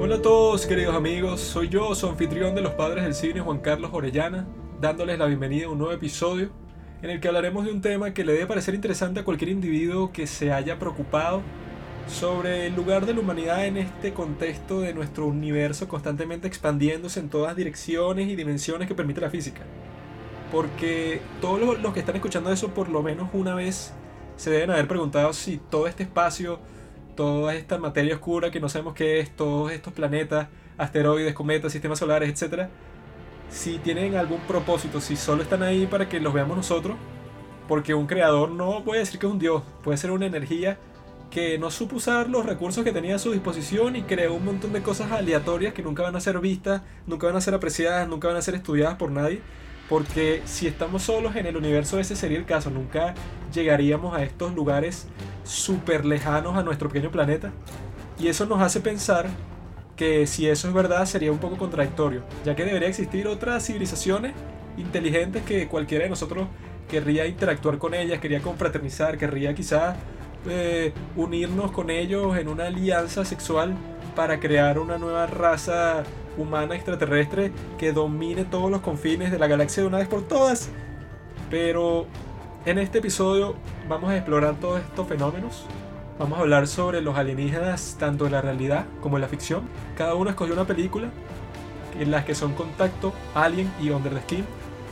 Hola a todos queridos amigos, soy yo, su de los padres del cine Juan Carlos Orellana, dándoles la bienvenida a un nuevo episodio en el que hablaremos de un tema que le debe parecer interesante a cualquier individuo que se haya preocupado sobre el lugar de la humanidad en este contexto de nuestro universo constantemente expandiéndose en todas direcciones y dimensiones que permite la física. Porque todos los que están escuchando eso por lo menos una vez se deben haber preguntado si todo este espacio, toda esta materia oscura que no sabemos qué es, todos estos planetas, asteroides, cometas, sistemas solares, etcétera, si tienen algún propósito, si solo están ahí para que los veamos nosotros, porque un creador no puede decir que es un dios, puede ser una energía que no supo usar los recursos que tenía a su disposición y creó un montón de cosas aleatorias que nunca van a ser vistas, nunca van a ser apreciadas, nunca van a ser estudiadas por nadie. Porque si estamos solos en el universo ese sería el caso, nunca llegaríamos a estos lugares súper lejanos a nuestro pequeño planeta. Y eso nos hace pensar que si eso es verdad sería un poco contradictorio, ya que debería existir otras civilizaciones inteligentes que cualquiera de nosotros querría interactuar con ellas, querría confraternizar, querría quizás eh, unirnos con ellos en una alianza sexual para crear una nueva raza humana extraterrestre que domine todos los confines de la galaxia de una vez por todas. Pero en este episodio vamos a explorar todos estos fenómenos. Vamos a hablar sobre los alienígenas tanto en la realidad como en la ficción. Cada uno escogió una película en las que son Contacto, Alien y Under the Skin.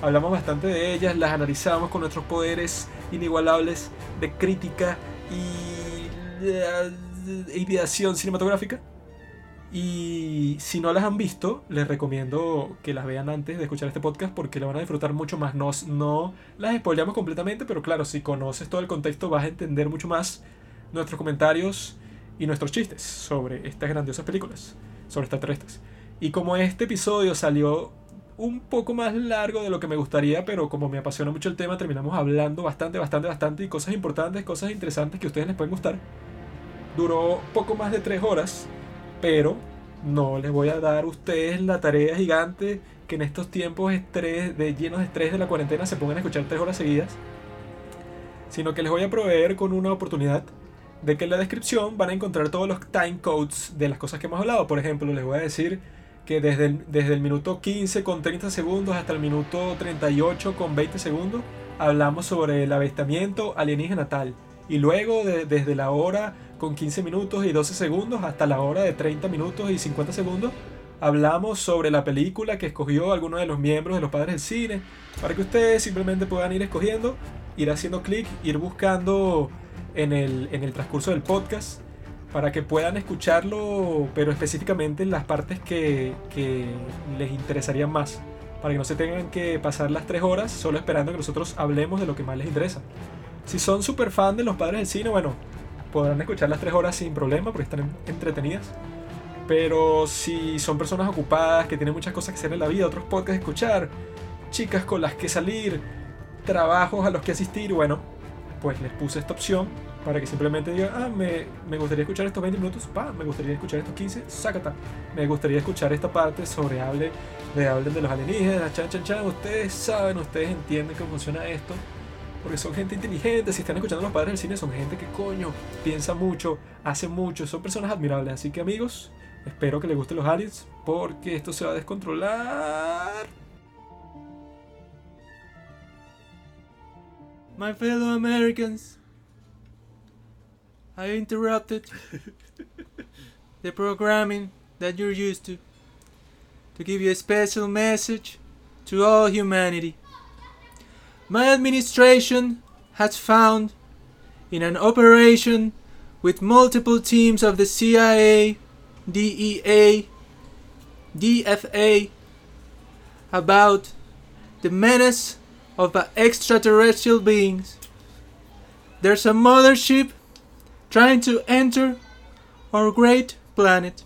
Hablamos bastante de ellas, las analizamos con nuestros poderes inigualables de crítica y de ideación cinematográfica. Y si no las han visto, les recomiendo que las vean antes de escuchar este podcast porque la van a disfrutar mucho más. No, no las spoileamos completamente, pero claro, si conoces todo el contexto vas a entender mucho más nuestros comentarios y nuestros chistes sobre estas grandiosas películas, sobre extraterrestres. Y como este episodio salió un poco más largo de lo que me gustaría, pero como me apasiona mucho el tema, terminamos hablando bastante, bastante, bastante y cosas importantes, cosas interesantes que a ustedes les pueden gustar. Duró poco más de tres horas, pero no les voy a dar a ustedes la tarea gigante que en estos tiempos estrés, de, llenos de estrés de la cuarentena se pongan a escuchar tres horas seguidas, sino que les voy a proveer con una oportunidad de que en la descripción van a encontrar todos los time codes de las cosas que hemos hablado. Por ejemplo, les voy a decir que desde el, minuto 15 con 30 segundos hasta el minuto 38 con 20 segundos hablamos sobre el avistamiento alienígena tal. Y luego de- desde la hora con 15 minutos y 12 segundos hasta la hora de 30 minutos y 50 segundos hablamos sobre la película que escogió alguno de los miembros de los padres del cine para que ustedes simplemente puedan ir escogiendo, ir haciendo clic, ir buscando en el, en el transcurso del podcast para que puedan escucharlo, pero específicamente en las partes que, que les interesarían más. Para que no se tengan que pasar las tres horas solo esperando que nosotros hablemos de lo que más les interesa. Si son super fan de los padres del cine, bueno, podrán escuchar las tres horas sin problema porque están en- entretenidas. Pero si son personas ocupadas, que tienen muchas cosas que hacer en la vida, otros podcasts escuchar, chicas con las que salir, trabajos a los que asistir, bueno, pues les puse esta opción para que simplemente digan, ah, me, me gustaría escuchar estos 20 minutos, pa, me gustaría escuchar estos 15, sácata. Me gustaría escuchar esta parte sobre hable, de hablen de los alienígenas, chan, chan, chan. Ustedes saben, ustedes entienden cómo funciona esto. Porque son gente inteligente, si están escuchando a los padres del cine, son gente que coño, piensa mucho, hace mucho, son personas admirables. Así que amigos, espero que les gusten los aliens, porque esto se va a descontrolar. My fellow Americans, I interrupted the programming that you're used to to give you a special message to all humanity. My administration has found in an operation with multiple teams of the CIA, DEA, DFA about the menace of extraterrestrial beings. There's a mothership trying to enter our great planet.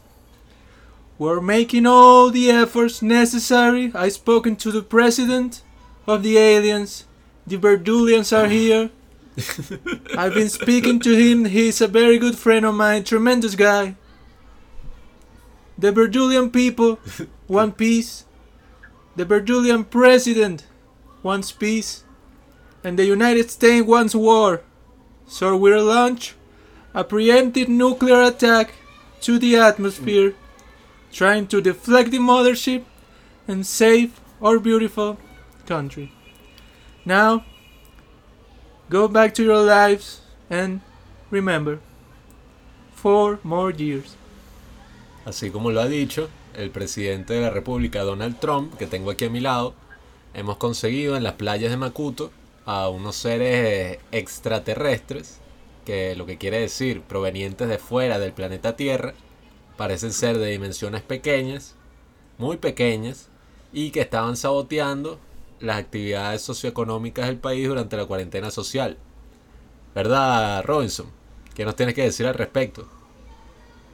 We're making all the efforts necessary. I've spoken to the president of the aliens. The Verdulians are here. I've been speaking to him. He's a very good friend of mine, tremendous guy. The Verdulian people want peace. The Verdulian president wants peace. And the United States wants war. So we'll launch a preemptive nuclear attack to the atmosphere trying to deflect the mothership and save our beautiful country. Now, go back to your lives and remember, four more years. Así como lo ha dicho el presidente de la República, Donald Trump, que tengo aquí a mi lado, hemos conseguido en las playas de Macuto a unos seres extraterrestres, que lo que quiere decir provenientes de fuera del planeta Tierra, parecen ser de dimensiones pequeñas, muy pequeñas, y que estaban saboteando las actividades socioeconómicas del país durante la cuarentena social. ¿Verdad, Robinson? ¿Qué nos tienes que decir al respecto?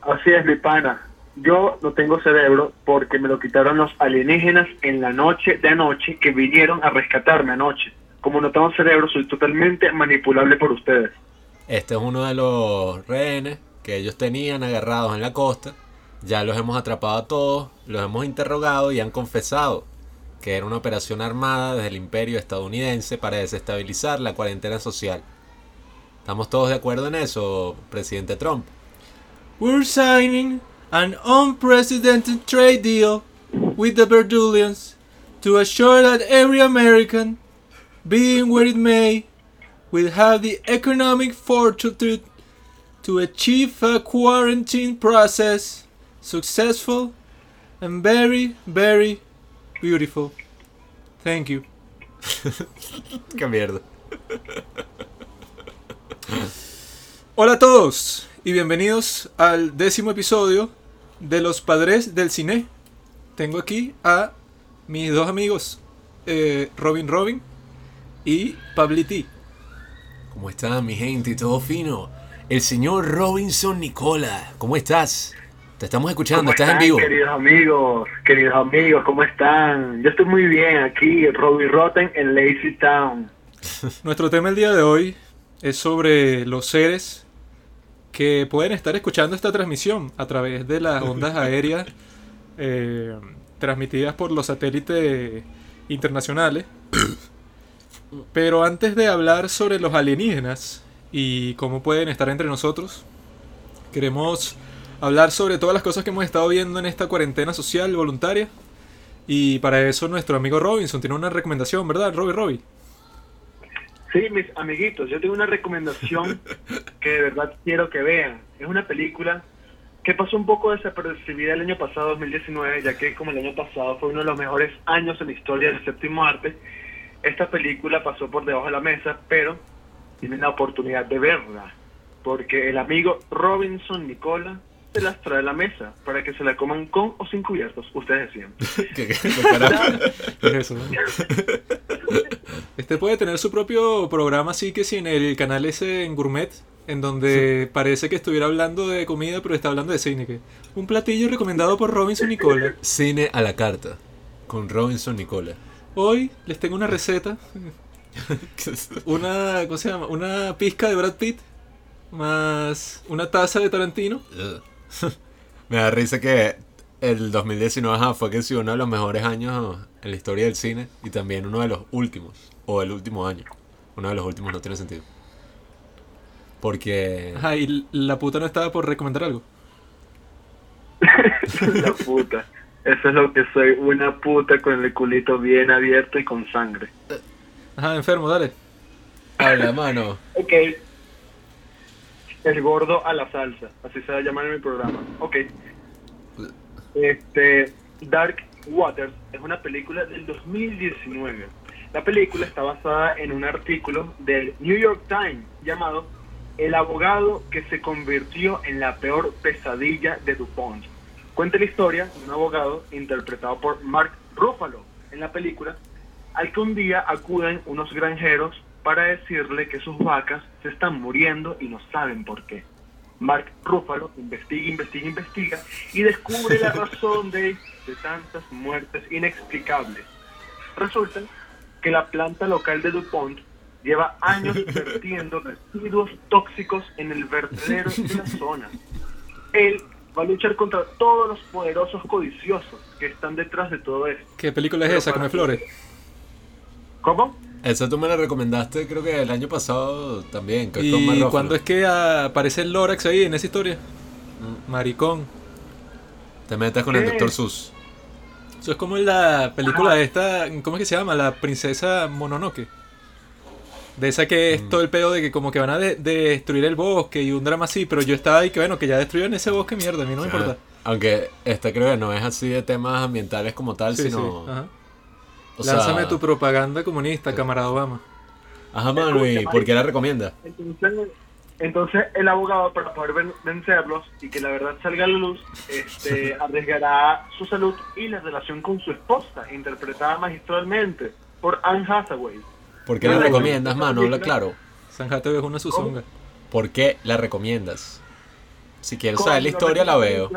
Así es, mi pana. Yo no tengo cerebro porque me lo quitaron los alienígenas en la noche de anoche que vinieron a rescatarme anoche. Como no tengo cerebro, soy totalmente manipulable por ustedes. Este es uno de los rehenes que ellos tenían agarrados en la costa. Ya los hemos atrapado a todos, los hemos interrogado y han confesado que era una operación armada desde el imperio estadounidense para desestabilizar la cuarentena social. ¿Estamos todos de acuerdo en eso, presidente Trump? We're signing an unprecedented trade deal with the Verdulians to assure that every American, being where it may, will have the economic fortitude to achieve a quarantine process successful and very, very beautiful. Thank you. ¡Qué mierda! Hola a todos y bienvenidos al décimo episodio de Los Padres del Cine. Tengo aquí a mis dos amigos, eh, Robin Robin y Pabliti. ¿Cómo está mi gente? ¿Todo fino? El señor Robinson Nicola. ¿Cómo estás? Te estamos escuchando, ¿Cómo estás en vivo. Queridos amigos, queridos amigos, ¿cómo están? Yo estoy muy bien aquí, Robbie Rotten en Lazy Town. Nuestro tema el día de hoy es sobre los seres que pueden estar escuchando esta transmisión a través de las ondas aéreas eh, transmitidas por los satélites internacionales. Pero antes de hablar sobre los alienígenas y cómo pueden estar entre nosotros, queremos hablar sobre todas las cosas que hemos estado viendo en esta cuarentena social voluntaria. Y para eso nuestro amigo Robinson tiene una recomendación, ¿verdad? Robbie Robbie. Sí, mis amiguitos, yo tengo una recomendación que de verdad quiero que vean. Es una película que pasó un poco desapercibida el año pasado, 2019, ya que como el año pasado fue uno de los mejores años en la historia del séptimo arte, esta película pasó por debajo de la mesa, pero tienen la oportunidad de verla, porque el amigo Robinson Nicola se las trae a la mesa para que se la coman con o sin cubiertos, ustedes decían. ¿Qué- qué- qué es eso? no? Este puede tener su propio programa así que si en el canal ese en Gourmet, en donde parece que estuviera hablando de comida, pero está hablando de cine. Que un platillo recomendado por Robinson Nicola. Cine a la carta con Robinson Nicola. Hoy les tengo una receta, una, ¿cómo se llama? Una pizca de Brad Pitt, más una taza de Tarantino. Me da risa que el 2019 ajá, fue que sí uno de los mejores años en la historia del cine y también uno de los últimos, o el último año. Uno de los últimos no tiene sentido. Porque Ajá, y la puta no estaba por recomendar algo. la puta. Eso es lo que soy, una puta con el culito bien abierto y con sangre. Ajá, enfermo, dale. habla mano. Ok. El gordo a la salsa, así se va a llamar en mi programa. Ok. Este, Dark Waters es una película del 2019. La película está basada en un artículo del New York Times llamado El abogado que se convirtió en la peor pesadilla de DuPont. Cuenta la historia de un abogado interpretado por Mark Ruffalo en la película, al que un día acuden unos granjeros para decirle que sus vacas se están muriendo y no saben por qué. Mark Ruffalo investiga, investiga, investiga y descubre la razón de, de tantas muertes inexplicables. Resulta que la planta local de DuPont lleva años vertiendo residuos tóxicos en el vertedero de la zona. Él va a luchar contra todos los poderosos codiciosos que están detrás de todo esto. ¿Qué película es Pero esa? Come Flores. ¿Cómo? Esa tú me la recomendaste creo que el año pasado también. que es con Mark ¿Y cuándo es que aparece el Lorax ahí en esa historia? Mm. Maricón. Te metes con el. Dr. Sus. Eso es como en la película esta, ¿cómo es que se llama? La princesa Mononoke. De esa que es Mm. todo el pedo de que como que van a de- de destruir el bosque y un drama así, pero yo estaba ahí que bueno, que ya destruyeron ese bosque, mierda, a mí no me importa. Aunque esta creo que no es así de temas ambientales como tal, Sí, sí, sino. ajá. O sea, Lánzame tu propaganda comunista, camarada Obama. Ajá, mano, ¿y Escucha, por qué la recomienda? Entonces, entonces el abogado, para poder ven- vencerlos y que la verdad salga a la luz, este, arriesgará su salud y la relación con su esposa, interpretada magistralmente por Anne Hathaway. ¿Por qué la recomiendas, mano? Habla claro. Sanjate es una susonga. ¿Por qué la recomiendas? Si quieres saber la historia, la veo.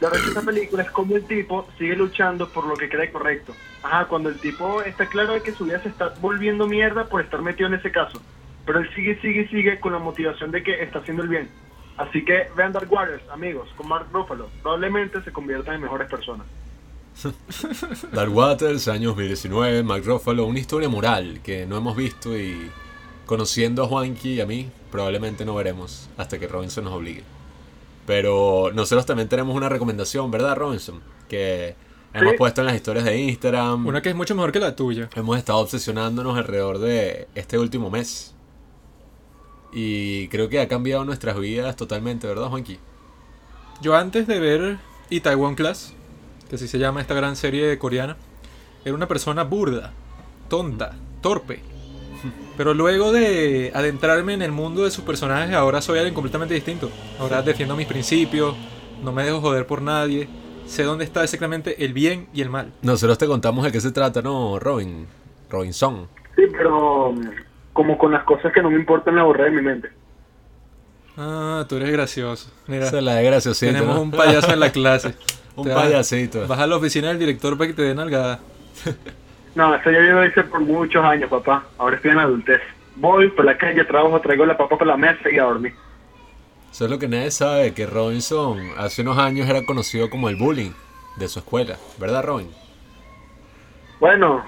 La verdad, esta película es como el tipo sigue luchando por lo que cree correcto. Ajá, cuando el tipo está claro de que su vida se está volviendo mierda por estar metido en ese caso. Pero él sigue, sigue, sigue con la motivación de que está haciendo el bien. Así que vean Dark Waters, amigos, con Mark Ruffalo. Probablemente se conviertan en mejores personas. Dark Waters, año 2019, Mark Ruffalo, una historia moral que no hemos visto y conociendo a Juanqui y a mí, probablemente no veremos hasta que Robinson nos obligue. Pero nosotros también tenemos una recomendación, ¿verdad, Robinson? Que hemos Sí. puesto en las historias de Instagram. Una que es mucho mejor que la tuya. Hemos estado obsesionándonos alrededor de este último mes. Y creo que ha cambiado nuestras vidas totalmente, ¿verdad, Juanqui? Yo antes de ver Itaewon Class, que así se llama esta gran serie coreana, era una persona burda, tonta, torpe. Pero luego de adentrarme en el mundo de sus personajes, ahora soy alguien completamente distinto. Ahora defiendo mis principios, no me dejo joder por nadie, sé dónde está exactamente el bien y el mal. Nosotros te contamos de qué se trata, ¿no, Robin? Robinson. Sí, pero mm, como con las cosas que no me importan la borré de mi mente. Ah, tú eres gracioso. Mira, Esa es la de graciosito, tenemos ¿no? un payaso en la clase. Un Te vas- payasito. Vas a la oficina del director para que te den algada. No, eso ya yo hice por muchos años, papá. Ahora estoy en adultez. Voy por la calle, trabajo, traigo la papa para la mesa y a dormir. Eso es lo que nadie sabe, que Robinson hace unos años era conocido como el bullying de su escuela, ¿verdad, Robin? Bueno,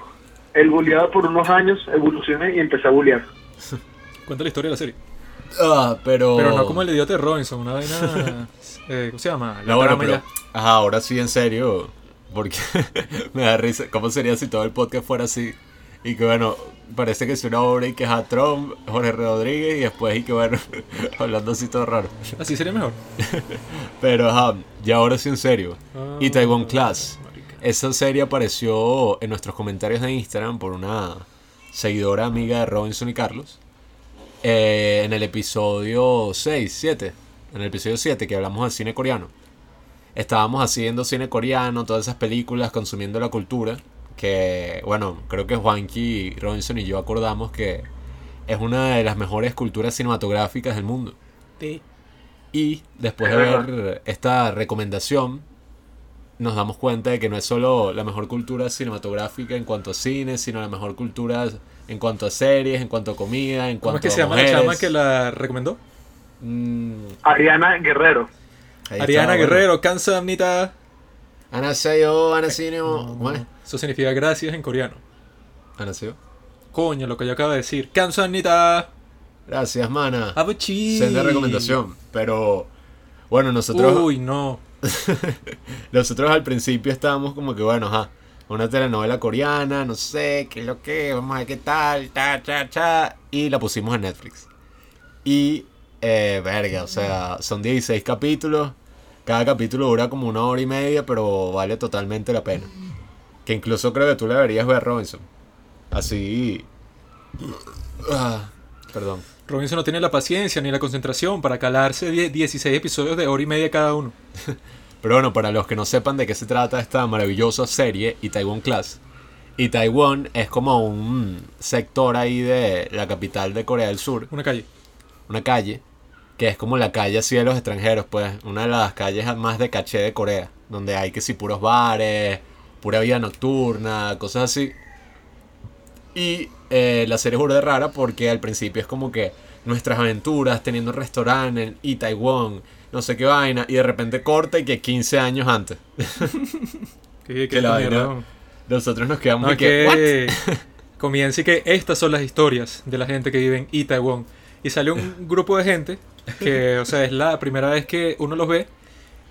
el bulleado por unos años evolucioné y empecé a bullear. Cuenta la historia de la serie. Ah, pero... Pero no como el idiota de Robinson, una vaina. eh, ¿Cómo se llama? La No, bueno, pero... Ajá, ahora sí, en serio, porque me da risa. ¿Cómo sería si todo el podcast fuera así? Y que bueno, parece que es una obra y que es a Trump, Jorge Rodríguez y después y que bueno, hablando así todo raro. Así sería mejor. Pero ajá, y ahora sí en serio. Ah, Y Taiwan Class. marica. Esa serie apareció en nuestros comentarios de Instagram por una seguidora amiga de Robinson y Carlos. eh, en el episodio 6, 7. En el episodio 7 que hablamos de cine coreano. Estábamos haciendo cine coreano, todas esas películas, consumiendo la cultura. Que, bueno, creo que Juanqui, Robinson y yo acordamos que es una de las mejores culturas cinematográficas del mundo. Y después de ver esta recomendación, nos damos cuenta de que no es solo la mejor cultura cinematográfica en cuanto a cine, sino la mejor cultura en cuanto a series, en cuanto a comida, en ¿Cómo cuanto es que a se llama la mujeres. chama que la recomendó? Mm, Ariana Guerrero. Ahí está, Ariana bueno. Guerrero, Kansamnita. Anaseo, Anasino. ¿Cómo es? Eso significa gracias en coreano. Anaseo. Coño, lo que yo acabo de decir. Kansamnita. Gracias, mana. Abuchi. Senda recomendación. Pero, bueno, nosotros, Uy, no. nosotros al principio estábamos como que, bueno, ajá, una telenovela coreana, no sé, qué es lo que, vamos a ver qué tal, cha, cha, cha. Y la pusimos en Netflix. Y, eh, verga, o sea, son 16 capítulos. Cada capítulo dura como una hora y media, pero vale totalmente la pena. Que incluso creo que tú la deberías ver, Robinson. Así. Ah, perdón. Robinson no tiene la paciencia ni la concentración para calarse die- 16 episodios de hora y media cada uno. Pero bueno, para los que no sepan de qué se trata esta maravillosa serie, Itaewon Class. Itaewon es como un sector ahí de la capital de Corea del Sur, Una calle. una calle, que es como la calle así de los extranjeros, pues, una de las calles más de caché de Corea, donde hay que si puros bares, pura vida nocturna, cosas así. Y eh, la serie es burda de rara porque al principio es como que nuestras aventuras teniendo un restaurante en Itaewon, no sé qué vaina, y de repente corta y que 15 años antes. Que, la vaina- ¿no? Nosotros nos quedamos No, y que, "What?". que comienza y que estas son las historias de la gente que vive en Itaewon. Y sale un grupo de gente que, o sea, es la primera vez que uno los ve.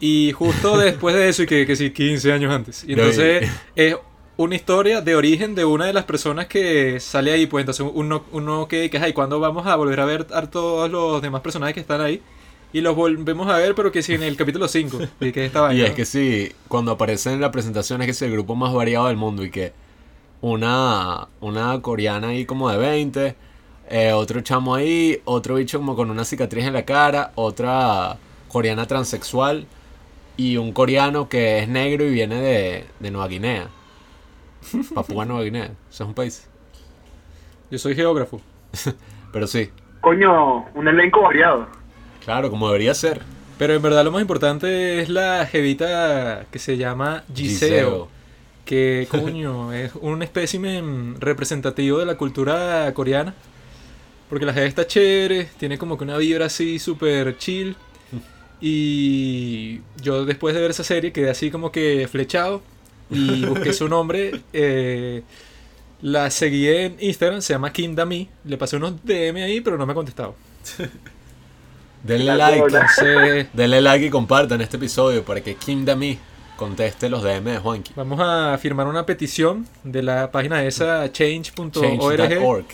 Y justo después de eso, y que, que sí, 15 años antes. Y entonces es una historia de origen de una de las personas que sale ahí. Pues entonces uno, uno que, que ay, ¿cuándo vamos a volver a ver a todos los demás personajes que están ahí? Y los volvemos a ver, pero que sí, en el capítulo 5. Y que estaba Y es que sí, cuando aparecen en la presentación es que es el grupo más variado del mundo y que una, una coreana ahí como de 20, eh, otro chamo ahí, otro bicho como con una cicatriz en la cara, otra coreana transexual y un coreano que es negro y viene de, de Nueva Guinea. Papúa Nueva Guinea, eso es un país. Yo soy geógrafo. Pero sí, Coño, un elenco variado. claro, como debería ser. Pero en verdad lo más importante es la jevita que se llama Giseo. Giseo. Que, coño, es un espécimen representativo de la cultura coreana. Porque la jeva está chévere, tiene como que una vibra así súper chill. Y yo después de ver esa serie quedé así como que flechado. Y busqué su nombre. eh, la seguí en Instagram, se llama Kim Dami. Le pasé unos DM ahí, pero no me ha contestado. Denle La like. Entonces, denle like y compartan este episodio para que Kim Dami conteste los DM de Juanqui. Vamos a firmar una petición de la página esa change.org Change.org.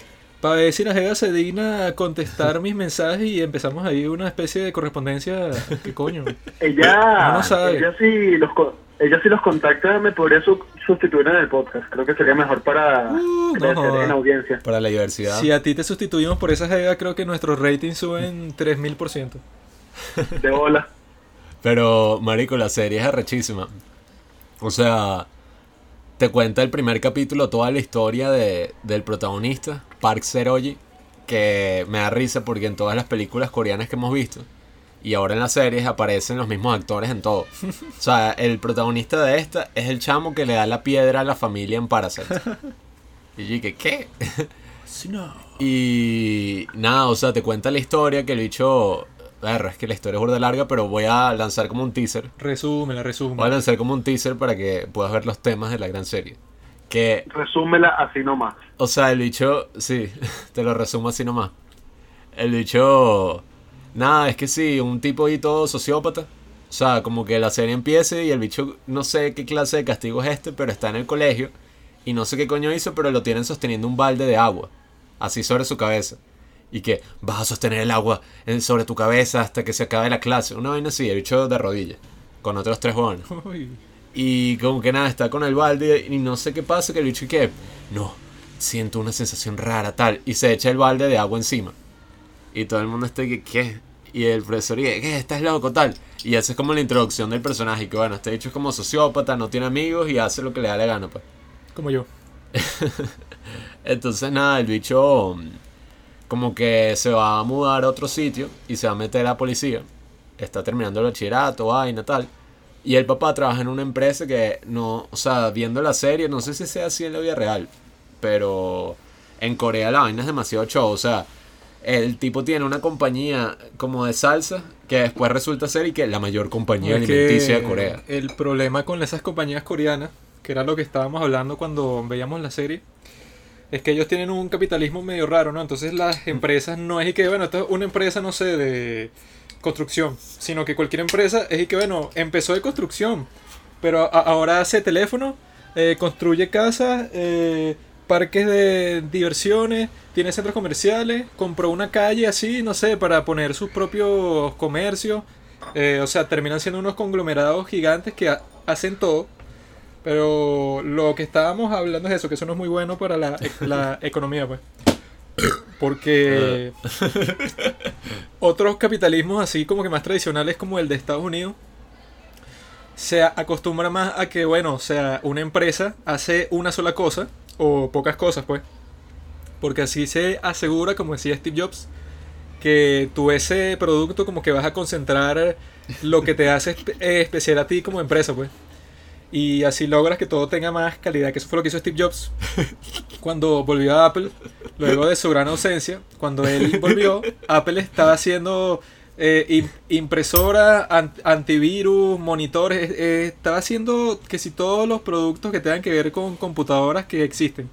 para ver si la Jeva se digna a contestar mis mensajes y empezamos ahí una especie de correspondencia. ¿Qué coño? Ella, sabe. ella sí los ella sí los contacta, me podría su- sustituir en el podcast. Creo que sería mejor para Uh, no en audiencia. Para la diversidad. Si a ti te sustituimos por esa Jeva, creo que nuestros ratings suben 3000%. De bola. Pero, marico, la serie es arrechísima. O sea, te cuenta el primer capítulo toda la historia de, del protagonista, Park Seroji, que me da risa porque en todas las películas coreanas que hemos visto y ahora en las series aparecen los mismos actores en todo. O sea, el protagonista de esta es el chamo que le da la piedra a la familia en Parasite. Y yo dije, ¿qué? Y nada, o sea, te cuenta la historia que el bicho... Ver, es que la historia es burda larga, pero voy a lanzar como un teaser. Resúmela, resume. Voy a lanzar como un teaser para que puedas ver los temas de la gran serie. Que, Resúmela así nomás. o sea, el bicho, sí, te lo resumo así nomás. El bicho, nada, es que sí, un tipo ahí todo sociópata. O sea, como que la serie empiece y el bicho, no sé qué clase de castigo es este, pero está en el colegio y no sé qué coño hizo, pero lo tienen sosteniendo un balde de agua, así sobre su cabeza. Y que vas a sostener el agua en- sobre tu cabeza hasta que se acabe la clase. Una vaina así, el bicho de rodillas, con otros tres jóvenes. Y como que nada, está con el balde y no sé qué pasa, que el bicho y que, no, siento una sensación rara, tal. Y se echa el balde de agua encima. Y todo el mundo está que, ¿qué? Y el profesor dice, ¿qué? ¿Estás loco, tal? Y esa es como la introducción del personaje. Y que bueno, este bicho es como sociópata, no tiene amigos y hace lo que le da la gana, pues. Como yo. Entonces nada, el bicho como que se va a mudar a otro sitio y se va a meter a la policía. Está terminando el bachillerato, vaina, tal. Y el papá trabaja en una empresa que no, o sea, viendo la serie, no sé si sea así en la vida real, pero en Corea la vaina es demasiado show. O sea, el tipo tiene una compañía como de salsa que después resulta ser y que la mayor compañía Es que alimenticia de Corea. El problema con esas compañías coreanas, que era lo que estábamos hablando cuando veíamos la serie, es que ellos tienen un capitalismo medio raro, ¿no? Entonces las empresas no es y que, bueno, esto es una empresa, no sé, de construcción, sino que cualquier empresa es y que, bueno, empezó de construcción, pero a- ahora hace teléfono, eh, construye casas, eh, parques de diversiones, tiene centros comerciales, compró una calle así, no sé, para poner sus propios comercios. Eh, o sea, terminan siendo unos conglomerados gigantes que ha- hacen todo. Pero lo que estábamos hablando es eso, que eso no es muy bueno para la, e- la economía, pues. Porque otros capitalismos así como que más tradicionales como el de Estados Unidos se acostumbra más a que, bueno, o sea, una empresa hace una sola cosa o pocas cosas, pues. Porque así se asegura, como decía Steve Jobs, que tú ese producto como que vas a concentrar lo que te hace espe- eh, especial a ti como empresa, pues. Y así logras que todo tenga más calidad, que eso fue lo que hizo Steve Jobs cuando volvió a Apple, luego de su gran ausencia. Cuando él volvió, Apple estaba haciendo eh, im- impresora, an- antivirus, monitores, eh, estaba haciendo que si todos los productos que tengan que ver con computadoras que existen.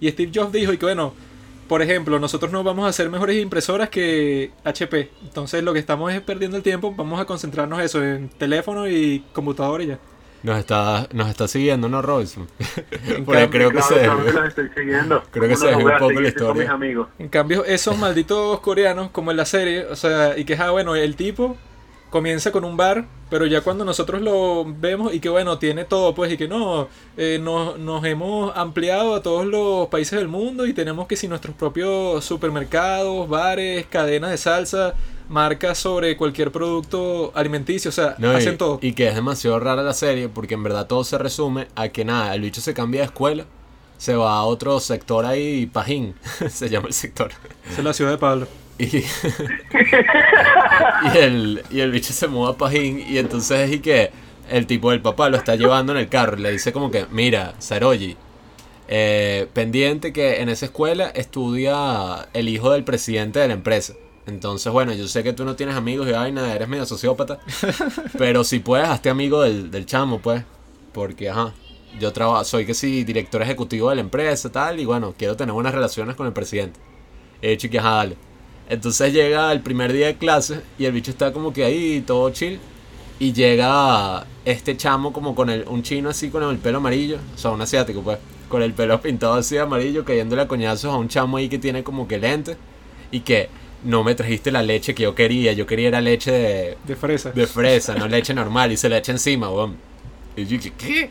Y Steve Jobs dijo, y que bueno, por ejemplo, nosotros no vamos a hacer mejores impresoras que HP. Entonces lo que estamos es perdiendo el tiempo. Vamos a concentrarnos eso en teléfono y computadora y ya. Nos está, nos está siguiendo, ¿no, Robinson? Porque cambio- creo que Claro, se los estoy siguiendo. Creo que ¿Cómo se voy un poco la historia. mis amigos? En cambio, esos malditos coreanos, como en la serie, o sea, y que, ah, bueno, el tipo comienza con un bar, pero ya cuando nosotros lo vemos y que, bueno, tiene todo, pues, y que no, eh, nos, nos hemos ampliado a todos los países del mundo y tenemos que si nuestros propios supermercados, bares, cadenas de salsa, marcas sobre cualquier producto alimenticio, o sea, No, y, hacen todo. y que es demasiado rara la serie porque en verdad todo se resume a que nada, el bicho se cambia de escuela, se va a otro sector ahí, Pajín, se llama el sector. Esa es la ciudad de Pablo. Y, y, el, y el bicho se muda a Pajín y entonces y que el tipo del papá lo está llevando en el carro y le dice como que, mira, Saroji, eh, pendiente que en esa escuela estudia el hijo del presidente de la empresa. Entonces, bueno, yo sé que tú no tienes amigos y vaina, eres medio sociópata, pero si puedes, hazte amigo del, del chamo, pues, porque, ajá, yo trabajo, soy que sí, director ejecutivo de la empresa, tal, y bueno, quiero tener buenas relaciones con el presidente. He dicho que, ajá, dale. Entonces llega el primer día de clase y el bicho está como que ahí, todo chill. Y llega este chamo como con el, un chino así con el pelo amarillo, o sea, un asiático pues, con el pelo pintado así de amarillo, cayéndole a coñazos a un chamo ahí que tiene como que lente y que no me trajiste la leche que yo quería, yo quería era leche de, De fresa. de fresa, no leche normal, y se le echa encima, weón. Y yo dije, ¿qué?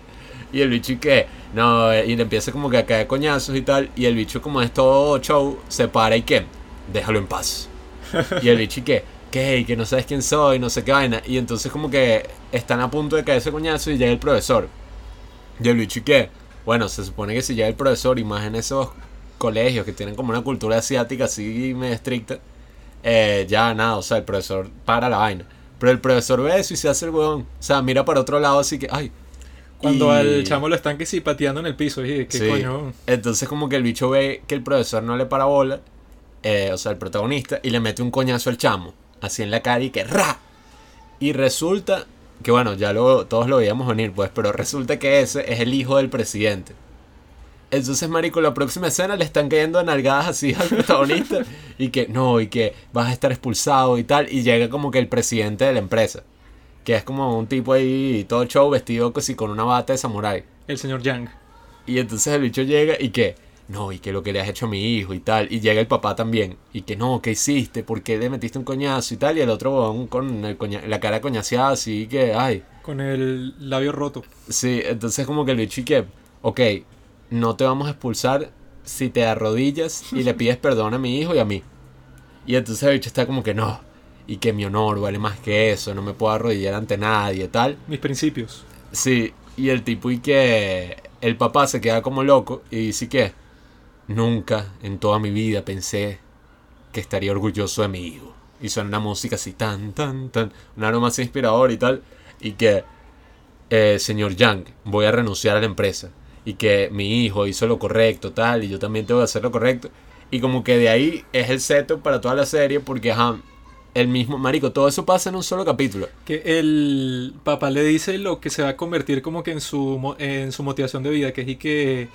Y el bicho, ¿y qué? No, y le empieza como que a caer coñazos y tal, y el bicho, como es todo show, se para y ¿qué? Déjalo en paz. Y el bicho. ¿Qué? Y que no sabes quién soy, no sé qué vaina. Y entonces, como que están a punto de caerse coñazos y llega el profesor. Y el bicho, ¿y qué? Bueno, se supone que si llega el profesor, y más en esos colegios que tienen como una cultura asiática así medio estricta, eh, ya nada, o sea, el profesor para la vaina. Pero el profesor ve eso y se hace el weón. O sea, mira para otro lado así que, ay. Cuando Y- al chamo lo están que sí pateando en el piso, y qué Sí. coño. Entonces como que el bicho ve que el profesor no le para bola, eh, o sea, el protagonista, y le mete un coñazo al chamo, así en la cara y que ¡ra! Y resulta que bueno, ya lo, todos lo veíamos venir, pues, pero resulta que ese es el hijo del presidente. Entonces, marico, la próxima escena le están cayendo nalgadas así al protagonista y que no, y que vas a estar expulsado y tal, y llega como que el presidente de la empresa, que es como un tipo ahí todo show vestido casi con una bata de samurái. El señor Yang. Y entonces el bicho llega y que, no, y que lo que le has hecho a mi hijo y tal. Y llega el papá también. Y que no, ¿qué hiciste? ¿Por qué le metiste un coñazo y tal? Y el otro con el coña- la cara coñaseada así que, ay. Con el labio roto. Sí, entonces como que el bicho y que, ok, no te vamos a expulsar si te arrodillas y le pides perdón a mi hijo y a mí. Y entonces el bicho está como que no. Y que mi honor vale más que eso, no me puedo arrodillar ante nadie y tal. Mis principios. Sí, y el tipo y que el papá se queda como loco y dice que nunca en toda mi vida pensé que estaría orgulloso de mi hijo. Y suena una música así tan, tan, tan, un aroma así inspirador y tal. Y que, eh, señor Yang, voy a renunciar a la empresa. Y que mi hijo hizo lo correcto, tal, y yo también tengo que hacer lo correcto. Y como que de ahí es el setup para toda la serie porque, ajá, el mismo, marico, todo eso pasa en un solo capítulo. Que el papá le dice lo que se va a convertir como que en su, en su motivación de vida, que es y que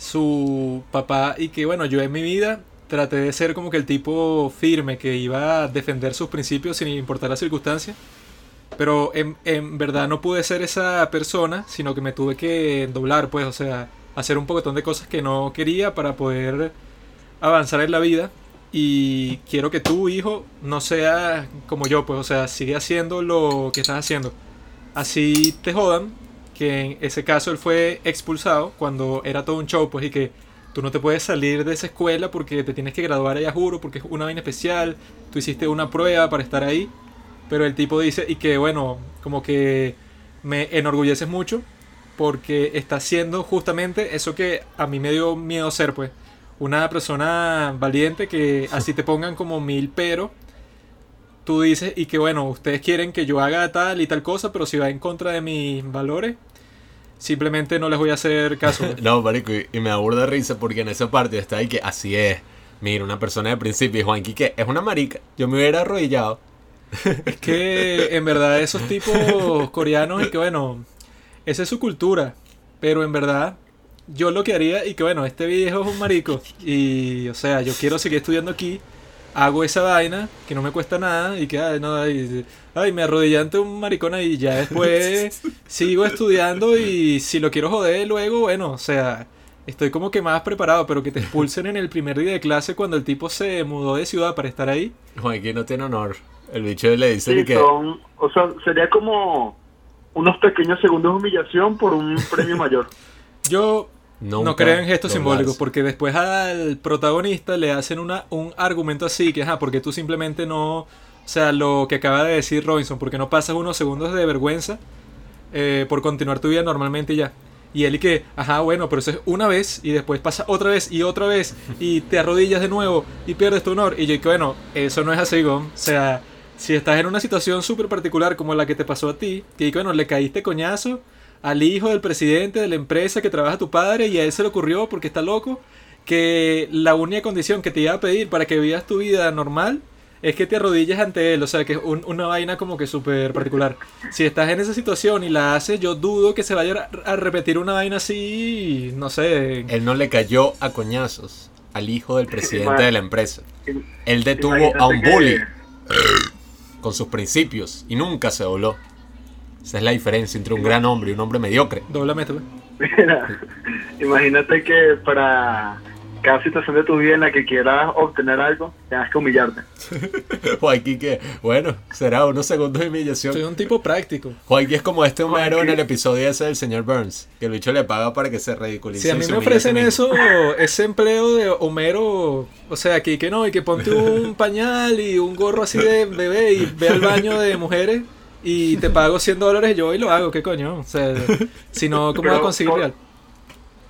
su papá y que bueno, yo en mi vida traté de ser como que el tipo firme que iba a defender sus principios sin importar la circunstancia. Pero en, en verdad no pude ser esa persona, sino que me tuve que doblar, pues, o sea, hacer un poquitón de cosas que no quería para poder avanzar en la vida. Y quiero que tu hijo no sea como yo, pues, o sea, sigue haciendo lo que estás haciendo. Así te jodan, que en ese caso él fue expulsado cuando era todo un show, pues, y que tú no te puedes salir de esa escuela porque te tienes que graduar allá, juro, porque es una vaina especial, tú hiciste una prueba para estar ahí. Pero el tipo dice, y que bueno, como que me enorgulleces mucho porque está haciendo justamente eso que a mí me dio miedo ser, pues. Una persona valiente que así te pongan como mil pero. Tú dices, y que bueno, ustedes quieren que yo haga tal y tal cosa, pero si va en contra de mis valores, simplemente no les voy a hacer caso. No, marico, y, y me aburre de risa porque en esa parte está ahí que así es. Mira, una persona de principio y Juanqui que es una marica. Yo me hubiera arrodillado. Es que en verdad esos tipos coreanos y que bueno, esa es su cultura, pero en verdad yo lo que haría, y que bueno, este viejo es un marico, y o sea, yo quiero seguir estudiando aquí, hago esa vaina, que no me cuesta nada, y que, ay, no, ay, ay, me arrodillé ante un maricón ahí, y ya después sigo estudiando, y si lo quiero joder luego, bueno, o sea, estoy como que más preparado, pero que te expulsen en el primer día de clase cuando el tipo se mudó de ciudad para estar ahí. Joaquín no tiene honor. El bicho le dice Sí, que... son- o sea, sería como unos pequeños segundos de humillación por un premio mayor. Yo Nunca no creo en gestos simbólicos, porque después al protagonista le hacen una, un argumento así, que ajá, porque tú simplemente no, o sea, lo que acaba de decir Robinson, porque no pasas unos segundos de vergüenza eh, por continuar tu vida normalmente y ya. Y él y que, ajá, bueno, pero eso es una vez y después pasa otra vez y otra vez y te arrodillas de nuevo y pierdes tu honor. Y yo que, bueno, eso no es así, Gon. O sea, si estás en una situación súper particular como la que te pasó a ti, que bueno, le caíste coñazo al hijo del presidente de la empresa que trabaja tu padre y a él se le ocurrió porque está loco que la única condición que te iba a pedir para que vivas tu vida normal es que te arrodilles ante él, o sea que es un- una vaina como que súper particular. Si estás en esa situación y la haces, yo dudo que se vaya a, a repetir una vaina así, no sé. Él no le cayó a coñazos al hijo del presidente de la empresa. Él detuvo a un que- bully con sus principios y nunca se dobló. Esa es la diferencia entre un gran hombre y un hombre mediocre. Doblame tú. Mira, imagínate que para cada situación de tu vida en la que quieras obtener algo, tengas que humillarte. Joaquín que, bueno, será unos segundos de humillación. Soy un tipo práctico. Joaquín es como este Homero en el episodio ese del señor Burns, que el bicho le paga para que se ridiculice. Si a mí me ofrecen eso, ese empleo de Homero, o sea, que, que no, y que ponte un pañal y un gorro así de bebé y ve al baño de mujeres y te pago 100 dólares, yo y lo hago, ¿qué coño? O sea, si no, ¿cómo voy a Pero conseguir por- real?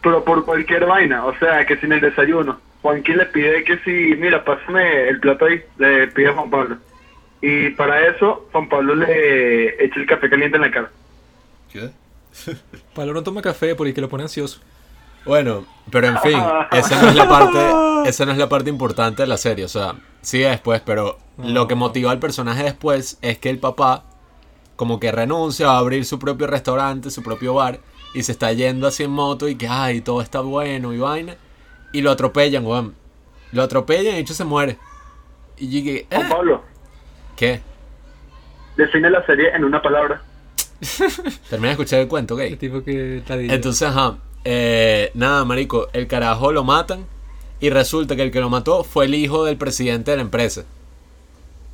Pero por cualquier vaina, o sea, que sin el desayuno. Juanquín le pide que si, mira, pásame el plato ahí, le pide a Juan Pablo. Y para eso, Juan Pablo le echa el café caliente en la cara. ¿Qué? Pablo no toma café porque lo pone ansioso. Bueno, pero en fin, esa no es la parte, esa no es la parte importante de la serie, o sea, sigue después, pero lo que motiva al personaje después es que el papá como que renuncia a abrir su propio restaurante, su propio bar y se está yendo así en moto y que ay, todo está bueno y vaina y lo atropellan, weón. Lo atropellan y de hecho se muere. Y yo dije, "¿Eh? Pablo, ¿qué? define la serie en una palabra. Termina de escuchar el cuento, ¿ok? El tipo que dice. Entonces, ajá. eh, nada, marico, el carajo lo matan y resulta que el que lo mató fue el hijo del presidente de la empresa.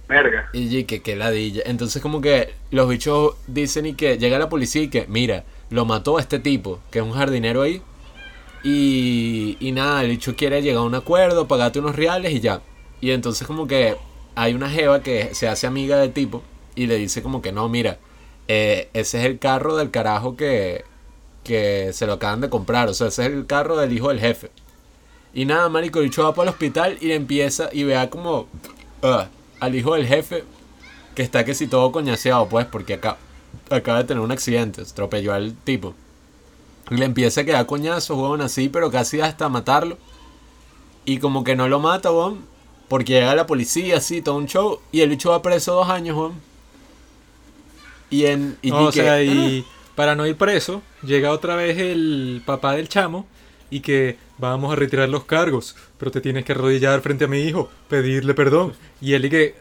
Verga. Y que qué ladilla. Entonces, como que los bichos dicen y que llega la policía y que, mira, lo mató este tipo, que es un jardinero ahí. Y, y nada, el bicho quiere llegar a un acuerdo, pagarte unos reales y ya. Y entonces, como que hay una jeva que se hace amiga del tipo y le dice, como que no, mira, eh, ese es el carro del carajo que, que se lo acaban de comprar. O sea, ese es el carro del hijo del jefe. Y nada, marico, el bicho va para el hospital y empieza y vea como al hijo del jefe que está que si todo coñaseado, pues, porque acá acaba de tener un accidente, atropelló al tipo. Y le empieza a quedar coñazo, weón, así, pero casi hasta matarlo. Y como que no lo mata, weón, porque llega la policía, así, todo un show, y el bicho va preso dos años, weón. Y en... Y o que, sea, ah, y para no ir preso, llega otra vez el papá del chamo y que vamos a retirar los cargos, pero te tienes que arrodillar frente a mi hijo, pedirle perdón. Y él y que,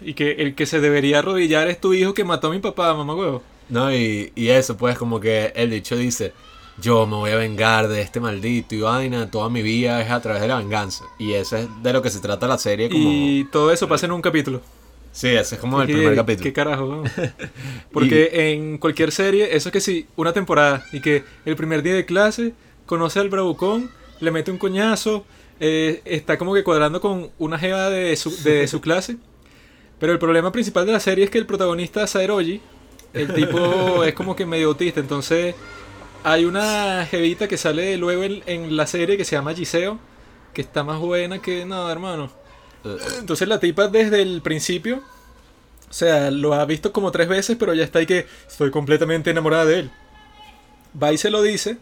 y que el que se debería arrodillar es tu hijo que mató a mi papá, mamá huevo. No, y, y eso, pues, como que el dicho dice, yo me voy a vengar de este maldito y vaina, toda mi vida es a través de la venganza. Y eso es de lo que se trata la serie, como... Y todo eso pasa en un capítulo. Sí, ese es como el ¿Qué- primer capítulo. ¿Qué carajo? Porque en cualquier serie, eso es que sí, una temporada, y que el primer día de clase conoce al bravucón, le mete un coñazo, eh, está como que cuadrando con una jeva de su, de su clase. Pero el problema principal de la serie es que el protagonista, Saeroji, el tipo es como que medio autista, entonces hay una jevita que sale luego en, en la serie que se llama Giseo, que está más buena que nada, hermano. Eh, Entonces la tipa desde el principio, o sea, lo ha visto como tres veces, pero ya está ahí que estoy completamente enamorada de él. Va y se lo dice,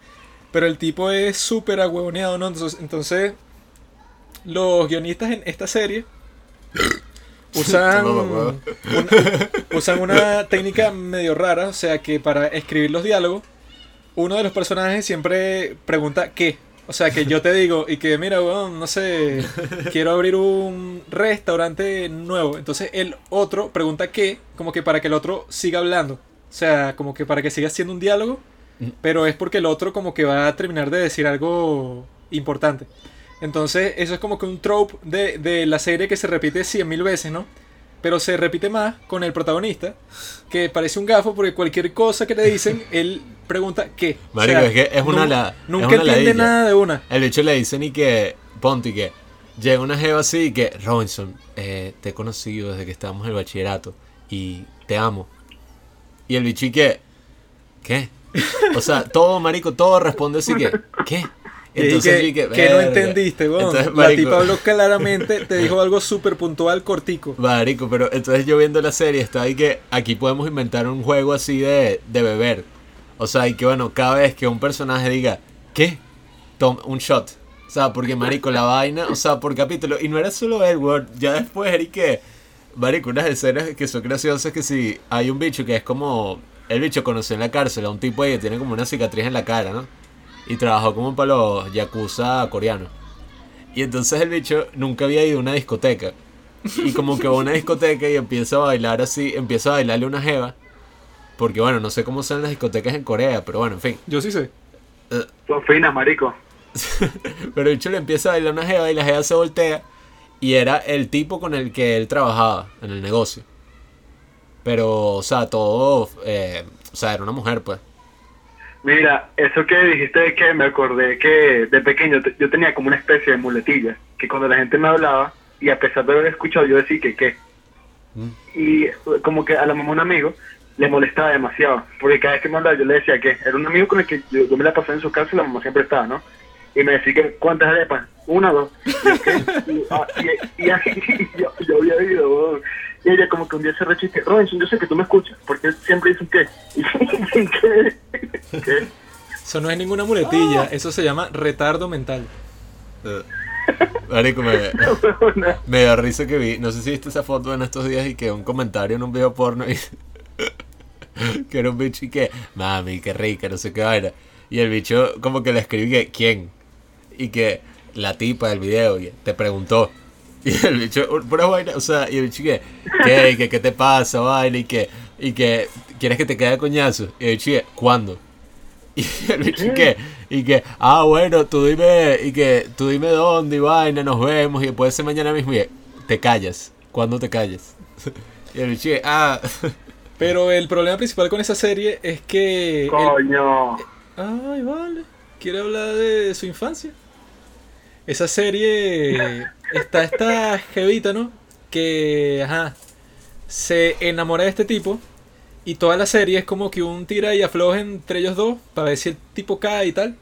pero el tipo es súper agüevoneado, ¿no? Entonces, entonces, los guionistas en esta serie usan, una, usan una técnica medio rara, o sea, que para escribir los diálogos uno de los personajes siempre pregunta qué. O sea, que yo te digo y que, mira, weón, no sé, quiero abrir un restaurante nuevo. Entonces el otro pregunta qué, como que para que el otro siga hablando. O sea, como que para que siga haciendo un diálogo, pero es porque el otro como que va a terminar de decir algo importante. Entonces, eso es como que un trope de, de la serie que se repite cien mil veces, ¿no? Pero se repite más con el protagonista, que parece un gafo porque cualquier cosa que le dicen, él pregunta qué. O Marico, sea, es que es una la- Nunca una entiende ladilla. nada de una. El bicho le dicen y que, ponte y que, llega una jeva así y que, Robinson, eh, te he conocido desde que estábamos en el bachillerato y te amo. Y el bicho y que, ¿qué? O sea, todo, marico, todo responde así que, ¿qué? Y que, no entendiste, weón. Entonces, La marico, tipa habló claramente, te dijo algo súper puntual, cortico. Marico, pero entonces yo viendo la serie está ahí que aquí podemos inventar un juego así de, de beber. O sea, y que bueno, cada vez que un personaje diga, ¿qué? Toma un shot. O sea, porque marico, la vaina, o sea, por capítulo. Y no era solo él, weón. Ya después era y que, marico, unas escenas que son graciosas que si hay un bicho que es como, el bicho conoció en la cárcel a un tipo ahí que tiene como una cicatriz en la cara, ¿no? Y trabajó como para los yakuza coreanos. Y entonces el bicho nunca había ido a una discoteca. Y como que va a una discoteca y empieza a bailar así, empieza a bailarle una jeva. Porque bueno, no sé cómo son las discotecas en Corea, pero bueno, en fin. Yo sí sé. Son finas, marico. Pero el bicho le empieza a bailar una jeva y la jeva se voltea. Y era el tipo con el que él trabajaba en el negocio. Pero, o sea, todo, eh, o sea, era una mujer, pues. Mira, eso que dijiste de que me acordé que de pequeño yo tenía como una especie de muletilla, que cuando la gente me hablaba, y a pesar de haber escuchado, yo decía que qué. Mm. Y como que a la mamá un amigo le molestaba demasiado, porque cada vez que me hablaba yo le decía que era un amigo con el que yo, yo me la pasé en su casa y la mamá siempre estaba, ¿no? Y me decía que, ¿cuántas arepas? Una o dos. Y. Y, ah, y- y así yo, yo había ido, weón. Y ella como que un día se rechiste, Robinson, yo sé que tú me escuchas, porque siempre dice que, ¿qué? Eso no es ninguna muletilla, eso se llama retardo mental. Eh, Marico, me, me da risa que vi, no sé si viste esa foto en estos días y que un comentario en un video porno y que era un bicho y que, mami, qué rica, no sé qué vaina. Y el bicho como que le escribí que, ¿quién? Y que la tipa del video y te preguntó. Y el bicho, pura vaina, o sea, y el bicho que, ¿qué? ¿Qué, qué te pasa, vaina? Y que, y que, ¿quieres que te quede coñazo? Y el bicho que, ¿cuándo? Y el bicho que, y que, ah, bueno, tú dime, y que, tú dime dónde y vaina, nos vemos, y puede ser mañana mismo, y te callas, ¿cuándo te callas? Y el bicho que, ah, Pero el problema principal con esa serie es que... el- Coño. Ay, vale. Quiere hablar de su infancia. Esa serie está esta jevita, ¿no? Que, ajá, se enamora de este tipo. Y toda la serie es como que un tira y afloja entre ellos dos para ver si el tipo cae y tal.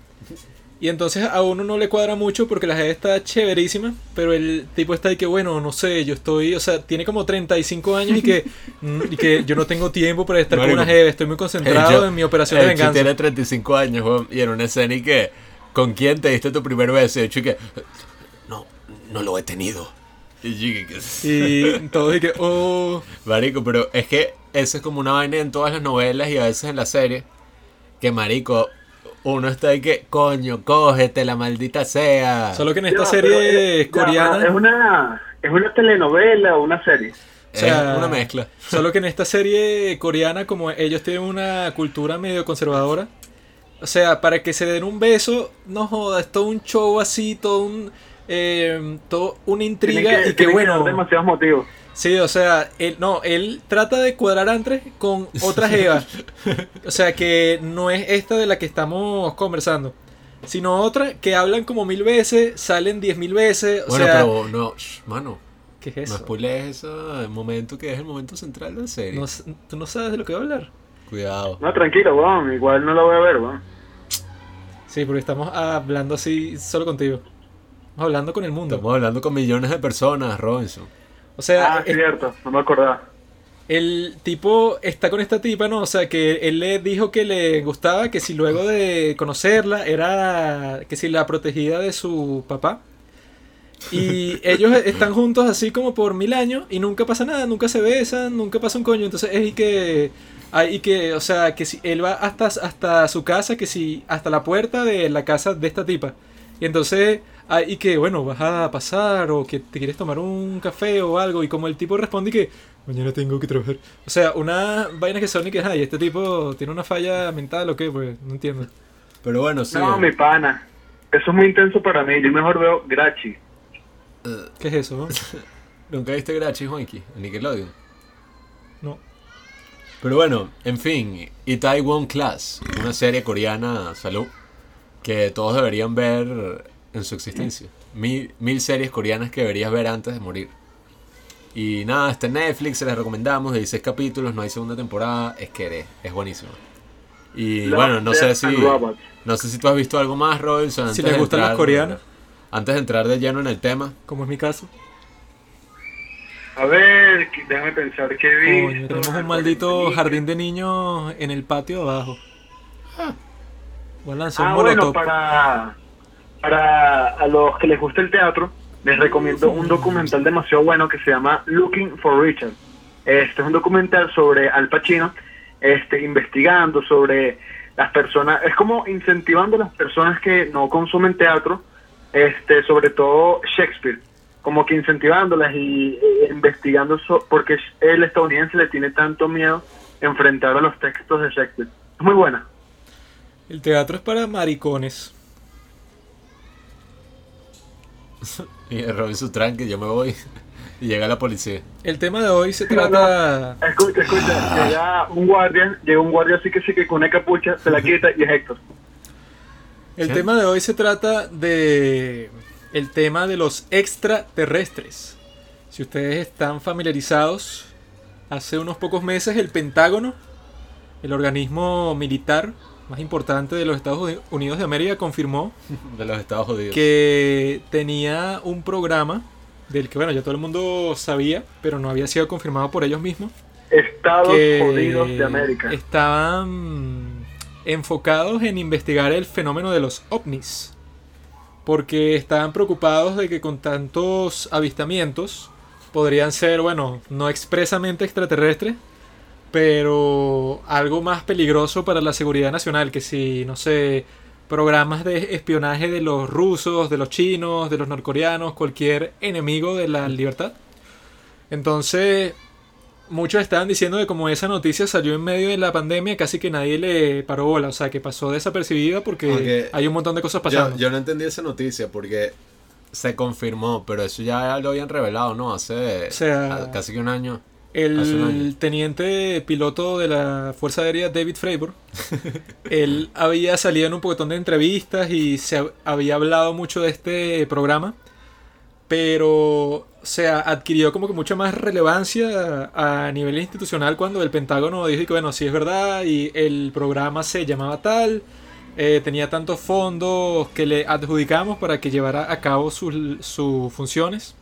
Y entonces a uno no le cuadra mucho porque la jeva está chéverísima, pero el tipo está ahí que, bueno, no sé, yo estoy, o sea, tiene como 35 años y que, y que yo no tengo tiempo para estar con Marico, una jeva, estoy muy concentrado el bicho- en mi operación de el venganza. tiene 35 años, y en una escena y que, ¿con quién te diste tu primer beso? Y que, no, no lo he tenido. Y Y todos que, oh, Marico, pero es que eso es como una vaina en todas las novelas y a veces en la serie. Que marico, uno está ahí que, coño, cógete la maldita sea. solo que en esta serie es- ya, coreana, Es una, es una telenovela o una serie. o sea, es una mezcla. solo que en esta serie coreana, como ellos tienen una cultura medio conservadora, o sea, para que se den un beso, no joda, es todo un show así, todo un, eh, todo una intriga y que bueno, dar demasiados motivos. sí, o sea, él, no, él trata de cuadrar antes con otra jeva, o sea, que no es esta de la que estamos conversando. Sino otra que hablan como mil veces, salen diez mil veces. O Bueno, sea, pero no, shh, mano, ¿qué es no eso? spoilees ese momento que es el momento central de la serie. No ¿Tú no sabes de lo que va a hablar? Cuidado. No, tranquilo, weón. Igual no lo voy a ver, weón. Sí, porque estamos hablando así solo contigo. Estamos hablando con el mundo. Estamos hablando con millones de personas, Robinson. O sea, Ah, es- cierto, no me acordaba. el tipo está con esta tipa, ¿no? O sea, que él le dijo que le gustaba, que si luego de conocerla era que si la protegida de su papá. Y ellos están juntos así como por mil años y nunca pasa nada, nunca se besan, nunca pasa un coño. Entonces es y que, hay y que, o sea, que si él va hasta, hasta su casa, que si hasta la puerta de la casa de esta tipa. Y entonces hay y que, bueno, vas a pasar o que te quieres tomar un café o algo. Y como el tipo responde y que, mañana tengo que trabajar. O sea, una vaina que son y que, ay, este tipo tiene una falla mental o qué, pues no entiendo. Pero bueno, sí. No, mi pana. Eso es muy intenso para mí. Yo mejor veo Grachi. Eh, ¿Qué es eso? no? ¿Nunca viste Grachi, Juanqui? En Nickelodeon. Pero bueno, en fin, Itaewon Class, una serie coreana, salud, que todos deberían ver en su existencia. Mil, mil series coreanas que deberías ver antes de morir. Y nada, está en Netflix, se les recomendamos, de 16 capítulos, no hay segunda temporada, es que eres, es buenísimo. Y Love, bueno, no sé si no sé si tú has visto algo más, Robinson. antes Si les de gustan las coreanas. Antes de entrar de lleno en el tema, Como es mi caso. A ver, déjame pensar qué vi. Coño, tenemos un maldito jardín de niños en el patio abajo. Voy a lanzar Ah, un bueno, para, para a los que les gusta el teatro, les recomiendo un documental demasiado bueno que se llama Looking for Richard. Este es un documental sobre Al Pacino, este, investigando sobre las personas, es como incentivando a las personas que no consumen teatro, este, sobre todo Shakespeare, como que incentivándolas y eh, investigando so- porque el estadounidense le tiene tanto miedo enfrentar a los textos de Shakespeare. Es muy buena. El teatro es para maricones. y Robinson tranqui, yo me voy. Y llega la policía. El tema de hoy se trata. Escucha, escucha, llega un guardia, llega un guardia así que sí que con una capucha, se la quita y es Héctor. El ¿Qué? tema de hoy se trata de. El tema de los extraterrestres. Si ustedes están familiarizados, hace unos pocos meses el Pentágono, el organismo militar más importante de los Estados Unidos de América, confirmó De los Estados Unidos. que tenía un programa del que, bueno, ya todo el mundo sabía, pero no había sido confirmado por ellos mismos, Estados Unidos de América. estaban enfocados en investigar el fenómeno de los ovnis, porque estaban preocupados de que con tantos avistamientos podrían ser, bueno, no expresamente extraterrestres, pero algo más peligroso para la seguridad nacional, que si, no sé, programas de espionaje de los rusos, de los chinos, de los norcoreanos, cualquier enemigo de la libertad. Entonces, muchos estaban diciendo que como esa noticia salió en medio de la pandemia, casi que nadie le paró bola, o sea, que pasó desapercibida porque Aunque hay un montón de cosas pasando. Yo, yo no entendí esa noticia porque se confirmó, pero eso ya lo habían revelado, ¿no? Hace O sea, casi que un año. El teniente piloto de la Fuerza Aérea, David Fravor, él había salido en un poquitón de entrevistas y se hab- había hablado mucho de este programa, pero, o sea, adquirió como que mucha más relevancia a nivel institucional cuando el Pentágono dijo que, bueno, sí es verdad y el programa se llamaba tal, eh, tenía tantos fondos que le adjudicamos para que llevara a cabo sus, sus funciones.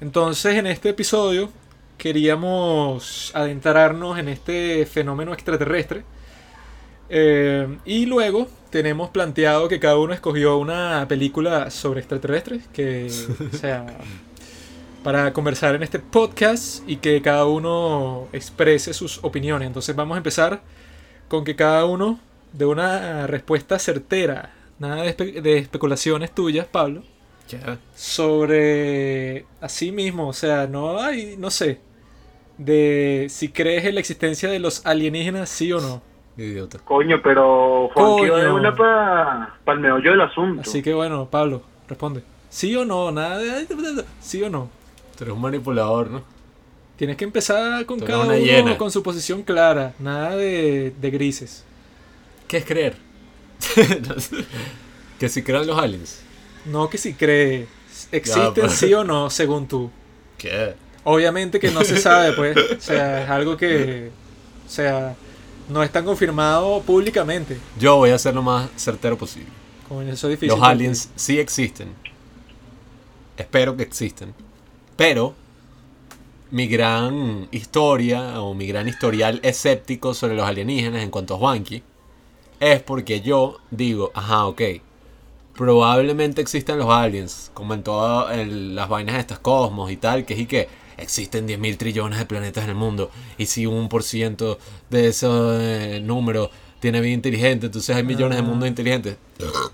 Entonces, en este episodio queríamos adentrarnos en este fenómeno extraterrestre. Eh, y luego tenemos planteado que cada uno escogió una película sobre extraterrestres, que o sea, para conversar en este podcast y que cada uno exprese sus opiniones. Entonces vamos a empezar con que cada uno dé una respuesta certera, nada de, espe- de especulaciones tuyas, Pablo, Ya. sobre así mismo, o sea, no hay, no sé, de si crees en la existencia de los alienígenas, sí o no. Idiota. Coño, pero va de Coño. una para el meollo del asunto. Así que bueno, Pablo, responde. ¿Sí o no? Nada de... ¿Sí o no? Tú eres un manipulador, ¿no? Tienes que empezar con Tú cada uno con su posición clara, nada de, de grises. ¿Qué es creer? que si crean los aliens. No que si cree, existen pues. sí o no, según tú. ¿Qué? Obviamente que no se sabe, pues. O sea, es algo que. O sea, no está confirmado públicamente. Yo voy a ser lo más certero posible. Eso es difícil. Los aliens sí existen. Espero que existen. Pero mi gran historia o mi gran historial escéptico sobre los alienígenas en cuanto a Juanqui es porque yo digo, ajá, ok. probablemente existan los aliens, como en todas las vainas de estas cosmos y tal, que es y que existen 10 mil trillones de planetas en el mundo, y si un por ciento de ese eh, número tiene vida inteligente, entonces hay millones de Ah. mundos inteligentes.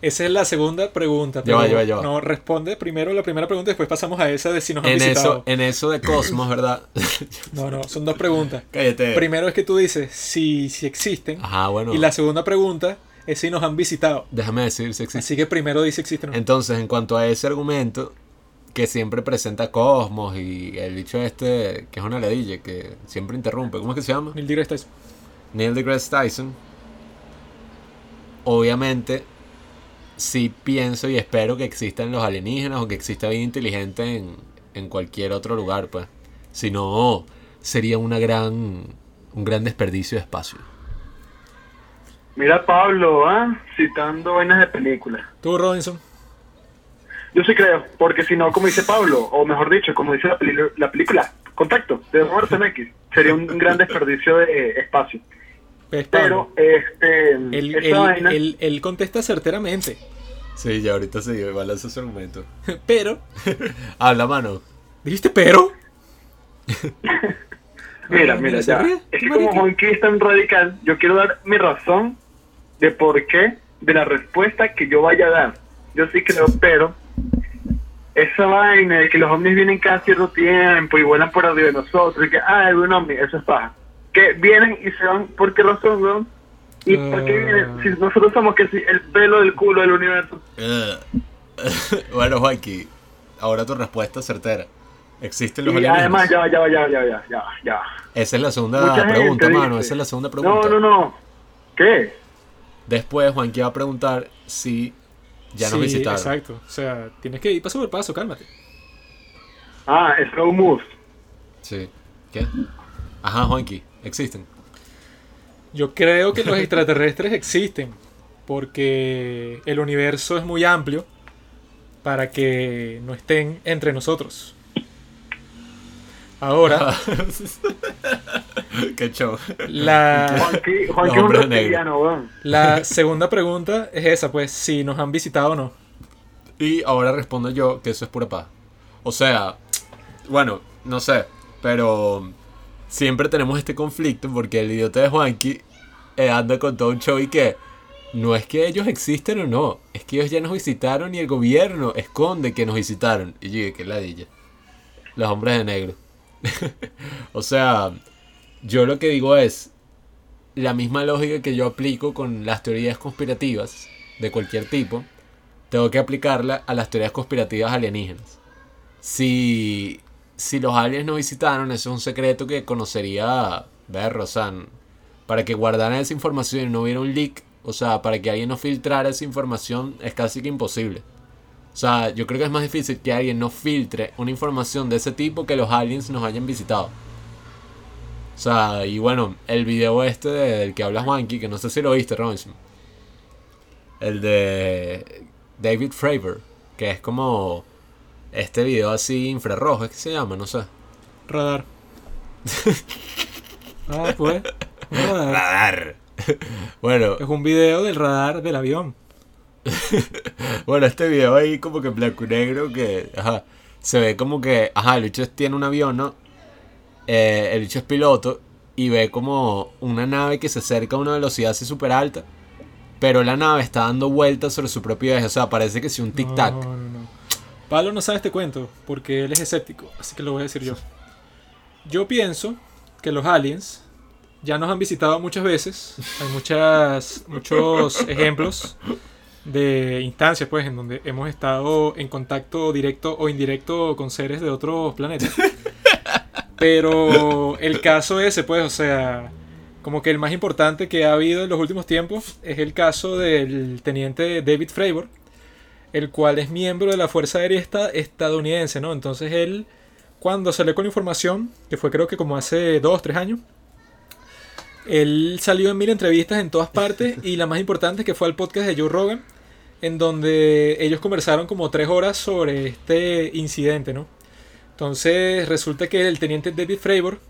Esa es la segunda pregunta. Pero ya va, ya va. No, responde primero la primera pregunta y después pasamos a esa de si nos han En visitado. eso, en eso de cosmos, ¿verdad? No, no, son dos preguntas. Cállate. Primero es que tú dices si, si existen. Ajá, bueno. Y la segunda pregunta es si nos han visitado. Déjame decir si existe. Así que primero dice existen. Entonces, en cuanto a ese argumento que siempre presenta Cosmos y el bicho este, que es una ladilla, que siempre interrumpe, ¿cómo es que se llama? Neil deGrasse Tyson. Neil deGrasse Tyson. Obviamente, sí pienso y espero que existan los alienígenas o que exista vida inteligente en, en cualquier otro lugar, pues. Si no, sería una gran, un gran desperdicio de espacio. Mira Pablo, ¿ah? citando vainas de películas. Tú, Robinson. Yo sí creo, porque si no, como dice Pablo, o mejor dicho, como dice la, película, Contacto, de Robert Zemeckis, sería un gran desperdicio de eh, espacio. Pues, Pero, este, él, él- vaina, él- él contesta certeramente. Sí, ya ahorita se dio igual ese argumento. Pero, Habla, mano. ¿dijiste pero? mira, Ah, mira, ya. ríe, es que como Juanqui es tan radical, yo quiero dar mi razón de por qué, de la respuesta que yo vaya a dar. Yo sí creo, pero esa vaina de que los ovnis vienen cada cierto tiempo y vuelan por arriba de nosotros, y que, ah, es un ovni, eso es paja. Que vienen y se van, ¿por qué razón, weón? ¿Y por qué Ah. vienen? Si nosotros somos que si el pelo del culo del universo. bueno, Juanqui, ahora tu respuesta certera. ¿Existen los Y alienígenas? además, ya, ya, ya, ya, ya, ya. va. Esa es la segunda Mucha gente pregunta, mano. dice- Esa es la segunda pregunta. No, no, no. ¿Qué? Después, Juanqui va a preguntar si ya nos Sí, visitaron. Exacto. O sea, tienes que ir paso por paso, cálmate. Ah, slow moves. Sí. ¿Qué? Ajá, Juanqui, existen. Yo creo que los extraterrestres existen porque el universo es muy amplio para que no estén entre nosotros. Ahora, Qué show. la, Juanqui, Juanqui la segunda pregunta es esa, pues, si nos han visitado o no. Y ahora respondo yo que eso es pura paz. O sea, bueno, no sé, pero siempre tenemos este conflicto porque el idiota de Juanqui eh, anda con todo un show y que no es que ellos existen o no, es que ellos ya nos visitaron y el gobierno esconde que nos visitaron. Y yo que ladilla. Los hombres de negro. o sea, yo lo que digo es la misma lógica que yo aplico con las teorías conspirativas de cualquier tipo tengo que aplicarla a las teorías conspirativas alienígenas. Si, si los aliens nos visitaron, eso es un secreto que conocería Berro, o sea, para que guardaran esa información y no hubiera un leak, o sea, para que alguien no filtrara esa información es casi que imposible. O sea, yo creo que es más difícil que alguien no filtre una información de ese tipo que los aliens nos hayan visitado. O sea, y bueno, el video este de- del que habla Juanqui, que no sé si lo viste, Robinson. El de David Fravor, que es como este video así infrarrojo, es que se llama, no sé. Radar. Ah, pues. radar. Radar. bueno, Es un video del radar del avión. bueno, este video ahí como que en blanco y negro que, ajá, se ve como que, ajá, el bicho tiene un avión, ¿no? Eh, el bicho es piloto y ve como una nave que se acerca a una velocidad así súper alta, pero la nave está dando vueltas sobre su propio eje, o sea, parece que si un tic-tac. No, no, no. Pablo no sabe este cuento porque él es escéptico, así que lo voy a decir yo. Yo pienso que los aliens ya nos han visitado muchas veces. Hay muchas, muchos ejemplos de instancias, pues, en donde hemos estado en contacto directo o indirecto con seres de otros planetas. Pero el caso ese, pues, o sea, como que el más importante que ha habido en los últimos tiempos es el caso del teniente David Fravor, el cual es miembro de la Fuerza Aérea esta- estadounidense, ¿no? Entonces él, cuando salió con información, que fue creo que como hace dos, tres años, él salió en mil entrevistas en todas partes y la más importante que fue al podcast de Joe Rogan, en donde ellos conversaron como tres horas sobre este incidente, ¿no? Entonces resulta que el teniente David Fravor,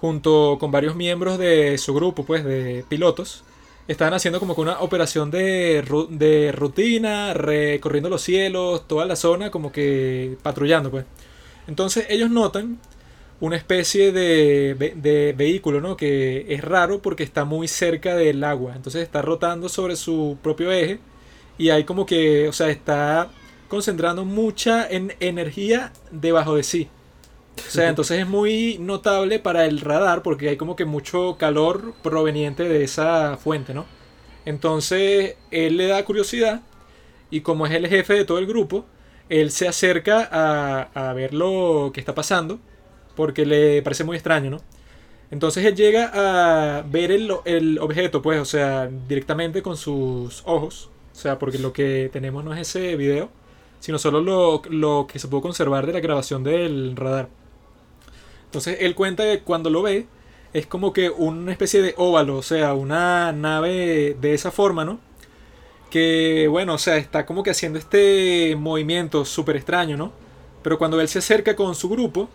junto con varios miembros de su grupo, pues de pilotos, estaban haciendo como que una operación de, de rutina, recorriendo los cielos, toda la zona, como que patrullando, pues. Entonces ellos notan una especie de, de vehículo, ¿no? Que es raro porque está muy cerca del agua. Entonces está rotando sobre su propio eje y hay como que, o sea, está concentrando mucha en energía debajo de sí. O sea, entonces es muy notable para el radar porque hay como que mucho calor proveniente de esa fuente, ¿no? Entonces él le da curiosidad y como es el jefe de todo el grupo, él se acerca a, a ver lo que está pasando porque le parece muy extraño, ¿no? Entonces él llega a ver el, el objeto, pues, o sea, directamente con sus ojos. O sea, porque lo que tenemos no es ese video, sino solo lo, lo que se pudo conservar de la grabación del radar. Entonces él cuenta que cuando lo ve, es como que una especie de óvalo, o sea, una nave de esa forma, ¿no? Que, bueno, o sea, está como que haciendo este movimiento súper extraño, ¿no? Pero cuando él se acerca con su grupo,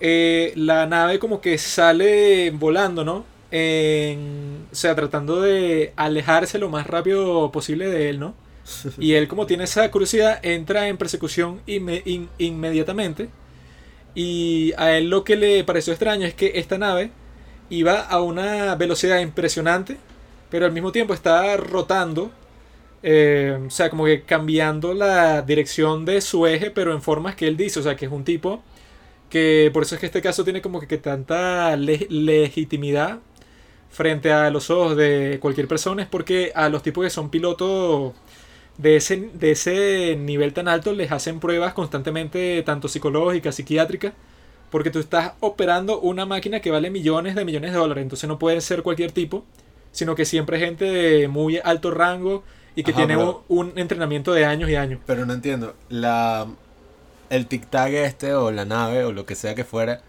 eh, la nave como que sale volando, ¿no? En- o sea, tratando de alejarse lo más rápido posible de él, ¿no? Y él como tiene esa curiosidad, entra en persecución inme- in- inmediatamente. Y a él lo que le pareció extraño es que esta nave iba a una velocidad impresionante, pero al mismo tiempo estaba rotando, eh, o sea, como que cambiando la dirección de su eje, pero en formas que él dice, o sea, que es un tipo que por eso es que este caso tiene como que, tanta le- legitimidad frente a los ojos de cualquier persona, es porque a los tipos que son pilotos de ese, de ese nivel tan alto les hacen pruebas constantemente, tanto psicológicas, psiquiátricas, porque tú estás operando una máquina que vale millones de millones de dólares, entonces no puede ser cualquier tipo, sino que siempre gente de muy alto rango y que Ajá, tiene pero- un, entrenamiento de años y años. Pero no entiendo. La, el tic-tac este o la nave o lo que sea que fuera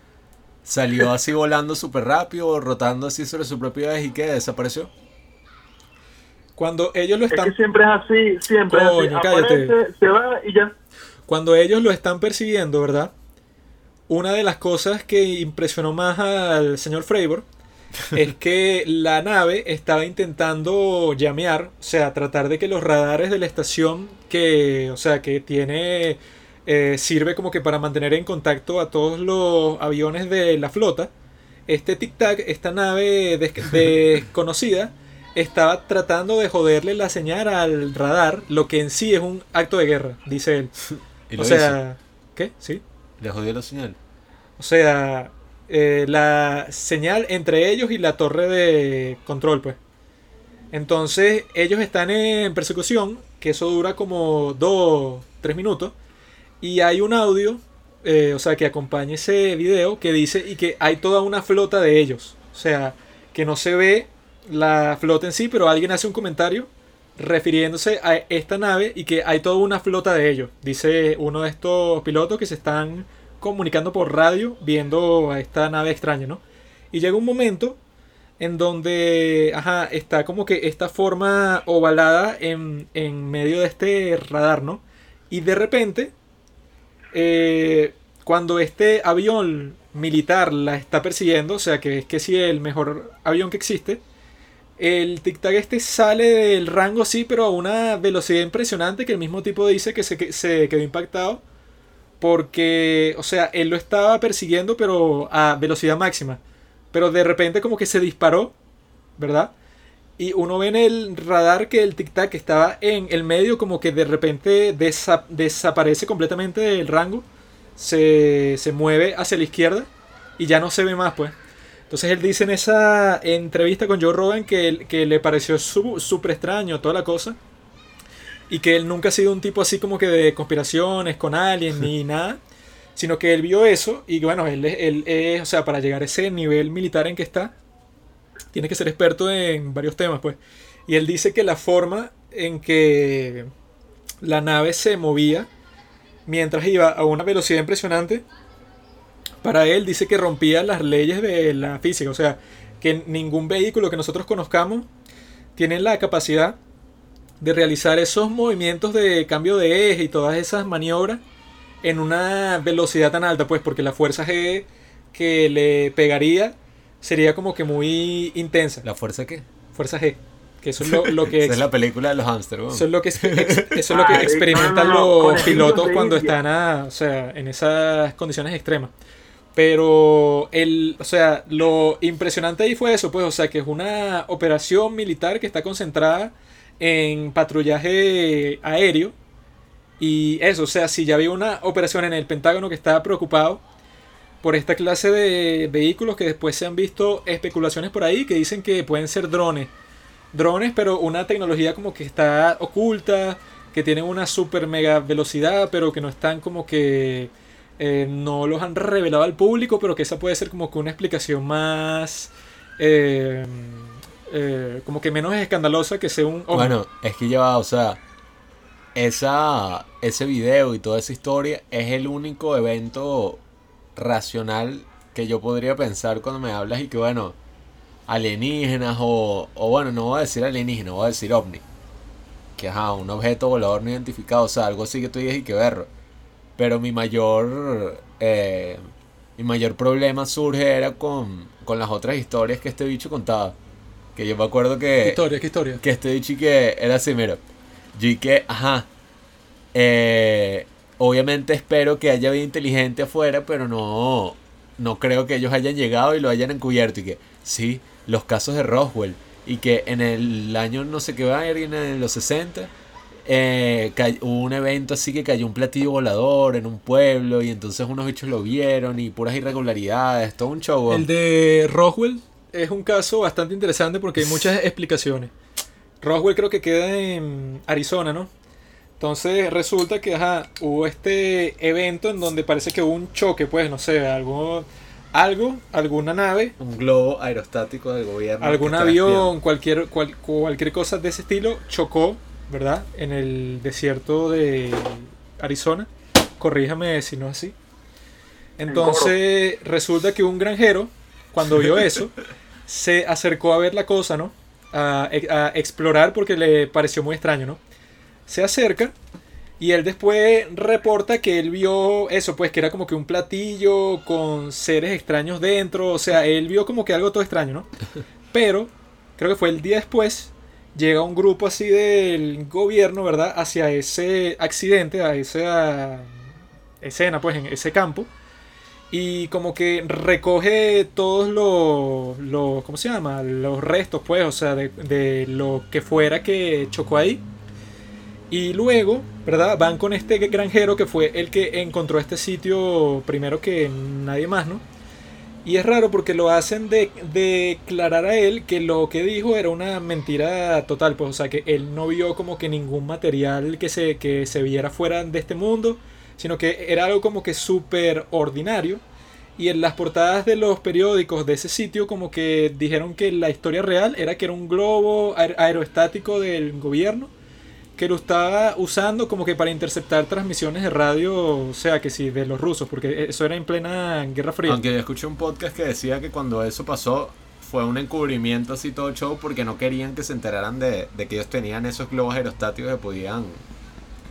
salió así volando súper rápido, rotando así sobre su propio eje y que desapareció. Cuando ellos lo Es están que siempre es así, siempre es así. Coño, cállate. Aparece, se va y ya. Cuando ellos lo están persiguiendo, ¿verdad? Una de las cosas que impresionó más al señor Fravor es que la nave estaba intentando llamear, o sea, tratar de que los radares de la estación que, o sea, que tiene eh, sirve como que para mantener en contacto a todos los aviones de la flota. Este Tic Tac, esta nave des- desconocida, estaba tratando de joderle la señal al radar, lo que en sí es un acto de guerra, dice él. Y O lo sea, ¿qué? Sí. Le jodió la señal. O sea, eh, la señal entre ellos y la torre de control, pues. Entonces, ellos están en persecución, que eso dura como 2, 3 minutos. Y hay un audio, eh, o sea, que acompaña ese video, que dice y que hay toda una flota de ellos. O sea, que no se ve la flota en sí, pero alguien hace un comentario refiriéndose a esta nave y que hay toda una flota de ellos. Dice uno de estos pilotos que se están comunicando por radio viendo a esta nave extraña, ¿no? Y llega un momento en donde, ajá, está como que esta forma ovalada en, en medio de este radar, ¿no? Y de repente, eh, cuando este avión militar la está persiguiendo, o sea que es que sí el mejor avión que existe, el tic tac este sale del rango sí, pero a una velocidad impresionante que el mismo tipo dice que se, que se quedó impactado porque, o sea, él lo estaba persiguiendo pero a velocidad máxima, pero de repente como que se disparó, ¿verdad? Y uno ve en el radar que el tic tac estaba en el medio como que de repente desa- desaparece completamente del rango, se, se mueve hacia la izquierda y ya no se ve más pues. Entonces él dice en esa entrevista con Joe Rogan que, que le pareció súper extraño toda la cosa. Y que él nunca ha sido un tipo así como que de conspiraciones con aliens ni nada. Sino que él vio eso y bueno, él, es- él es, o sea, para llegar a ese nivel militar en que está, tiene que ser experto en varios temas, pues. Y él dice que la forma en que la nave se movía mientras iba a una velocidad impresionante, para él dice que rompía las leyes de la física. O sea, que ningún vehículo que nosotros conozcamos tiene la capacidad de realizar esos movimientos de cambio de eje y todas esas maniobras en una velocidad tan alta, pues porque la fuerza G que le pegaría sería como que muy intensa. ¿La fuerza qué? Fuerza G. Que eso es lo, lo que... Esa es la película de los hamsters, weón. Eso es lo que, ex- eso es lo que Ah, experimentan no, con los pilotos cuando están a- o sea, en esas condiciones extremas. Pero el, o sea, lo impresionante ahí fue eso, pues, o sea, que es una operación militar que está concentrada en patrullaje aéreo. Y eso, o sea, si ya había una operación en el Pentágono que estaba preocupado por esta clase de vehículos que después se han visto especulaciones por ahí que dicen que pueden ser drones. Drones, pero una tecnología como que está oculta, que tienen una super mega velocidad, pero que no están como que eh, no los han revelado al público, pero que esa puede ser como que una explicación más eh, eh, como que menos escandalosa que sea un. Bueno, es que ya va, o sea, esa, ese video y toda esa historia es el único evento racional que yo podría pensar cuando me hablas y que, bueno, alienígenas o, o bueno, no voy a decir alienígena, voy a decir ovni. Que ajá, un objeto volador no identificado, o sea, algo así que tú digas y que verlo. Pero mi mayor, eh, mi mayor problema surge era con, con las otras historias que este bicho contaba. Que yo me acuerdo que ¿Qué historia? ¿Qué historia? que este dicho que era así, mira. Yo y que, ajá. eh, obviamente espero que haya vida inteligente afuera, pero no. No creo que ellos hayan llegado y lo hayan encubierto. Y que, sí, los casos de Roswell. Y que en el año no sé qué va, en los 60, eh, hubo un evento así que cayó un platillo volador en un pueblo. Y entonces unos bichos lo vieron y puras irregularidades. Todo un show. El de Roswell es un caso bastante interesante porque hay muchas explicaciones. Roswell creo que queda en Arizona, ¿no? Entonces resulta que ajá, hubo este evento en donde parece que hubo un choque, pues, no sé, algo, algo, alguna nave, Un globo aerostático del gobierno. algún avión, cualquier, cual- cualquier cosa de ese estilo chocó, ¿verdad? En el desierto de Arizona. Corríjame si no es así. Entonces resulta que un granjero, cuando vio eso, se acercó a ver la cosa, ¿no? A, a explorar porque le pareció muy extraño, ¿no? Se acerca y él después reporta que él vio eso, pues que era como que un platillo con seres extraños dentro, o sea, él vio como que algo todo extraño, ¿no? Pero, creo que fue el día después, llega un grupo así del gobierno, ¿verdad? Hacia ese accidente, a esa escena, pues en ese campo. Y como que recoge todos los, los ¿cómo se llama? Los restos, pues, o sea, de, de lo que fuera que chocó ahí. Y luego, ¿verdad? Van con este granjero que fue el que encontró este sitio primero que nadie más, ¿no? Y es raro porque lo hacen de declarar a él que lo que dijo era una mentira total, pues, o sea, que él no vio como que ningún material que se, que se viera fuera de este mundo, sino que era algo como que súper ordinario. Y en las portadas de los periódicos de ese sitio como que dijeron que la historia real era que era un globo aer- aerostático del gobierno que lo estaba usando como que para interceptar transmisiones de radio, o sea, que sí, de los rusos, porque eso era en plena Guerra Fría. Aunque yo escuché un podcast que decía que cuando eso pasó fue un encubrimiento así todo show porque no querían que se enteraran de, de que ellos tenían esos globos aerostáticos que podían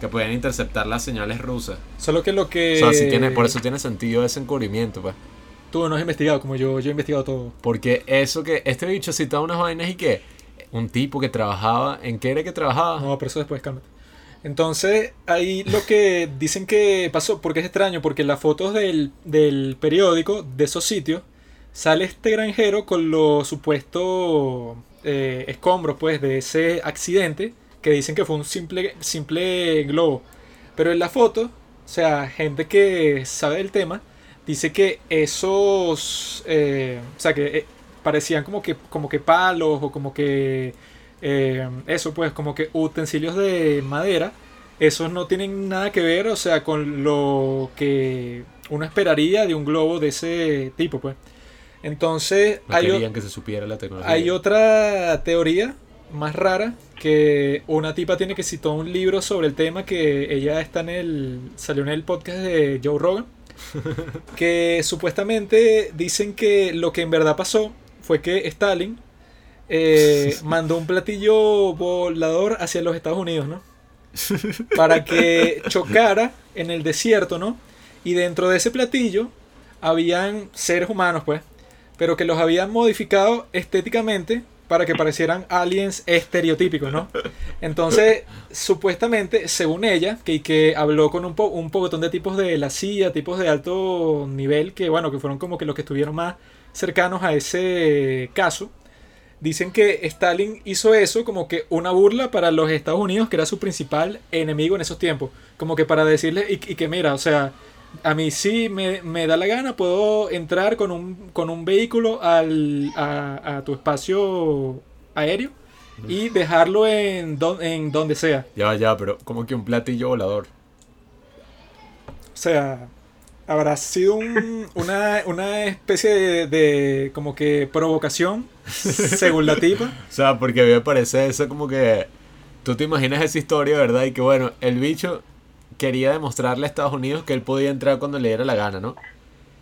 que podían interceptar las señales rusas. Solo que lo que... O sea, sí tiene, por eso tiene sentido ese encubrimiento, pues. Tú no has investigado, como yo, yo he investigado todo. Porque eso que este bicho citaba unas vainas y que un tipo que trabajaba, ¿en qué era que trabajaba? No, pero eso después, cálmate. Entonces, ahí lo que dicen que pasó, porque es extraño, porque las fotos del, del periódico, de esos sitios, sale este granjero con los supuestos eh, escombros, pues, de ese accidente, que dicen que fue un simple, simple globo. Pero en la foto, o sea, gente que sabe del tema, dice que esos, eh, o sea, que eh, parecían como que, como que palos o como que eh, eso pues como que utensilios de madera esos no tienen nada que ver o sea con lo que uno esperaría de un globo de ese tipo pues entonces No hay, o- que se supiera la tecnología. hay otra teoría más rara que una tipa tiene que citó un libro sobre el tema que ella está en el salió en el podcast de Joe Rogan que supuestamente dicen que lo que en verdad pasó fue que Stalin eh, mandó un platillo volador hacia los Estados Unidos, ¿no? Para que chocara en el desierto, ¿no? Y dentro de ese platillo habían seres humanos, pues, pero que los habían modificado estéticamente para que parecieran aliens estereotípicos, ¿no? Entonces, supuestamente, según ella, que, que habló con un, po un de tipos de la CIA, tipos de alto nivel, que bueno, que fueron como que los que estuvieron más cercanos a ese caso, dicen que Stalin hizo eso como que una burla para los Estados Unidos, que era su principal enemigo en esos tiempos. Como que para decirle, y, y que mira, o sea, a mí sí me, me, da la gana, puedo entrar con un, con un vehículo al, a, a tu espacio aéreo y dejarlo en, don, en donde sea. Ya, ya, pero como que un platillo volador. O sea, habrá sido un, una, una, especie de, como que provocación, según la tipa. o sea, porque a mí me parece eso como que tú te imaginas esa historia, ¿verdad? Y que bueno, el bicho quería demostrarle a Estados Unidos que él podía entrar cuando le diera la gana, ¿no?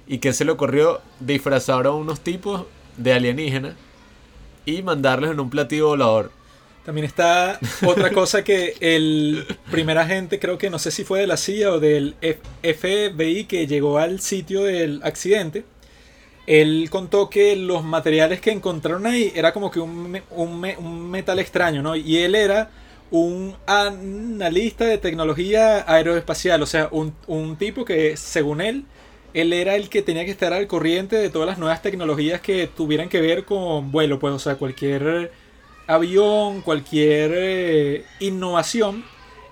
Y que se le ocurrió disfrazar a unos tipos de alienígenas y mandarlos en un platillo volador. También está otra cosa que el primer agente, creo que no sé si fue de la CIA o del FBI que llegó al sitio del accidente. Él contó que los materiales que encontraron ahí era como que un, un, un metal extraño, ¿no? Y él era un analista de tecnología aeroespacial, o sea, un, un, tipo que según él, él era el que tenía que estar al corriente de todas las nuevas tecnologías que tuvieran que ver con vuelo, pues, o sea, cualquier avión, cualquier eh, innovación,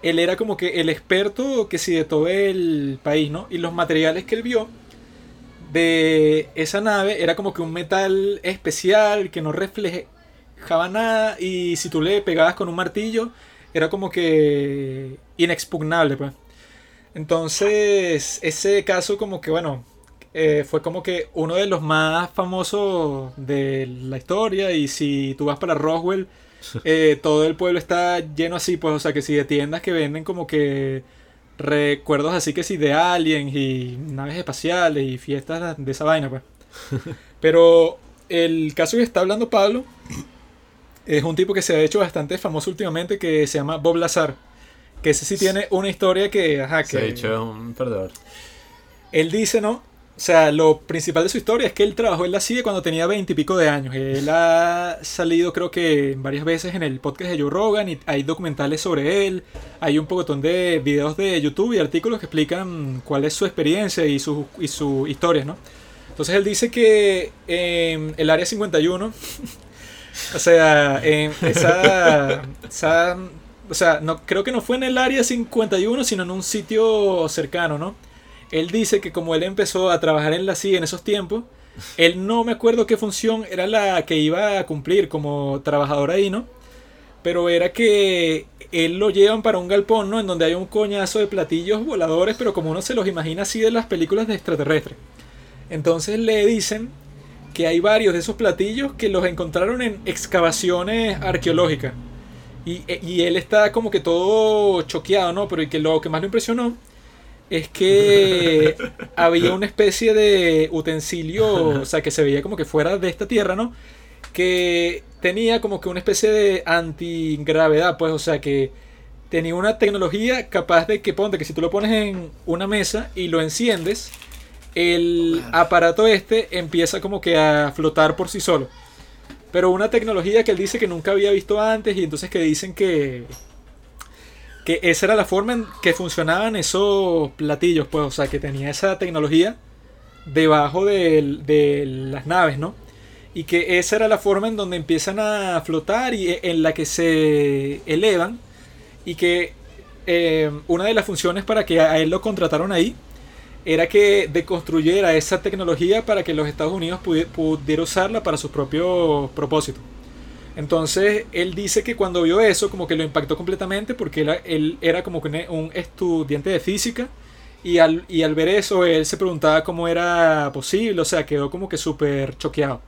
él era como que el experto que sí de todo el país, ¿no? Y los materiales que él vio de esa nave era como que un metal especial que no reflejaba nada y si tú le pegabas con un martillo era como que inexpugnable, pues. Entonces, ese caso como que, bueno, eh, fue como que uno de los más famosos de la historia y si tú vas para Roswell, eh, todo el pueblo está lleno así, pues, o sea, que si de tiendas que venden como que recuerdos así que sí de aliens y naves espaciales y fiestas de esa vaina, pues. Pero el caso que está hablando Pablo es un tipo que se ha hecho bastante famoso últimamente que se llama Bob Lazar. Que ese sí tiene una historia que. Ajá, que se ha hecho un perdedor. Él dice, ¿no? O sea, lo principal de su historia es que él trabajó en la CIA cuando tenía veinte y pico de años. Él ha salido, creo que varias veces en el podcast de Joe Rogan y hay documentales sobre él. Hay un pocotón de videos de YouTube y artículos que explican cuál es su experiencia y su, y su historia, ¿no? Entonces él dice que en el área 51 o sea, en esa, esa, O sea, no, creo que no fue en el área 51, sino en un sitio cercano, ¿no? Él dice que como él empezó a trabajar en la CIA en esos tiempos, él no me acuerdo qué función era la que iba a cumplir como trabajador ahí, ¿no? Pero era que él lo llevan para un galpón, ¿no? En donde hay un coñazo de platillos voladores, pero como uno se los imagina así de las películas de extraterrestres. Entonces le dicen que hay varios de esos platillos que los encontraron en excavaciones arqueológicas. Y, y, él está como que todo choqueado, ¿no? Pero que lo que más lo impresionó es que había una especie de utensilio, o sea, que se veía como que fuera de esta tierra, ¿no? Que tenía como que una especie de antigravedad, pues, o sea, que tenía una tecnología capaz de que, ponte, que si tú lo pones en una mesa y lo enciendes, el aparato este empieza como que a flotar por sí solo. Pero una tecnología que él dice que nunca había visto antes y entonces que dicen que que esa era la forma en que funcionaban esos platillos, pues, o sea, que tenía esa tecnología debajo de, de las naves, ¿no? Y que esa era la forma en donde empiezan a flotar y en la que se elevan y que eh, una de las funciones para que a él lo contrataron ahí era que deconstruyera esa tecnología para que los Estados Unidos pudiera usarla para sus propios propósitos. Entonces él dice que cuando vio eso como que lo impactó completamente porque él, era como que un estudiante de física y al, y al ver eso él se preguntaba cómo era posible, o sea, quedó como que súper choqueado.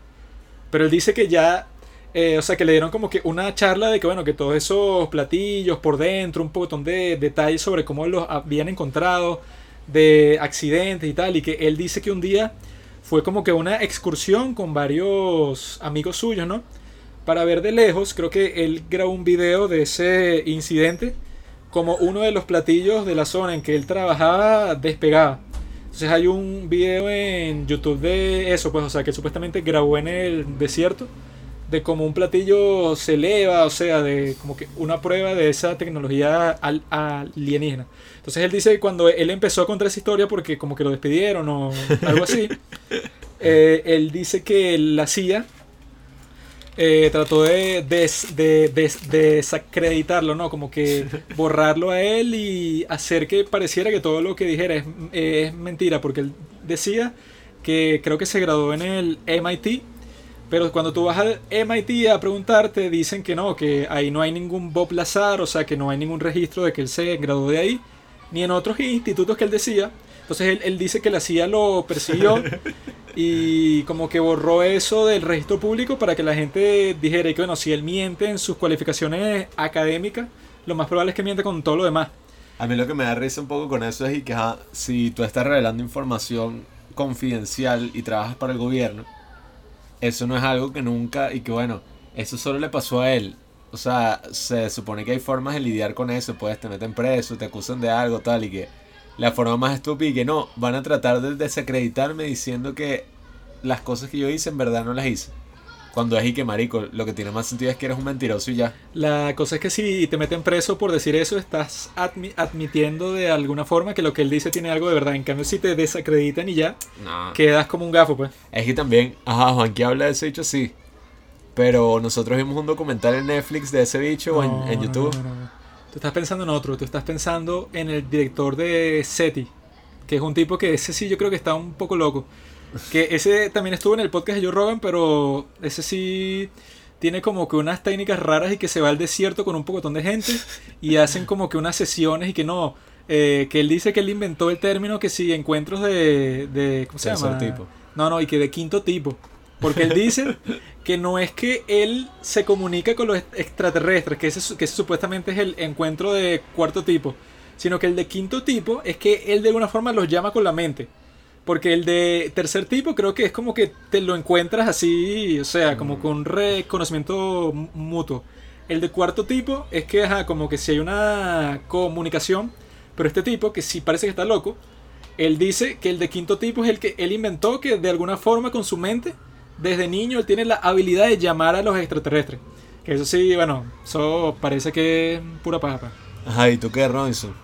Pero él dice que ya, eh, o sea, que le dieron como que una charla de que bueno, que todos esos platillos por dentro, un poco de detalles sobre cómo los habían encontrado, de accidentes y tal, y que él dice que un día fue como que una excursión con varios amigos suyos, ¿no? Para ver de lejos, creo que él grabó un video de ese incidente, como uno de los platillos de la zona en que él trabajaba despegaba. Entonces hay un video en YouTube de eso, pues, o sea, que supuestamente grabó en el desierto de cómo un platillo se eleva, o sea, de como que una prueba de esa tecnología al- alienígena. Entonces él dice que cuando él empezó a contar esa historia porque como que lo despidieron o algo así, eh, él dice que la CIA eh, trató de, des- de- des- desacreditarlo, ¿no? Como que borrarlo a él y hacer que pareciera que todo lo que dijera es, es mentira, porque él decía que creo que se graduó en el MIT, pero cuando tú vas al MIT a preguntarte, dicen que no, que ahí no hay ningún Bob Lazar, o sea, que no hay ningún registro de que él se graduó de ahí, ni en otros institutos que él decía. Entonces él, él dice que la CIA lo persiguió y como que borró eso del registro público para que la gente dijera que, bueno, si él miente en sus cualificaciones académicas, lo más probable es que miente con todo lo demás. A mí lo que me da risa un poco con eso es y que si tú estás revelando información confidencial y trabajas para el gobierno, eso no es algo que nunca y que bueno, eso solo le pasó a él. O sea, se supone que hay formas de lidiar con eso, puedes te meten preso, te acusan de algo tal y que la forma más estúpida y que no, van a tratar de desacreditarme diciendo que las cosas que yo hice en verdad no las hice. Cuando es y que marico, lo que tiene más sentido es que eres un mentiroso y ya. La cosa es que si te meten preso por decir eso, estás admi- admitiendo de alguna forma que lo que él dice tiene algo de verdad. En cambio, si te desacreditan y ya, No. quedas como un gafo, pues. Es que también, ajá, Juan que habla de ese bicho, sí. Pero nosotros vimos un documental en Netflix de ese bicho o en, YouTube. no. Tú estás pensando en otro, tú estás pensando en el director de SETI, que es un tipo que ese sí yo creo que está un poco loco. Que ese también estuvo en el podcast de Joe Rogan, pero ese sí tiene como que unas técnicas raras y que se va al desierto con un pocotón de gente y hacen como que unas sesiones y que no, eh, que él dice que él inventó el término que si encuentros de, de ¿cómo se Tercer llama? tipo. No, no, y que de quinto tipo. Porque él dice que no es que él se comunica con los extraterrestres, que ese, que ese supuestamente es el encuentro de cuarto tipo, sino que el de quinto tipo es que él de alguna forma los llama con la mente. Porque el de tercer tipo creo que es como que te lo encuentras así, o sea, como con reconocimiento mu- mutuo. El de cuarto tipo es que, ajá, como que si hay una comunicación, pero este tipo, que sí parece que está loco, él dice que el de quinto tipo es el que él inventó, que de alguna forma con su mente, desde niño, él tiene la habilidad de llamar a los extraterrestres. Que eso sí, bueno, eso parece que es pura paja. pa. Ajá, ¿y tú qué, Robinson?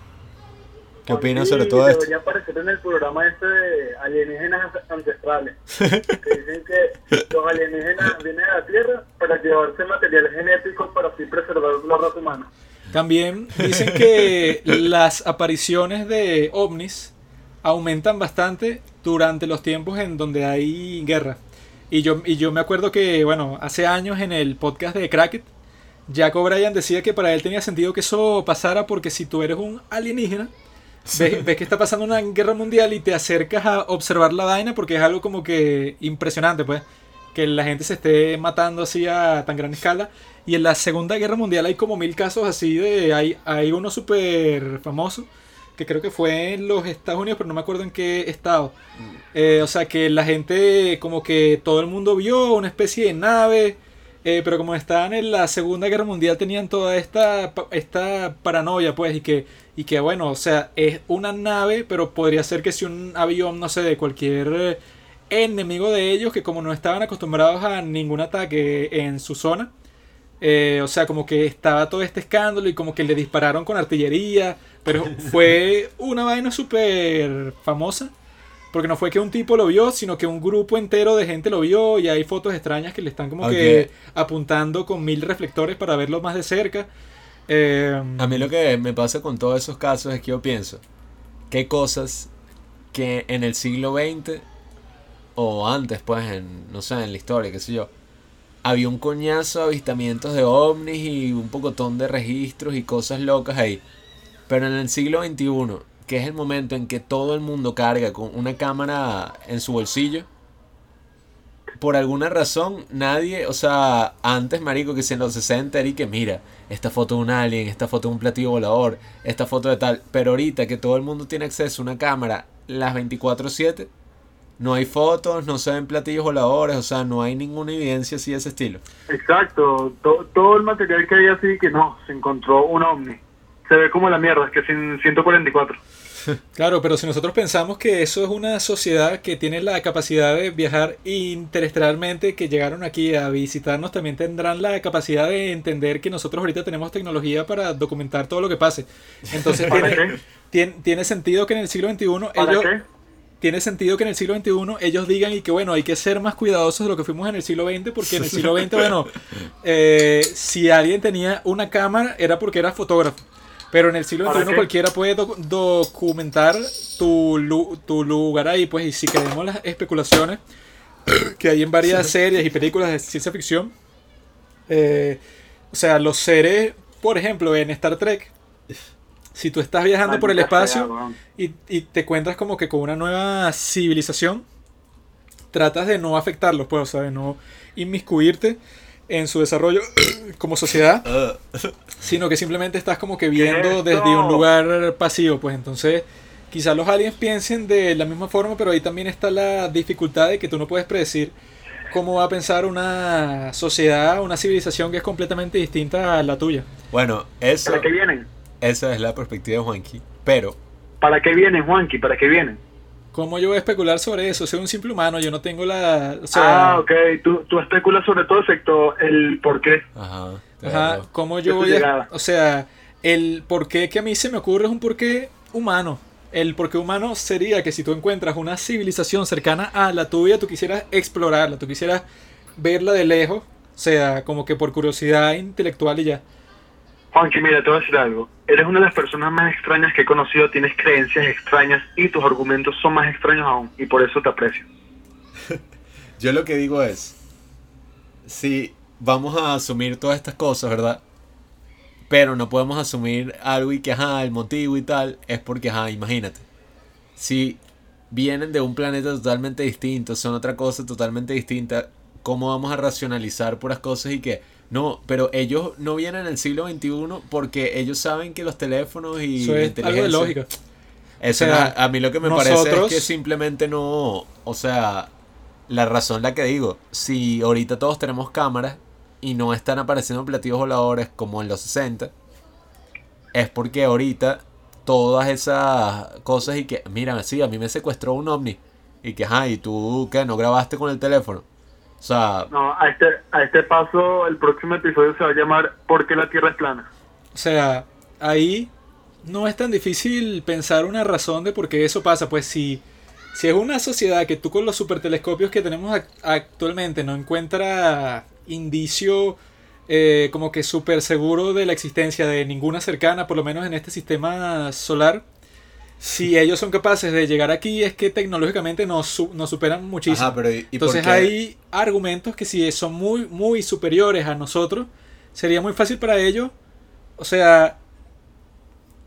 ¿Qué opinas sobre todo esto? Debería aparecer en el programa este de alienígenas ancestrales. que dicen que los alienígenas vienen a la Tierra para llevarse material genético para así preservar la raza humana. También dicen que las apariciones de ovnis aumentan bastante durante los tiempos en donde hay guerra. Y yo, y yo me acuerdo que, bueno, hace años en el podcast de Cracket, Jack O'Brien decía que para él tenía sentido que eso pasara porque si tú eres un alienígena, ves, ves que está pasando una guerra mundial y te acercas a observar la vaina porque es algo como que impresionante, pues. Que la gente se esté matando así a tan gran escala. Y en la Segunda Guerra Mundial hay como mil casos así de... Hay, hay uno súper famoso, que creo que fue en los Estados Unidos, pero no me acuerdo en qué estado. Eh, o sea, que la gente, como que todo el mundo vio una especie de nave, eh, pero como estaban en la Segunda Guerra Mundial tenían toda esta, esta paranoia, pues, y que, y que, bueno, o sea, es una nave, pero podría ser que si un avión, no sé, de cualquier eh, enemigo de ellos, que como no estaban acostumbrados a ningún ataque en su zona, eh, o sea, como que estaba todo este escándalo y como que le dispararon con artillería, pero fue una vaina súper famosa. Porque no fue que un tipo lo vio, sino que un grupo entero de gente lo vio y hay fotos extrañas que le están como que apuntando con mil reflectores para verlo más de cerca. Eh, A mí lo que me pasa con todos esos casos es que yo pienso, ¿qué cosas que en el siglo XX o antes, pues, en, no sé, en la historia, qué sé yo, había un coñazo de avistamientos de ovnis y un pocotón de registros y cosas locas ahí. Pero en el siglo XXI, que es el momento en que todo el mundo carga con una cámara en su bolsillo, por alguna razón nadie, o sea, antes marico que si en los 60 era y que mira, esta foto de un alien, esta foto de un platillo volador, esta foto de tal, pero ahorita que todo el mundo tiene acceso a una cámara las 24/7, no hay fotos, no se ven platillos voladores, o sea, no hay ninguna evidencia así de ese estilo. Exacto, To- todo el material que hay así que no, se encontró un ovni. Se ve como la mierda, que sin 144. Claro, pero si nosotros pensamos que eso es una sociedad que tiene la capacidad de viajar interestelarmente, que llegaron aquí a visitarnos, también tendrán la capacidad de entender que nosotros ahorita tenemos tecnología para documentar todo lo que pase. Entonces ¿Para tiene, tiene, tiene sentido que en el siglo XXI ¿Para ellos... Tiene sentido que en el siglo XXI ellos digan y que bueno, hay que ser más cuidadosos de lo que fuimos en el siglo XX, porque en el siglo XX, bueno, eh, si alguien tenía una cámara era porque era fotógrafo. Pero en el siglo ¿Para XXI cualquiera puede doc- documentar tu, lu- tu lugar ahí, pues, y si creemos las especulaciones que hay en varias series y películas de ciencia ficción, eh, o sea, los seres, por ejemplo, en Star Trek, si tú estás viajando por el sea, espacio y, y te encuentras como que con una nueva civilización, tratas de no afectarlos, pues, o sea, de no inmiscuirte en su desarrollo como sociedad, sino que simplemente estás como que viendo desde un lugar pasivo, pues entonces quizás los aliens piensen de la misma forma, pero ahí también está la dificultad de que tú no puedes predecir cómo va a pensar una sociedad, una civilización que es completamente distinta a la tuya. Bueno, eso, ¿Para qué vienen? Esa es la perspectiva de Juanqui. Pero, ¿Para qué vienen, Juanqui? ¿Para qué vienen? ¿Cómo yo voy a especular sobre eso? Soy un simple humano, yo no tengo la... O sea, ah, ok. Tú, tú especulas sobre todo excepto el por qué. ajá, Ajá. ¿cómo Yo voy a... O sea, el porqué que a mí se me ocurre es un porqué humano. El porqué humano sería que si tú encuentras una civilización cercana a la tuya, tú quisieras explorarla, tú quisieras verla de lejos, o sea, como que por curiosidad intelectual y ya. Juanqui, mira, te voy a decir algo. Eres una de las personas más extrañas que he conocido, tienes creencias extrañas y tus argumentos son más extraños aún, y por eso te aprecio. Yo lo que digo es, si vamos a asumir todas estas cosas, ¿verdad? Pero no podemos asumir algo y que, ajá, el motivo y tal, es porque, ajá, imagínate. Si vienen de un planeta totalmente distinto, son otra cosa totalmente distinta, ¿cómo vamos a racionalizar puras cosas y que, no, pero ellos no vienen en el siglo XXI porque ellos saben que los teléfonos y Eso es algo de lógica. eso O sea, a mí lo que me parece es que simplemente no, o sea, la razón la que digo, si ahorita todos tenemos cámaras y no están apareciendo platillos voladores como en los 60, es porque ahorita todas esas cosas y que, mira, sí, a mí me secuestró un ovni y que, ajá, y tú, ¿qué? ¿No grabaste con el teléfono? O sea, No, a este, a este paso, el próximo episodio se va a llamar ¿Por qué la Tierra es plana? O sea, ahí no es tan difícil pensar una razón de por qué eso pasa. Pues si, si es una sociedad que tú con los supertelescopios que tenemos ac- actualmente no encuentra indicio eh, como que súper seguro de la existencia de ninguna cercana, por lo menos en este sistema solar, si ellos son capaces de llegar aquí es que tecnológicamente nos, su- nos superan muchísimo. ajá, pero ¿y, y por Entonces hay argumentos que si son muy, muy superiores a nosotros, sería muy fácil para ellos, o sea,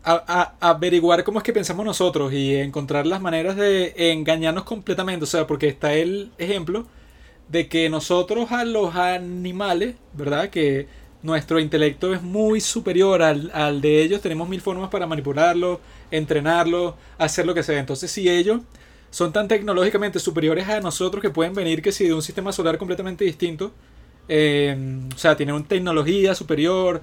a- a- averiguar cómo es que pensamos nosotros y encontrar las maneras de engañarnos completamente. O sea, porque está el ejemplo de que nosotros a los animales, ¿verdad? Que nuestro intelecto es muy superior al, al de ellos, tenemos mil formas para manipularlo, entrenarlo, hacer lo que sea. Entonces, si ellos son tan tecnológicamente superiores a nosotros que pueden venir que si de un sistema solar completamente distinto, eh, o sea, tienen una tecnología superior,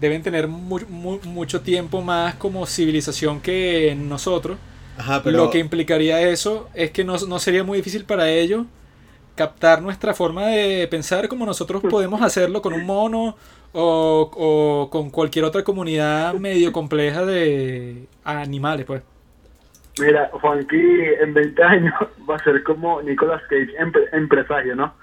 deben tener mu- mu- mucho tiempo más como civilización que nosotros. Ajá, pero Lo que implicaría eso es que no, no sería muy difícil para ellos captar nuestra forma de pensar como nosotros podemos hacerlo con un mono o, o con cualquier otra comunidad medio compleja de animales, pues. Mira, Juanqui en 20 años va a ser como Nicolas Cage en presagio, ¿no?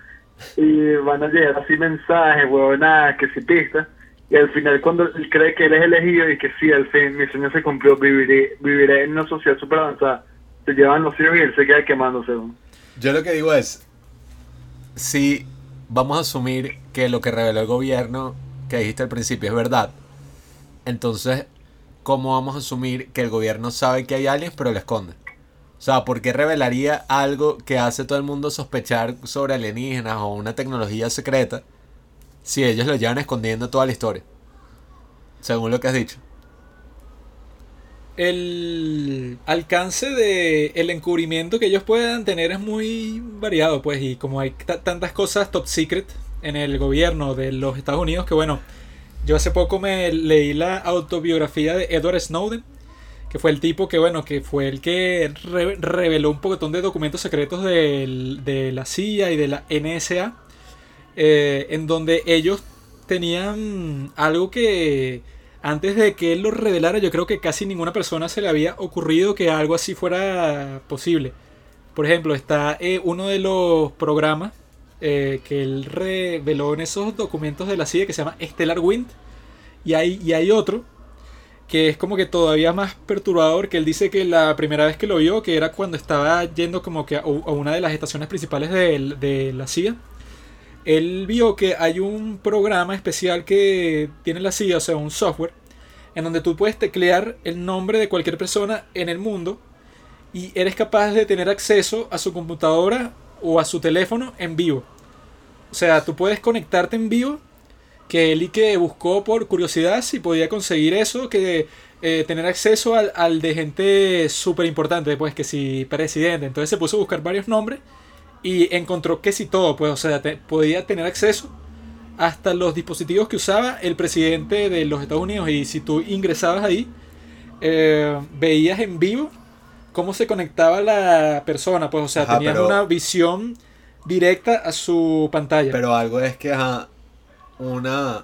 Y van a llegar así mensajes, huevonadas, que si pistas. Y al final, cuando él cree que él es elegido y que sí, al fin mi sueño se cumplió, viviré, viviré en una sociedad súper avanzada. Se llevan los hijos y él se queda quemándose. ¿no? Yo lo que digo es, si vamos a asumir que lo que reveló el gobierno que dijiste al principio es verdad, entonces, ¿cómo vamos a asumir que el gobierno sabe que hay aliens pero lo esconde? O sea, ¿por qué revelaría algo que hace todo el mundo sospechar sobre alienígenas o una tecnología secreta si ellos lo llevan escondiendo toda la historia? Según lo que has dicho. el alcance de el encubrimiento que ellos puedan tener es muy variado, pues, y como hay ta- tantas cosas top secret en el gobierno de los Estados Unidos, que bueno, yo hace poco me leí la autobiografía de Edward Snowden, que fue el tipo que, bueno, que fue el que re- reveló un poquitón de documentos secretos del- de la CIA y de la NSA, eh, en donde ellos tenían algo que antes de que él lo revelara, yo creo que casi ninguna persona se le había ocurrido que algo así fuera posible. Por ejemplo, está eh, uno de los programas eh, que él reveló en esos documentos de la CIA que se llama Stellar Wind. Y hay, y hay otro que es como que todavía más perturbador, que él dice que la primera vez que lo vio, que era cuando estaba yendo como que a, una de las estaciones principales del- de, la CIA, él vio que hay un programa especial que tiene la CIA, o sea, un software, en donde tú puedes teclear el nombre de cualquier persona en el mundo y eres capaz de tener acceso a su computadora o a su teléfono en vivo. O sea, tú puedes conectarte en vivo, que él y que buscó por curiosidad si podía conseguir eso, que eh, tener acceso al, al de gente súper importante, pues que si presidente. Entonces se puso a buscar varios nombres y encontró que si todo, pues, o sea, te- podía tener acceso hasta los dispositivos que usaba el presidente de los Estados Unidos. Y si tú ingresabas ahí, eh, veías en vivo cómo se conectaba la persona, pues, o sea, Ajá, tenías pero- una visión directa a su pantalla. Pero algo es que, ajá, una.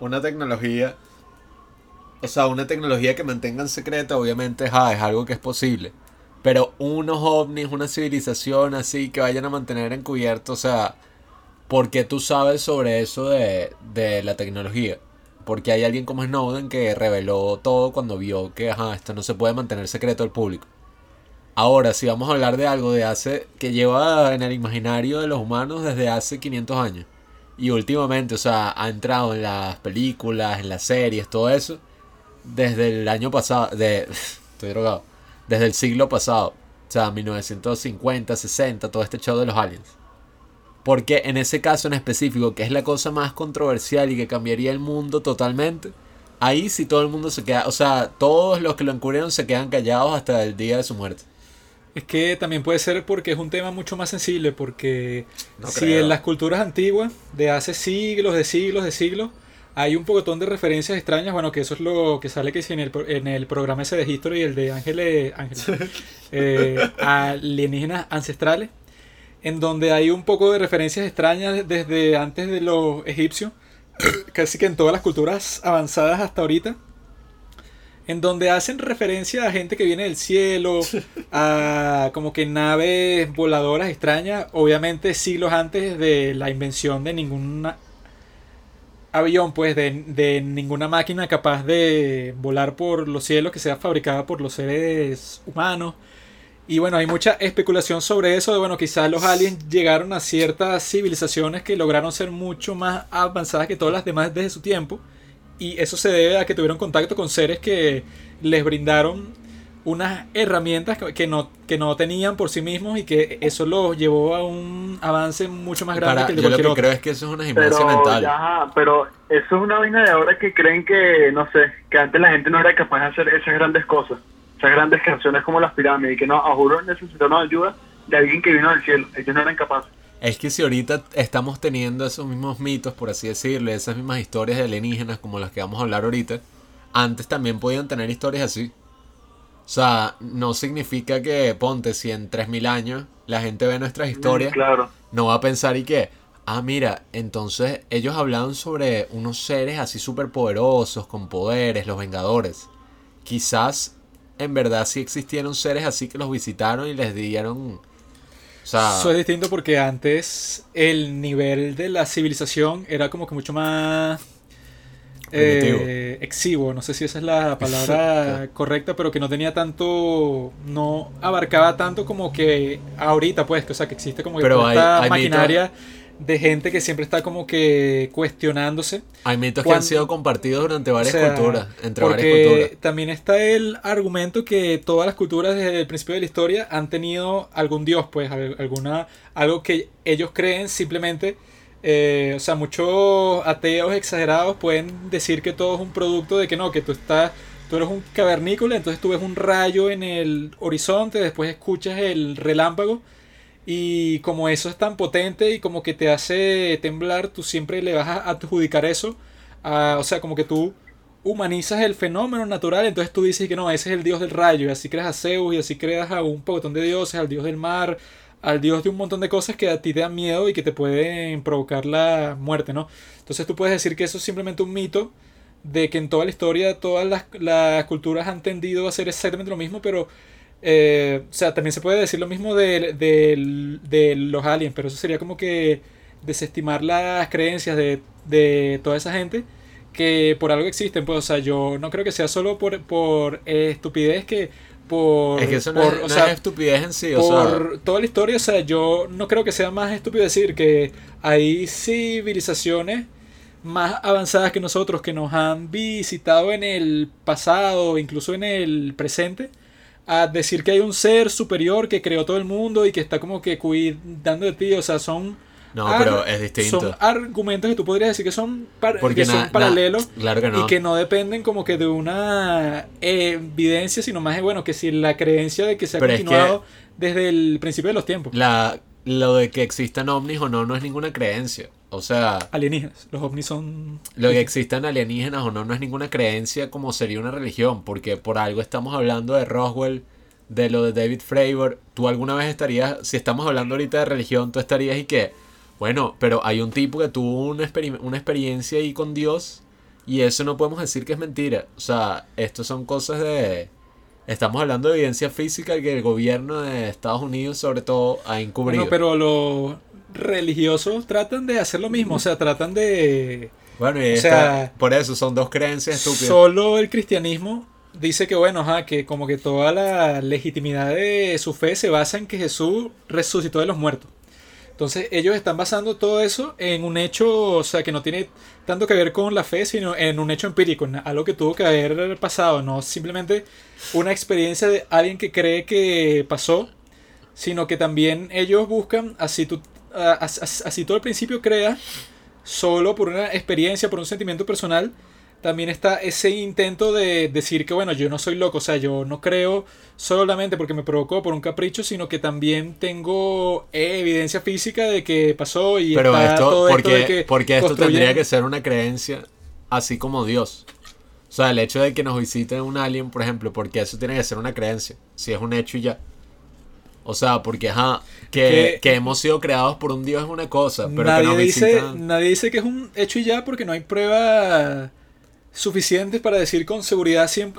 Una tecnología. O sea, una tecnología que mantengan secreta, obviamente, ajá, es algo que es posible. Pero unos ovnis, una civilización así que vayan a mantener encubierto, o sea, ¿por qué tú sabes sobre eso de, de la tecnología? Porque hay alguien como Snowden que reveló todo cuando vio que, ajá, esto no se puede mantener secreto al público. Ahora, si vamos a hablar de algo de hace que lleva en el imaginario de los humanos desde hace 500 años y últimamente, o sea, ha entrado en las películas, en las series, todo eso desde el año pasado, de estoy drogado, desde el siglo pasado, o sea, 1950, 60, todo este show de los aliens. Porque en ese caso en específico, que es la cosa más controversial y que cambiaría el mundo totalmente, ahí sí todo el mundo se queda, o sea, todos los que lo encubrieron se quedan callados hasta el día de su muerte. Es que también puede ser porque es un tema mucho más sensible, porque No si creo. en las culturas antiguas, de hace siglos, de siglos, de siglos, hay un pocotón de referencias extrañas, bueno, que eso es lo que sale que sí en el, en el programa ese de History, el de Ángeles, Ángeles eh, alienígenas ancestrales, en donde hay un poco de referencias extrañas desde antes de los egipcios, casi que en todas las culturas avanzadas hasta ahorita, en donde hacen referencia a gente que viene del cielo, a como que naves voladoras extrañas, obviamente siglos antes de la invención de ningún avión, pues de, de ninguna máquina capaz de volar por los cielos que sea fabricada por los seres humanos. Y bueno, hay mucha especulación sobre eso, de bueno, quizás los aliens llegaron a ciertas civilizaciones que lograron ser mucho más avanzadas que todas las demás desde su tiempo. Y eso se debe a que tuvieron contacto con seres que les brindaron unas herramientas que- que no, que no tenían por sí mismos y que eso los llevó a un avance mucho más grande Para- que el de yo lo cualquier que otro. creo es que eso es una gimnasia Pero, mental. ya, pero eso es una vaina de ahora que creen que, no sé, que antes la gente no era capaz de hacer esas grandes cosas, esas grandes canciones como las pirámides, y que no, a juro necesitaron ayuda de alguien que vino del cielo, ellos no eran capaces. Es que si ahorita estamos teniendo esos mismos mitos, por así decirlo, esas mismas historias de alienígenas como las que vamos a hablar ahorita, antes también podían tener historias así. O sea, no significa que, ponte, si en 3000 años la gente ve nuestras historias, Mm, Claro. no va a pensar y que, ah, mira, entonces ellos hablaban sobre unos seres así súper poderosos, con poderes, los Vengadores. Quizás en verdad sí existieron seres así que los visitaron y les dieron... O sea, Eso es distinto porque antes el nivel de la civilización era como que mucho más eh, exiguo, no sé si esa es la palabra correcta, pero que no tenía tanto, no abarcaba tanto como que ahorita, pues, que, o sea, que existe como que Pero hay- hay maquinaria de gente que siempre está como que cuestionándose. Hay mitos que han sido compartidos durante varias O sea, culturas, entre porque varias culturas. también está el argumento que todas las culturas desde el principio de la historia han tenido algún dios, pues al- alguna algo que ellos creen simplemente. eh, o sea, muchos ateos exagerados pueden decir que todo es un producto de que no, que tú estás, tú eres un cavernícola, entonces tú ves un rayo en el horizonte, después escuchas el relámpago y como eso es tan potente y como que te hace temblar, tú siempre le vas a adjudicar eso. a- o sea, como que tú humanizas el fenómeno natural, entonces tú dices que no, ese es el dios del rayo, y así creas a Zeus, y así creas a un montón de dioses, al dios del mar, al dios de un montón de cosas que a ti te dan miedo y que te pueden provocar la muerte, ¿no? Entonces tú puedes decir que eso es simplemente un mito de que en toda la historia todas las, las culturas han tendido a hacer exactamente lo mismo, pero... eh, o sea, también se puede decir lo mismo de, de- de los aliens, pero eso sería como que desestimar las creencias de, de toda esa gente que por algo existen. Pues, o sea, yo no creo que sea solo por, por estupidez que por... es que eso no, por- es, o sea, es estupidez en sí, o sea, por toda la historia, o sea, yo no creo que sea más estúpido decir que hay civilizaciones más avanzadas que nosotros que nos han visitado en el pasado, incluso en el presente, a decir que hay un ser superior que creó todo el mundo y que está como que cuidando de ti, o sea, son no, pero es distinto. son argumentos que tú podrías decir que son, par- que son paralelos claro que no. y que no dependen como que de una evidencia, sino más de, bueno, que si la creencia de que se ha Pero es que- continuado desde el principio de los tiempos. La, lo de que existan ovnis o no, no es ninguna creencia. O sea, Alienígenas. Los ovnis son... lo que existan alienígenas o no, no es ninguna creencia como sería una religión. Porque por algo estamos hablando de Roswell, de lo de David Fravor. Tú alguna vez estarías, si estamos hablando ahorita de religión, tú estarías y que, bueno, pero hay un tipo que tuvo una, una experiencia ahí con Dios y eso no podemos decir que es mentira. O sea, esto son cosas de... Estamos hablando de evidencia física que el gobierno de Estados Unidos sobre todo ha encubrido. Bueno, pero los religiosos tratan de hacer lo mismo, o sea, tratan de... Bueno, y O esta- sea, por eso son dos creencias estúpidas. Solo el cristianismo dice que, bueno, ajá, que como que toda la legitimidad de su fe se basa en que Jesús resucitó de los muertos. Entonces ellos están basando todo eso en un hecho, o sea, que no tiene tanto que ver con la fe, sino en un hecho empírico, en algo que tuvo que haber pasado, no simplemente una experiencia de alguien que cree que pasó, sino que también ellos buscan, así tú, a- as- as- así tú al principio creas, solo por una experiencia, por un sentimiento personal, también está ese intento de decir que, bueno, yo no soy loco, o sea, yo no creo solamente porque me provocó por un capricho, sino que también tengo evidencia física de que pasó y Pero está esto, todo porque, esto de que porque esto construyen- tendría que ser una creencia así como Dios. O sea, el hecho de que nos visite un alien, por ejemplo, porque eso tiene que ser una creencia. Si es un hecho y ya. O sea, porque ajá, que, Que- que hemos sido creados por un Dios es una cosa, pero que nadie, nos dice, visitan. nadie dice que es un hecho y ya porque no hay pruebas suficientes para decir con seguridad 100%,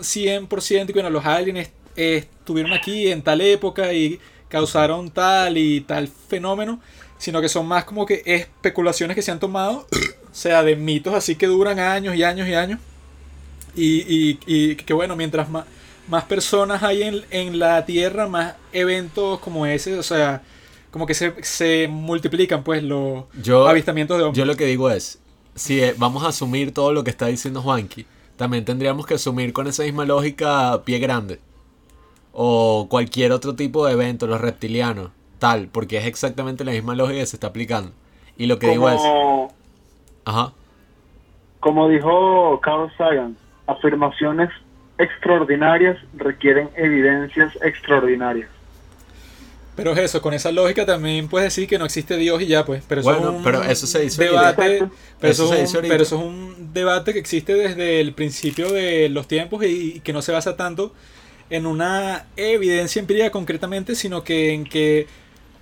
100% que bueno, los aliens estuvieron aquí en tal época y causaron tal y tal fenómeno, sino que son más como que especulaciones que se han tomado, o sea, de mitos así que duran años y años y años. Y, y, y que bueno, mientras más, más personas hay en, en la Tierra, más eventos como ese, o sea, como que se, se multiplican pues los Yo, avistamientos de ovnis. yo lo que digo es, si eh, vamos a asumir todo lo que está diciendo Juanqui, también tendríamos que asumir con esa misma lógica pie grande. O cualquier otro tipo de evento, los reptilianos, tal, porque es exactamente la misma lógica que se está aplicando. Y lo que digo es, Como, ajá, como dijo Carl Sagan, afirmaciones extraordinarias requieren evidencias extraordinarias. Pero es eso, con esa lógica también puedes decir que no existe Dios y ya pues. Pero eso Bueno, es un pero eso se dice debate. Pero Eso eso, se es dice un, ahorita. pero eso es un debate que existe desde el principio de los tiempos y, y que no se basa tanto en una evidencia empírica concretamente, sino que en que,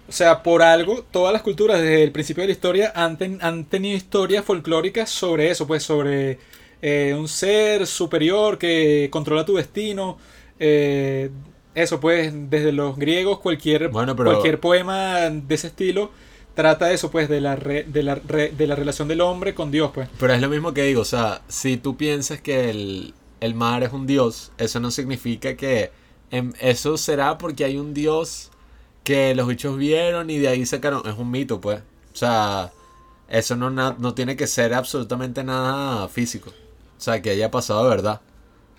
o sea, por algo, todas las culturas desde el principio de la historia han, ten- han tenido historias folclóricas sobre eso, pues sobre eh, un ser superior que controla tu destino. eh, eso, pues, desde los griegos, cualquier, Bueno, pero- cualquier poema de ese estilo trata eso, pues, de la, re- de, la re- de la relación del hombre con Dios, pues. pero es lo mismo que digo, o sea, si tú piensas que el, el mar es un dios, eso no significa que em, eso será porque hay un dios que los bichos vieron y de ahí sacaron, es un mito, pues. O sea, eso no, no tiene que ser absolutamente nada físico. O sea, que haya pasado de verdad.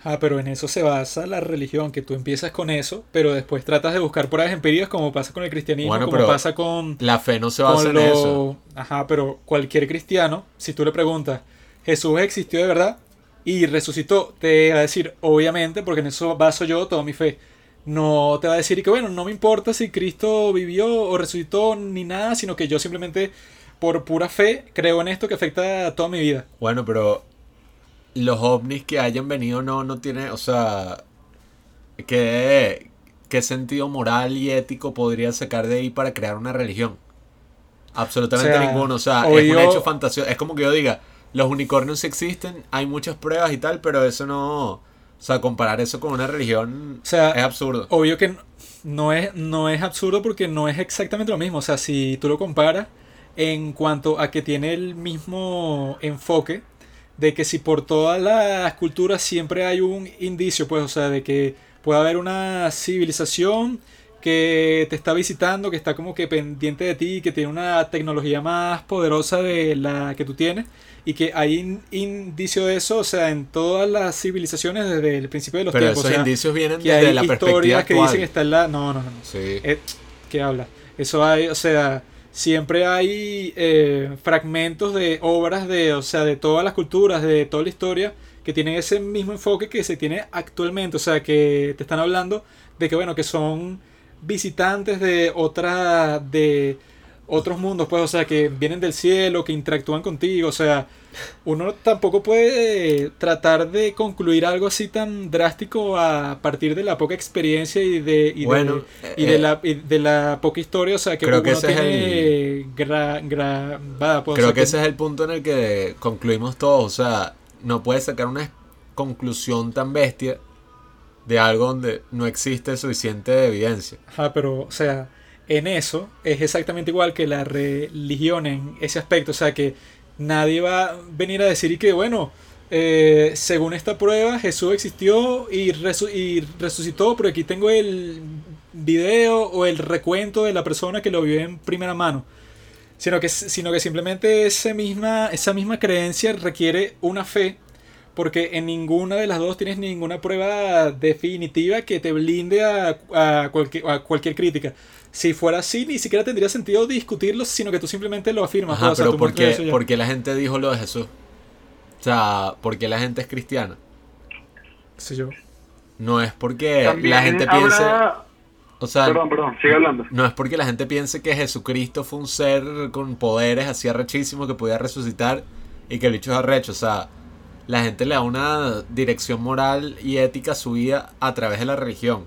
Ah, pero en eso se basa la religión, que tú empiezas con eso, pero después tratas de buscar pruebas empíricas como pasa con el cristianismo, Bueno, como pero pasa con, La fe no se basa en lo- eso. Ajá, pero cualquier cristiano, si tú le preguntas, ¿Jesús existió de verdad? Y resucitó, te va a decir, obviamente, porque en eso baso yo toda mi fe. No te va a decir que, bueno, no me importa si Cristo vivió o resucitó ni nada, sino que yo simplemente, por pura fe, creo en esto que afecta a toda mi vida. Bueno, pero los ovnis que hayan venido no, no tiene, o sea, ¿qué, qué sentido moral y ético podría sacar de ahí para crear una religión? Absolutamente O sea, ninguno, o sea, es un hecho fantasioso, es como que yo diga, los unicornios existen, hay muchas pruebas y tal, pero eso no, o sea, comparar eso con una religión O sea, es absurdo. Obvio que no es, no es absurdo porque no es exactamente lo mismo. O sea, si tú lo comparas en cuanto a que tiene el mismo enfoque de que si por todas las culturas siempre hay un indicio, pues, o sea, de que puede haber una civilización que te está visitando, que está como que pendiente de ti, que tiene una tecnología más poderosa de la que tú tienes y que hay in- indicio de eso, o sea, en todas las civilizaciones desde el principio de los Pero tiempos. esos o sea, indicios vienen que desde hay la perspectiva historias que actual. dicen que está en la... No, no, no. no. Sí. Eh, ¿Qué habla? Eso hay, o sea, siempre hay eh, fragmentos de obras de, o sea, de todas las culturas, de toda la historia, que tienen ese mismo enfoque que se tiene actualmente. O sea, que te están hablando de que, bueno, que son visitantes de otra, de otros mundos, pues, o sea, que vienen del cielo, que interactúan contigo, o sea, uno tampoco puede tratar de concluir algo así tan drástico a partir de la poca experiencia y de, y de- Bueno, y de, eh, la, y de la poca historia, o sea, que creo uno ese es tiene gra- grabada, pues, o Creo sea, que ese es el punto en el que concluimos todos. O sea, no puedes sacar una conclusión tan bestia de algo donde no existe suficiente evidencia. Ajá, pero, o sea, en eso es exactamente igual que la religión en ese aspecto. O sea, que nadie va a venir a decir que, bueno, eh, según esta prueba, Jesús existió y, y resucitó, pero aquí tengo el video o el recuento de la persona que lo vio en primera mano. Sino que, sino que simplemente esa misma, esa misma creencia requiere una fe porque en ninguna de las dos tienes ninguna prueba definitiva que te blinde a, a cualquier, a cualquier crítica. Si fuera así, ni siquiera tendría sentido discutirlo, sino que tú simplemente lo afirmas. Ajá, o sea, pero ¿por qué, por la gente dijo lo de Jesús? O sea, ¿por qué la gente es cristiana? Qué sé yo. No es porque También la gente habrá- piense... O sea, Perdón, perdón, sigue hablando. no es porque la gente piense que Jesucristo fue un ser con poderes así arrechísimo que podía resucitar y que el bicho es arrecho. O sea, la gente le da una dirección moral y ética a su vida a través de la religión.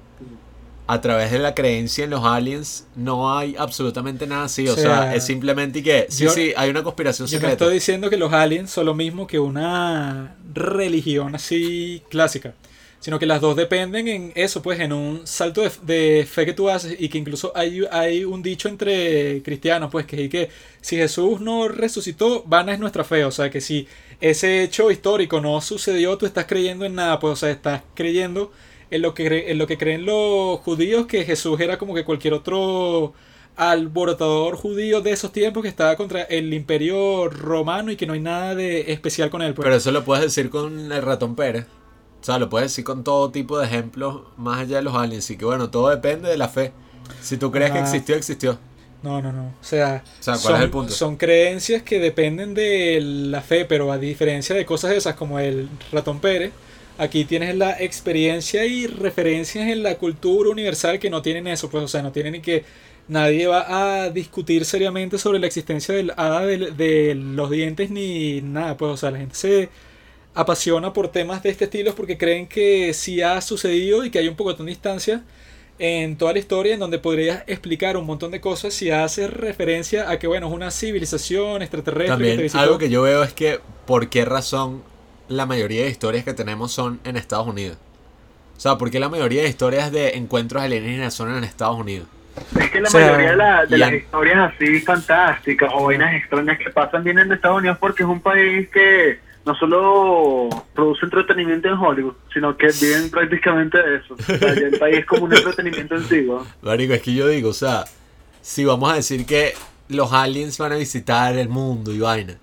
A través de la creencia en los aliens no hay absolutamente nada así. O, O sea, sea, es simplemente que sí, yo- sí, hay una conspiración Yo no secreta. estoy diciendo que los aliens son lo mismo que una religión así clásica, sino que las dos dependen en eso, pues en un salto de, de fe que tú haces y que incluso hay, hay un dicho entre cristianos, pues que, es que si Jesús no resucitó, vana es nuestra fe, o sea que si ese hecho histórico no sucedió, tú estás creyendo en nada, pues o sea, estás creyendo en lo que, en lo que creen los judíos, que Jesús era como que cualquier otro alborotador judío de esos tiempos que estaba contra el imperio romano y que no hay nada de especial con él. Pues. Pero eso lo puedes decir con el ratón Pérez. O sea, lo puedes decir con todo tipo de ejemplos más allá de los aliens. Así que bueno, todo depende de la fe. Si tú crees que Ah. existió, existió. No, no, no. O sea, O sea, ¿cuál son, es el punto? son creencias que dependen de la fe, pero a diferencia de cosas esas como el ratón Pérez, aquí tienes la experiencia y referencias en la cultura universal que no tienen eso, pues, o sea, no tienen ni que nadie va a discutir seriamente sobre la existencia del hada de, de los dientes ni nada, pues, o sea, la gente se apasiona por temas de este estilo porque creen que sí ha sucedido y que hay un poco de distancia en toda la historia en donde podrías explicar un montón de cosas si haces referencia a que bueno es una civilización extraterrestre que te También algo que yo veo es que por qué razón la mayoría de historias que tenemos son en Estados Unidos. O sea, ¿por qué la mayoría de historias de encuentros alienígenas son en Estados Unidos? Es que la O sea, mayoría de, la- de las historias así fantásticas o vainas extrañas que pasan vienen de Estados Unidos porque es un país que no solo produce entretenimiento en Hollywood, sino que viven prácticamente de eso. O sea, ya el país es como un entretenimiento en sí, ¿no? Marico, es que yo digo, o sea, si vamos a decir que los aliens van a visitar el mundo y vaina,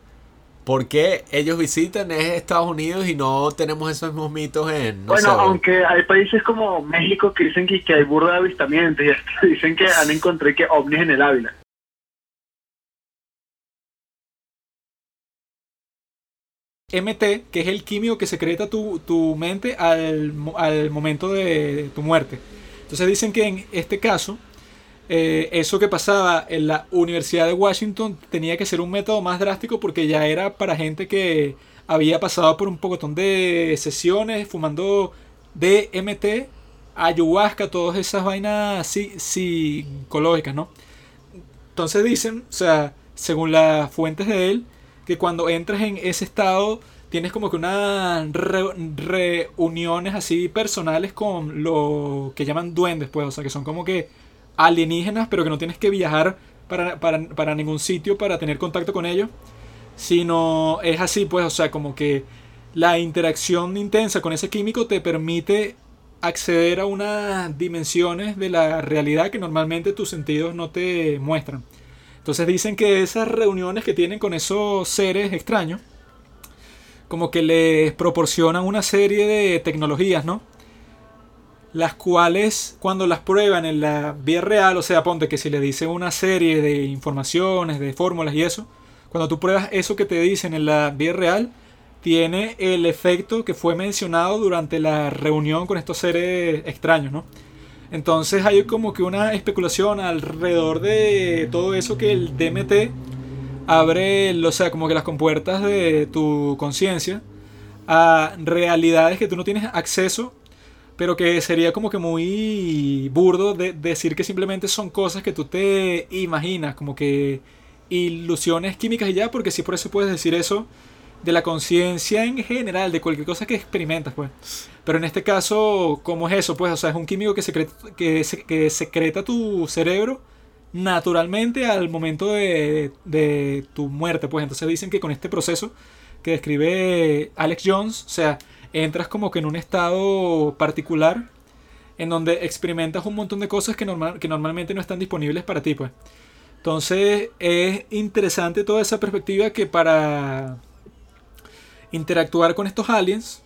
¿por qué ellos visitan es Estados Unidos y no tenemos esos mismos mitos en, no bueno, sé, aunque hay países como México que dicen que, que hay burda de avistamientos y hasta dicen que han encontrado que ovnis en el Ávila. MT, que es el químico que secreta tu, tu mente al, al momento de tu muerte. Entonces dicen que en este caso, eh, eso que pasaba en la Universidad de Washington tenía que ser un método más drástico porque ya era para gente que había pasado por un pocotón de sesiones fumando DMT, ayahuasca, todas esas vainas psi- psicológicas, ¿no? Entonces dicen, o sea, según las fuentes de él, que cuando entras en ese estado tienes como que unas re- reuniones así personales con lo que llaman duendes, pues, o sea, que son como que alienígenas, pero que no tienes que viajar para, para, para ningún sitio para tener contacto con ellos, sino es así, pues, o sea, como que la interacción intensa con ese químico te permite acceder a unas dimensiones de la realidad que normalmente tus sentidos no te muestran. Entonces dicen que esas reuniones que tienen con esos seres extraños, como que les proporcionan una serie de tecnologías, ¿no? Las cuales cuando las prueban en la vida real, o sea, ponte que si le dicen una serie de informaciones, de fórmulas y eso, cuando tú pruebas eso que te dicen en la vida real, tiene el efecto que fue mencionado durante la reunión con estos seres extraños, ¿no? Entonces hay como que una especulación alrededor de todo eso que el DMT abre, o sea, como que las compuertas de tu conciencia a realidades que tú no tienes acceso, pero que sería como que muy burdo de decir que simplemente son cosas que tú te imaginas, como que ilusiones químicas y ya, porque sí por eso puedes decir eso de la conciencia en general, de cualquier cosa que experimentas, pues. Pero en este caso, ¿cómo es eso? Pues, o sea, es un químico que secreta, que, se- que secreta tu cerebro naturalmente al momento de, de tu muerte, pues. Entonces dicen que con este proceso que describe Alex Jones, o sea, entras como que en un estado particular en donde experimentas un montón de cosas que, normal, que normalmente no están disponibles para ti, pues. Entonces es interesante toda esa perspectiva que para interactuar con estos aliens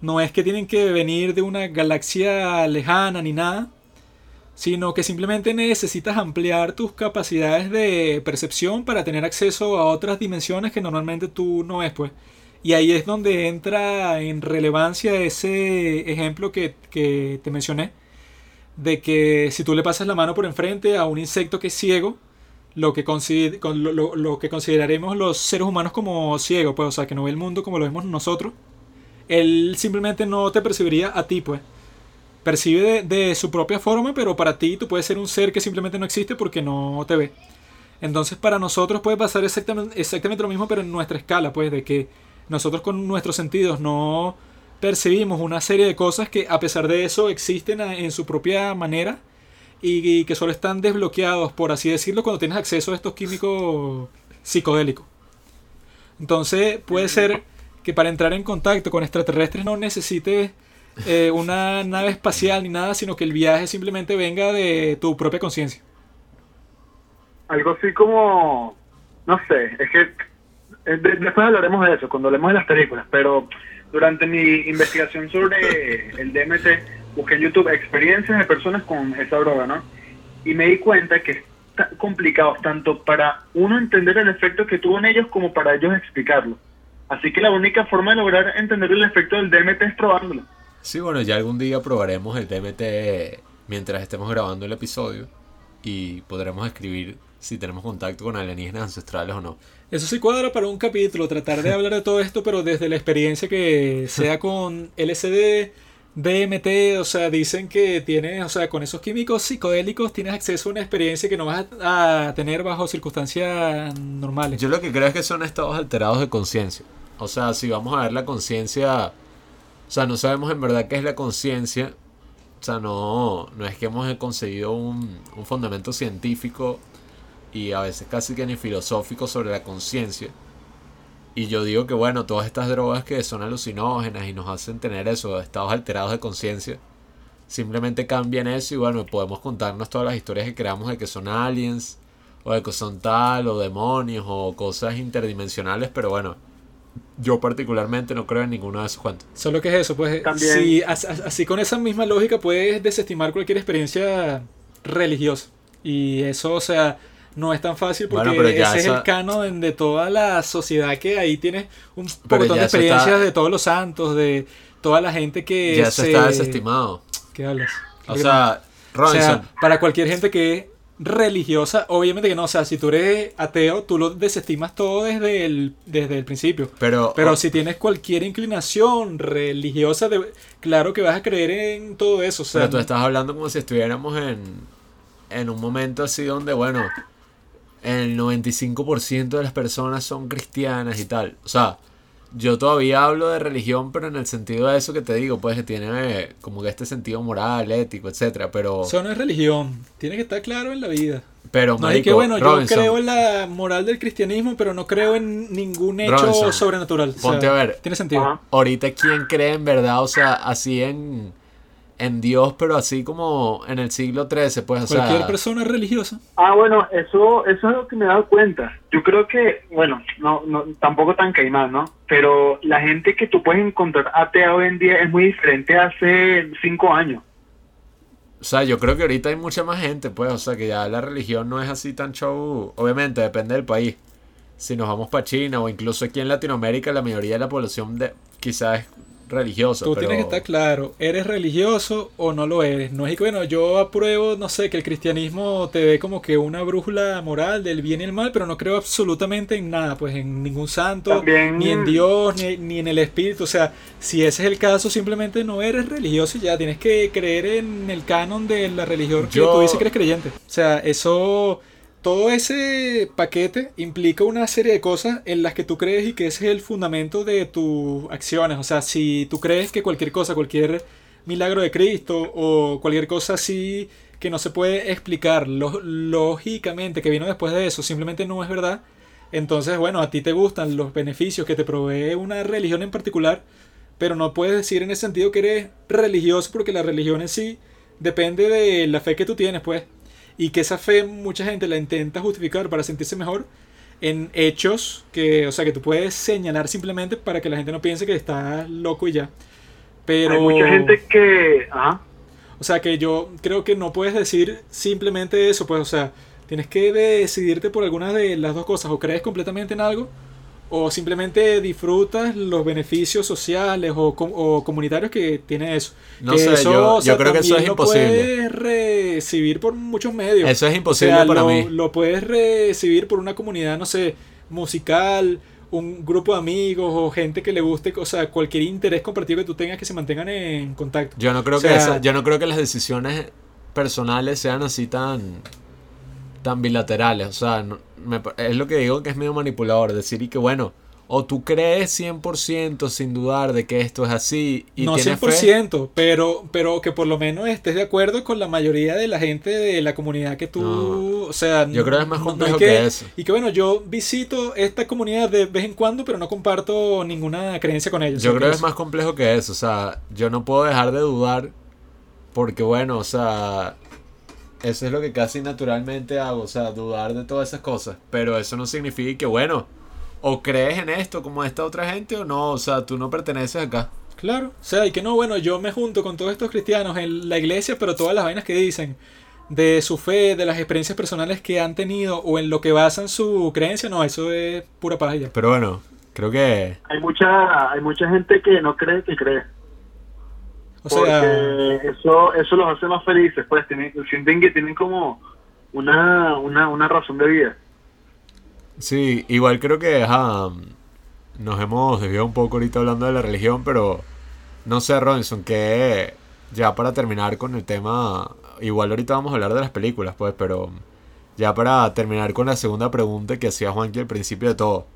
no es que tienen que venir de una galaxia lejana ni nada, sino que simplemente necesitas ampliar tus capacidades de percepción para tener acceso a otras dimensiones que normalmente tú no ves, pues. Y ahí es donde entra en relevancia ese ejemplo que, que te mencioné, de que si tú le pasas la mano por enfrente a un insecto que es ciego, lo que, consider- con lo, lo- lo que consideraremos los seres humanos como ciegos, pues, o sea, que no ve el mundo como lo vemos nosotros, él simplemente no te percibiría a ti, pues. Percibe de, su propia forma, pero para ti tú puedes ser un ser que simplemente no existe porque no te ve. Entonces para nosotros puede pasar exactamente lo mismo, pero en nuestra escala, pues, de que nosotros con nuestros sentidos no percibimos una serie de cosas que a pesar de eso existen en su propia manera y, que solo están desbloqueados, por así decirlo, cuando tienes acceso a estos químicos psicodélicos. Entonces puede ser que para entrar en contacto con extraterrestres no necesites eh, una nave espacial ni nada, sino que el viaje simplemente venga de tu propia conciencia. algo así como, no sé, es que después hablaremos de eso, cuando hablemos de las películas, pero durante mi investigación sobre el DMT, busqué en YouTube experiencias de personas con esa droga, ¿no? Y me di cuenta que es complicado tanto para uno entender el efecto que tuvo en ellos como para ellos explicarlo. Así que la única forma de lograr entender el efecto del DMT es probándolo. Sí, bueno, ya algún día probaremos el DMT mientras estemos grabando el episodio y podremos escribir si tenemos contacto con alienígenas ancestrales o no. Eso sí cuadra para un capítulo, tratar de hablar de todo esto, pero desde la experiencia que sea con LSD, DMT, o sea, dicen que tienes, o sea, con esos químicos psicodélicos tienes acceso a una experiencia que no vas a, a tener bajo circunstancias normales. Yo lo que creo es que son estados alterados de conciencia. O sea, si vamos a ver la conciencia, o sea, no sabemos en verdad qué es la conciencia. O sea, no, no es que hemos conseguido un, un fundamento científico y a veces casi que ni filosófico sobre la conciencia. Y yo digo que bueno, todas estas drogas que son alucinógenas y nos hacen tener eso, estados alterados de conciencia, simplemente cambian eso y bueno, podemos contarnos todas las historias que creamos de que son aliens, o de que son tal, o demonios, o cosas interdimensionales, pero bueno, yo particularmente no creo en ninguno de esos cuentos. Solo que es eso, pues También- si as- as- así con esa misma lógica puedes desestimar cualquier experiencia religiosa. Y eso, o sea, no es tan fácil porque Bueno, ese es el canon de toda la sociedad que ahí tienes un montón de experiencias está- de todos los santos, de toda la gente que ya eso se- está desestimado. ¿Qué hablas? O sea, O Robinson, sea, para cualquier gente que es religiosa, obviamente que no. O sea, si tú eres ateo, tú lo desestimas todo desde el, desde el principio. pero, Pero si tienes cualquier inclinación religiosa, de- claro que vas a creer en todo eso. O sea, pero tú estás hablando como si estuviéramos en, en un momento así donde, bueno, el 95% de las personas son cristianas y tal. O sea, yo todavía hablo de religión, pero en el sentido de eso que te digo, pues que tiene eh, como que este sentido moral, ético, etcétera. Pero, eso no es religión. Tiene que estar claro en la vida. pero No es que bueno, Robinson, yo creo en la moral del cristianismo, pero no creo en ningún hecho Robinson, sobrenatural. O sea, ponte a ver. Tiene sentido. Ahorita quién cree en verdad, o sea, así en, en Dios, pero así como en el siglo XIII, pues, o Cualquier sea, persona religiosa. Ah, bueno, eso, eso es lo que me he dado cuenta. Yo creo que, bueno, no, no, tampoco tan caimán, ¿no? Pero la gente que tú puedes encontrar atea hoy en día es muy diferente a hace cinco años. o sea, yo creo que ahorita hay mucha más gente, pues, o sea, que ya la religión no es así tan show, obviamente, depende del país. Si nos vamos para China o incluso aquí en Latinoamérica, la mayoría de la población de, quizás es religiosa. Tú pero- tienes que estar claro, ¿eres religioso o no lo eres? No es que, bueno, yo apruebo, no sé, que el cristianismo te dé como que una brújula moral del bien y el mal, pero no creo absolutamente en nada, pues en ningún santo, También- ni en Dios, ni, ni en el Espíritu. O sea, si ese es el caso, simplemente no eres religioso y ya tienes que creer en el canon de la religión que tú dices que eres creyente. O sea, eso... Todo ese paquete implica una serie de cosas en las que tú crees y que ese es el fundamento de tus acciones. O sea, si tú crees que cualquier cosa, cualquier milagro de Cristo o cualquier cosa así que no se puede explicar lógicamente que vino después de eso, simplemente no es verdad, entonces, bueno, a ti te gustan los beneficios que te provee una religión en particular, pero no puedes decir en ese sentido que eres religioso porque la religión en sí depende de la fe que tú tienes, pues. Y que esa fe mucha gente la intenta justificar para sentirse mejor en hechos que, o sea, que tú puedes señalar simplemente para que la gente no piense que estás loco y ya. Pero Hay mucha gente que... Ajá. o sea, que yo creo que no puedes decir simplemente eso, pues, o sea, tienes que decidirte por alguna de las dos cosas, o crees completamente en algo, o simplemente disfrutas los beneficios sociales o, com- o comunitarios que tiene eso. No Que sé, eso, yo, o sea, yo creo que eso es lo imposible. puedes recibir por muchos medios. Eso es O imposible sea, para lo, mí. lo puedes recibir por una comunidad, no sé, musical, un grupo de amigos o gente que le guste, o sea, cualquier interés compartido que tú tengas que se mantengan en contacto. Yo no creo O que esa- yo no creo que las decisiones personales sean así tan tan bilaterales, o sea, no- me pa- es lo que digo que es medio manipulador decir y que bueno, o tú crees 100% sin dudar de que esto es así y no tienes fe, 100%, pero, pero que por lo menos estés de acuerdo con la mayoría de la gente de la comunidad que tú, No. o sea, Yo creo que es más no complejo que eso. Y que bueno, yo visito esta comunidad de vez en cuando, pero no comparto ninguna creencia con ellos. yo creo que es eso- más complejo que eso, o sea, yo no puedo dejar de dudar porque bueno, o sea, eso es lo que casi naturalmente hago, o sea, dudar de todas esas cosas, pero eso no significa que bueno, o crees en esto como esta otra gente o no, o sea, tú no perteneces acá. Claro, o sea, y que no, bueno, yo me junto con todos estos cristianos en la iglesia, pero todas las vainas que dicen de su fe, de las experiencias personales que han tenido o en lo que basan su creencia, no, eso es pura paja. Pero bueno, creo que Hay mucha, hay mucha gente que no cree que cree. O porque sea, eso, eso los hace más felices, pues tienen, sienten que tienen como una, una, una razón de vida. sí, igual creo que ajá, nos hemos desviado un poco ahorita hablando de la religión, pero no sé, Robinson, que ya para terminar con el tema, igual ahorita vamos a hablar de las películas, pues, pero ya para terminar con la segunda pregunta que hacía Juanqui al principio de todo.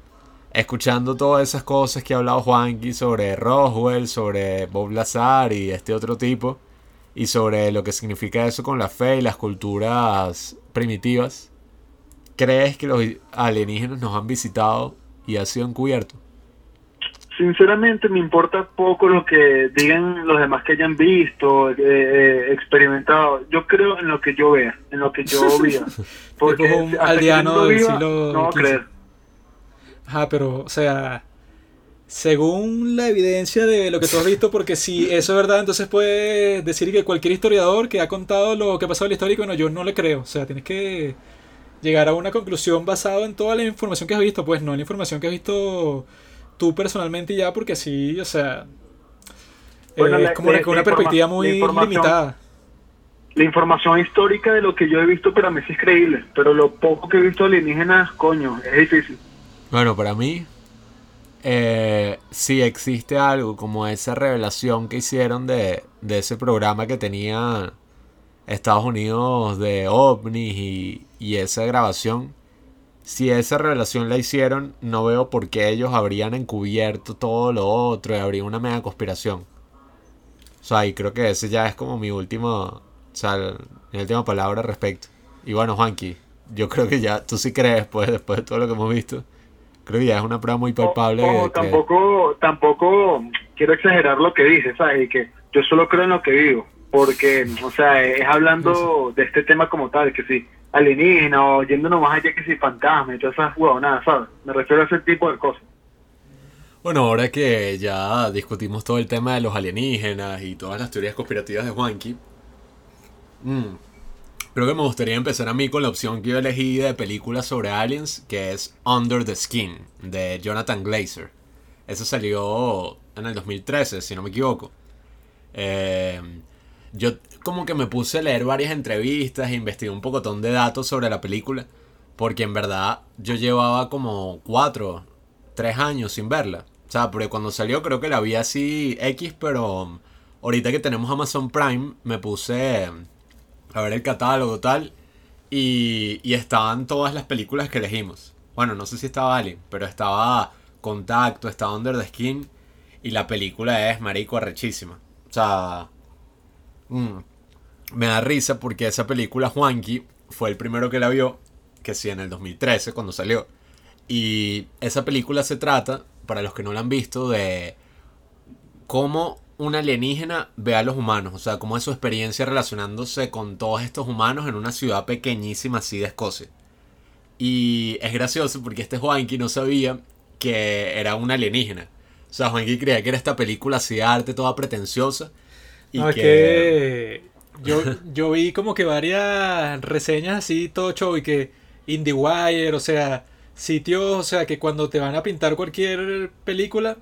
Escuchando todas esas cosas que ha hablado Juanqui sobre Roswell, sobre Bob Lazar y este otro tipo, y sobre lo que significa eso con la fe y las culturas primitivas, ¿crees que los alienígenas nos han visitado y ha sido encubierto? Sinceramente me importa poco lo que digan los demás que hayan visto, eh, eh, experimentado. Yo creo en lo que yo vea, en lo que yo viva. Porque un aldeano no del siglo no voy a XV. creer. Ajá, pero, o sea, según la evidencia de lo que tú has visto, porque si eso es verdad, entonces puedes decir que cualquier historiador que ha contado lo que ha pasado en la historia, bueno, yo no le creo. O sea, tienes que llegar a una conclusión basada en toda la información que has visto, pues no en la información que has visto tú personalmente ya, porque así, o sea, Bueno, eh, la- es como la- una la perspectiva muy limitada. la información histórica de lo que yo he visto para mí sí es creíble, pero lo poco que he visto alienígenas, coño, es difícil. Bueno, para mí, eh, sí existe algo como esa revelación que hicieron de, de ese programa que tenía Estados Unidos de ovnis y, y esa grabación. Si esa revelación la hicieron, no veo por qué ellos habrían encubierto todo lo otro y habría una mega conspiración. O sea, y creo que ese ya es como mi último, o sea, mi última palabra al respecto. Y bueno, Juanqui, yo creo que ya tú sí crees, pues, después de todo lo que hemos visto, creo que ya es una prueba muy palpable. Que- tampoco, tampoco quiero exagerar lo que dije, ¿sabes? Y que yo solo creo en lo que digo, porque, o sea, es hablando de este tema como tal, que si alienígena o yéndonos más allá que si fantasma y todas esas huevonadas, ¿sabes? Me refiero a ese tipo de cosas. Bueno, ahora que ya discutimos todo el tema de los alienígenas y todas las teorías conspirativas de Juanqui, mm, creo que me gustaría empezar a mí con la opción que yo elegí de película sobre aliens, que es Under the Skin, de Jonathan Glazer. Eso salió en el 2013, si no me equivoco. Eh, yo como que me puse a leer varias entrevistas e investigué un pocotón de datos sobre la película, porque en verdad yo llevaba como cuatro, tres años sin verla. O sea, porque cuando salió creo que la vi así X, pero ahorita que tenemos Amazon Prime me puse a ver el catálogo tal y, y estaban todas las películas que elegimos. Bueno, no sé si estaba Alien, pero estaba Contacto, estaba Under the Skin y la película es marico arrechísima. O sea, mm, me da risa porque esa película Juanqui fue el primero que la vio, que sí, en el 2013 cuando salió. Y esa película se trata, para los que no la han visto, de cómo un alienígena ve a los humanos. O sea, cómo es su experiencia relacionándose con todos estos humanos en una ciudad pequeñísima así de Escocia. Y es gracioso porque este Juanqui no sabía que era un alienígena. O sea, Juanqui creía que era esta película así de arte toda pretenciosa. Y No, es que... que yo, yo vi como que varias reseñas así, todo show, y que IndieWire, o sea, sitios, o sea, que cuando te van a pintar cualquier película,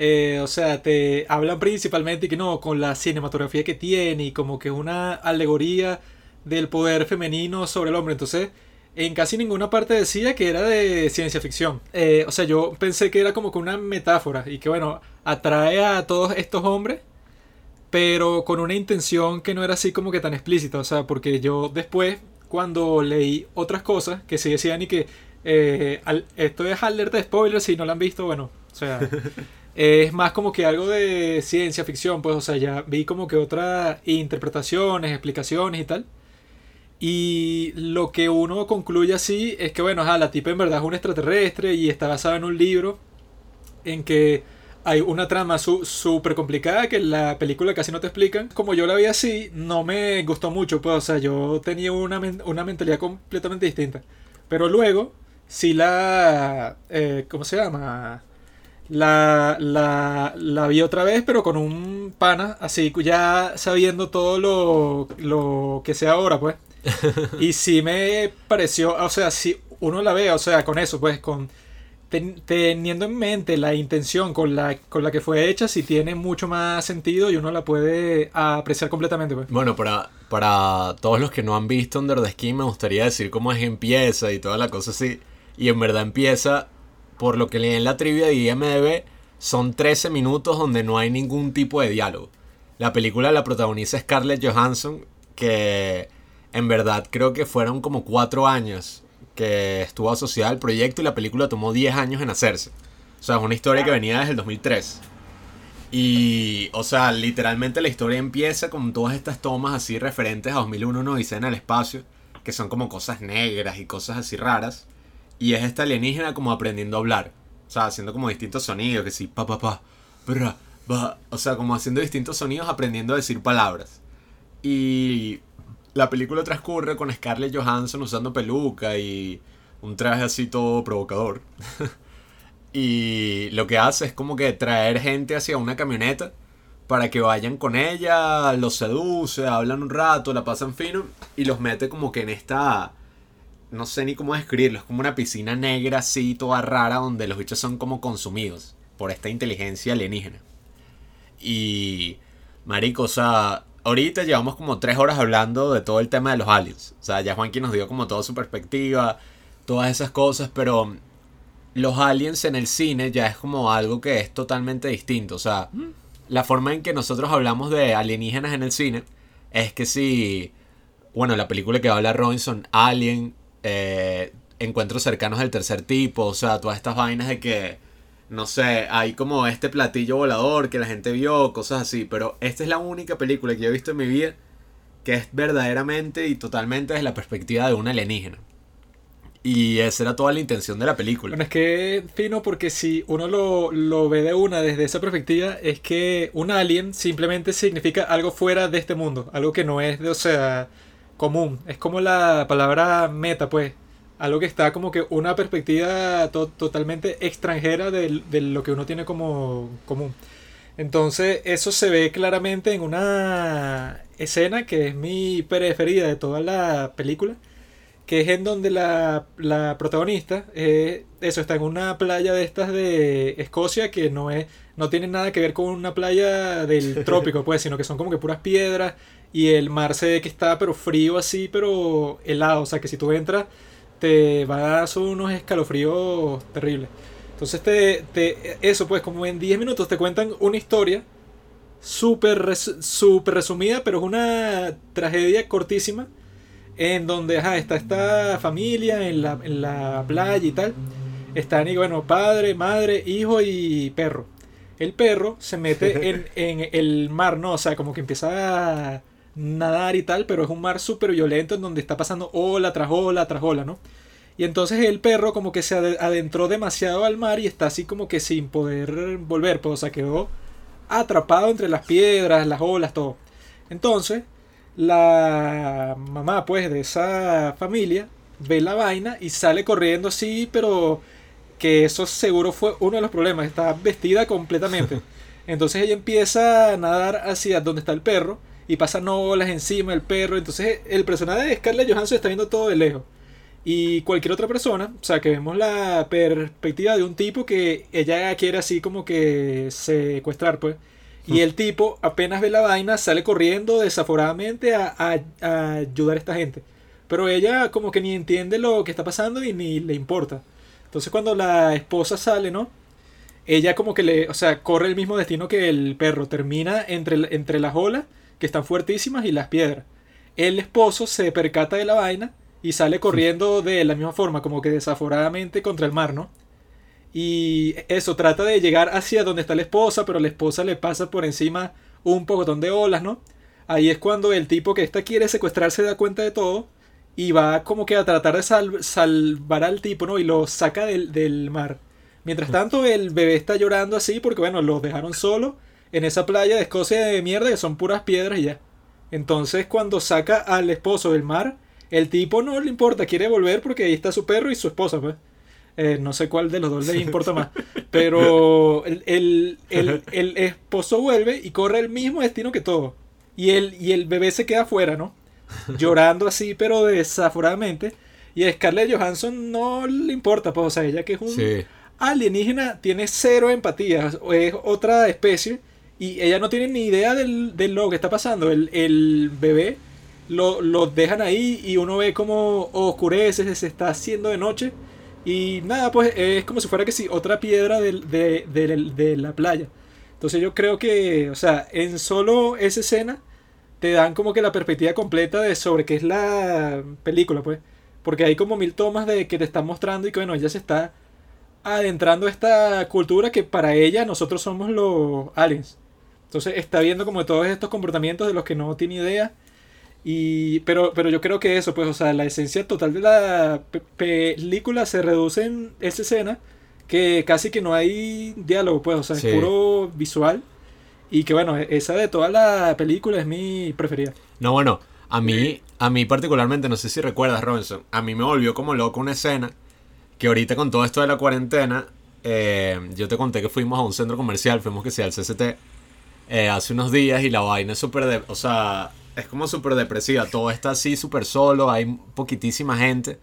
eh, o sea, te hablan principalmente que no, con la cinematografía que tiene y como que una alegoría del poder femenino sobre el hombre. Entonces, en casi ninguna parte decía que era de ciencia ficción. Eh, o sea, yo pensé que era como que una metáfora y que bueno, atrae a todos estos hombres pero con una intención que no era así como que tan explícita, o sea, porque yo después, cuando leí otras cosas que sí decían y que eh, esto es alerta de spoilers, si no lo han visto, bueno, o sea, es más como que algo de ciencia ficción, pues, o sea, ya vi como que otras interpretaciones, explicaciones y tal. Y lo que uno concluye así es que, bueno, ajá, la tipa en verdad es un extraterrestre y está basada en un libro en que hay una trama su- súper complicada que la película casi no te explican. Como yo la vi así, no me gustó mucho, pues, o sea, yo tenía una, una mentalidad completamente distinta. Pero luego, sí la... eh, ¿Cómo se llama? La, la, la vi otra vez, pero con un pana, así ya sabiendo todo lo, lo que sé ahora, pues. Y sí me pareció, o sea, si uno la ve, o sea, con eso, pues, con ten- teniendo en mente la intención con la, con la que fue hecha, sí tiene mucho más sentido y uno la puede apreciar completamente, pues. Bueno, para, para todos los que no han visto Under the Skin, me gustaría decir cómo es que empieza y toda la cosa así. Y en verdad empieza, por lo que leí en la trivia de IMDb, son 13 minutos donde no hay ningún tipo de diálogo. La película la protagoniza Scarlett Johansson, que en verdad creo que fueron como 4 años que estuvo asociada al proyecto y la película tomó 10 años en hacerse. O sea, es una historia que venía desde el 2003. Y, o sea, literalmente la historia empieza con todas estas tomas así referentes a 2001, no dice en el espacio, que son como cosas negras y cosas así raras. Y es esta alienígena como aprendiendo a hablar. O sea, haciendo como distintos sonidos, que sí, pa, pa, pa, bra. O sea, como haciendo distintos sonidos, aprendiendo a decir palabras. Y la película transcurre con Scarlett Johansson usando peluca y un traje así todo provocador. Y lo que hace es como que traer gente hacia una camioneta para que vayan con ella, los seduce, hablan un rato, la pasan fino y los mete como que en esta... No sé ni cómo describirlo, es como una piscina negra así, toda rara, donde los bichos son como consumidos por esta inteligencia alienígena. Y... Marico, o sea, ahorita llevamos como tres horas hablando de todo el tema de los aliens. O sea, ya Juanqui nos dio como toda su perspectiva, todas esas cosas, pero los aliens en el cine ya es como algo que es totalmente distinto. O sea, la forma en que nosotros hablamos de alienígenas en el cine es que si, bueno, la película que habla Robinson, Alien, eh, Encuentros cercanos del tercer tipo, o sea, todas estas vainas de que, no sé, hay como este platillo volador que la gente vio, cosas así, pero esta es la única película que yo he visto en mi vida que es verdaderamente y totalmente desde la perspectiva de un alienígena. Y esa era toda la intención de la película. Bueno, es que fino porque si uno lo, lo ve de una desde esa perspectiva, es que un alien simplemente significa algo fuera de este mundo, algo que no es, de, o sea, común. Es como la palabra meta, pues. Algo que está como que una perspectiva to- totalmente extranjera de, de lo que uno tiene como común. Entonces, eso se ve claramente en una escena que es mi preferida de toda la película, que es en donde la, la protagonista, eh, eso, está en una playa de estas de Escocia que no es, no tiene nada que ver con una playa del trópico, pues, sino que son como que puras piedras y el mar se ve que está pero frío así, pero helado, o sea que si tú entras te va a dar unos escalofríos terribles. Entonces te, te- eso pues como en 10 minutos te cuentan una historia súper res- súper resumida, pero es una tragedia cortísima en donde ajá, está esta familia en la, en la playa y tal. Están, y bueno, padre, madre, hijo y perro. El perro se mete en, en el mar, ¿no? O sea, como que empieza a nadar y tal, pero es un mar súper violento en donde está pasando ola tras ola tras ola, ¿no? Y entonces el perro como que se ade- adentró demasiado al mar y está así como que sin poder volver, pues, o sea, quedó atrapado entre las piedras, las olas, todo. Entonces, la mamá, pues, de esa familia ve la vaina y sale corriendo así, pero que eso seguro fue uno de los problemas. Está vestida completamente. Entonces ella empieza a nadar hacia donde está el perro y pasan olas encima del perro. Entonces el personaje de Scarlett Johansson está viendo todo de lejos. Y cualquier otra persona, o sea, que vemos la perspectiva de un tipo que ella quiere así como que secuestrar, pues. Y el tipo apenas ve la vaina, sale corriendo desaforadamente a, a- a ayudar a esta gente. Pero ella como que ni entiende lo que está pasando y ni le importa. Entonces cuando la esposa sale, ¿no? Ella como que le, o sea, corre el mismo destino que el perro. Termina entre, entre las olas, que están fuertísimas, y las piedras. El esposo se percata de la vaina y sale corriendo de la misma forma, como que desaforadamente contra el mar, ¿no? Y eso, trata de llegar hacia donde está la esposa, pero la esposa le pasa por encima un pocotón de olas, ¿no? Ahí es cuando el tipo que esta quiere secuestrar se da cuenta de todo y va como que a tratar de sal- salvar al tipo, ¿no? Y lo saca del, del mar. Mientras tanto, el bebé está llorando así porque, bueno, los dejaron solo en esa playa de Escocia de mierda que son puras piedras y ya. Entonces, cuando saca al esposo del mar, el tipo no le importa, quiere volver porque ahí está su perro y su esposa, pues. Eh, no sé cuál de los dos le importa más. Pero el, el- el- el esposo vuelve y corre el mismo destino que todo. Y el, y el bebé se queda afuera, ¿no? Llorando así, pero desaforadamente. Y a Scarlett Johansson no le importa, pues, o sea, ella que es un Sí. alienígena tiene cero empatía, es otra especie y ella no tiene ni idea del, de lo que está pasando. El, el bebé lo, lo dejan ahí y uno ve como oscurece, se está haciendo de noche y nada, pues es como si fuera que sí, otra piedra de, de- de la playa. Entonces yo creo que, o sea, en solo esa escena te dan como que la perspectiva completa de sobre qué es la película, pues. Porque hay como mil tomas de que te están mostrando y que bueno, ella se está adentrando a esta cultura que para ella nosotros somos los aliens. Entonces está viendo como todos estos comportamientos de los que no tiene idea. Y, pero, pero yo creo que eso, pues, o sea, la esencia total de la pe- película se reduce en esa escena que casi que no hay diálogo, pues, o sea, Sí. es puro visual. Y que bueno, esa de toda la película es mi preferida. No, bueno, a mí, a mí particularmente, no sé si recuerdas, Robinson, a mí me volvió como loco una escena que ahorita con todo esto de la cuarentena, eh, yo te conté que fuimos a un centro comercial, fuimos que sea al CCT, eh, hace unos días y la vaina es súper, o sea, es como súper depresiva, todo está así súper solo, hay poquitísima gente,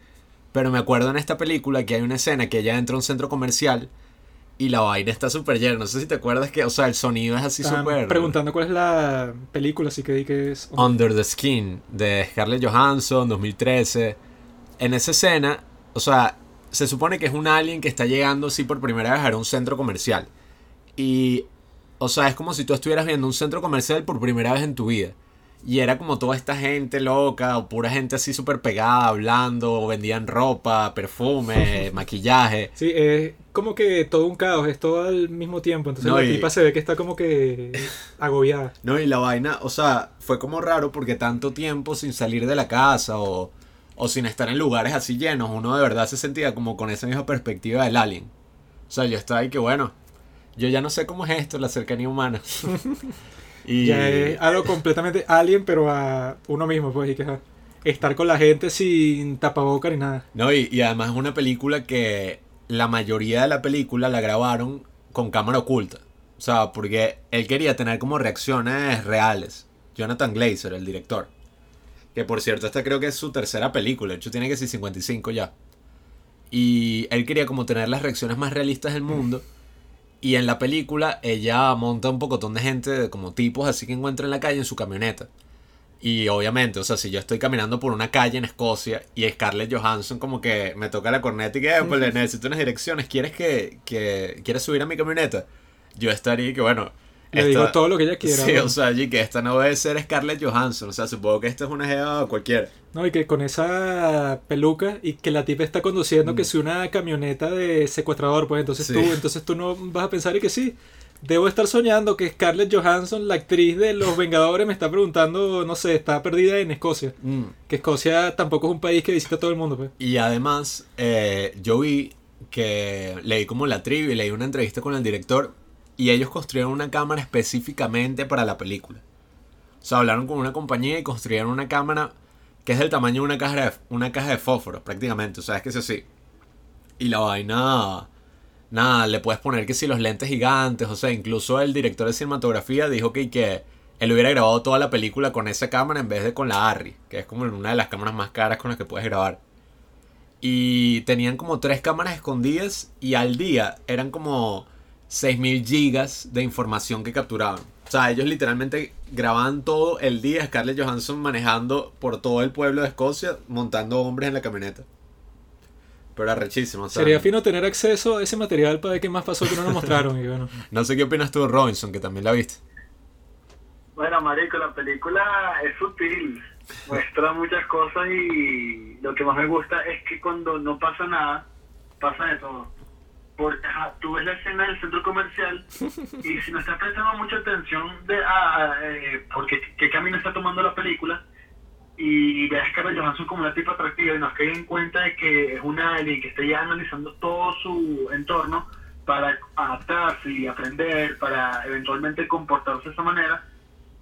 pero me acuerdo en esta película que hay una escena que ella entra a un centro comercial Y la vaina está súper llena. No sé si te acuerdas que, o sea, el sonido es así súper. preguntando cuál es la película, así que di que es... Under the Skin de Scarlett Johansson, 2013. En esa escena, o sea, se supone que es un alien que está llegando así por primera vez a un centro comercial. Y, o sea, es como si tú estuvieras viendo un centro comercial por primera vez en tu vida. Y era como toda esta gente loca, o pura gente así súper pegada, hablando, vendían ropa, perfume, maquillaje. Sí, es como que todo un caos, es todo al mismo tiempo. Entonces No, la y- tipa se ve que está como que agobiada. No, y la vaina, o sea, fue como raro porque tanto tiempo sin salir de la casa o, o sin estar en lugares así llenos, uno de verdad se sentía como con esa misma perspectiva del alien. O sea, yo estaba ahí que bueno, yo ya no sé cómo es esto, la cercanía humana. y Ya es algo completamente alien, pero a uno mismo, pues, y que estar con la gente sin tapaboca ni nada. no, y, y además es una película que la mayoría de la película la grabaron con cámara oculta. O sea, porque él quería tener como reacciones reales. Jonathan Glazer, el director. Que por cierto, esta creo que es su tercera película. De hecho, tiene que ser 55 ya. Y él quería como tener las reacciones más realistas del mundo. Y en la película ella monta un pocotón de gente, de como tipos así que encuentra en la calle en su camioneta. Y obviamente, o sea, si yo estoy caminando por una calle en Escocia y Scarlett Johansson como que me toca la corneta y que, "Eh, pues le necesito unas direcciones, ¿quieres que, que quieres subir a mi camioneta? Yo estaría que, bueno... Le esta- digo todo lo que ella quiera. Sí, ¿no? o sea, allí que esta no debe ser Scarlett Johansson. O sea, supongo que esta es una jeva cualquiera. No, y que con esa peluca y que la tipa está conduciendo que si una camioneta de secuestrador, pues entonces Mm. Sí. tú, entonces tú no vas a pensar y que sí. Debo estar soñando que Scarlett Johansson, la actriz de Los Vengadores, me está preguntando, no sé, está perdida en Escocia. Mm. Que Escocia tampoco es un país que visita todo el mundo, pues. Y además, eh, yo vi que leí como la trivia y leí una entrevista con el director y ellos construyeron una cámara específicamente para la película. O sea, hablaron con una compañía y construyeron una cámara que es del tamaño de una caja de, una caja de fósforos prácticamente. O sea, es que es así. Y la vaina... Nada, le puedes poner que si los lentes gigantes, o sea, incluso el director de cinematografía dijo que, que él hubiera grabado toda la película con esa cámara en vez de con la Arri, que es como una de las cámaras más caras con las que puedes grabar. Y tenían como tres cámaras escondidas y al día eran como 6000 gigas de información que capturaban. O sea, ellos literalmente grababan todo el día Scarlett Johansson manejando por todo el pueblo de Escocia, montando hombres en la camioneta. Pero arrechísimo, o sea, Sería fino tener acceso a ese material para ver qué más pasó que no nos mostraron. Y bueno, No sé qué opinas tú Robinson, que también la viste. Bueno, marico, la película es sutil, muestra muchas cosas y lo que más me gusta es que cuando no pasa nada, pasa de todo. Porque ajá, tú ves la escena del centro comercial y si no estás prestando mucha atención de ah, eh, porque qué camino está tomando la película y ves a Scarlett Johansson como una tipa atractiva y nos cae en cuenta de que es una alien que está ya analizando todo su entorno para adaptarse y aprender, para eventualmente comportarse de esa manera,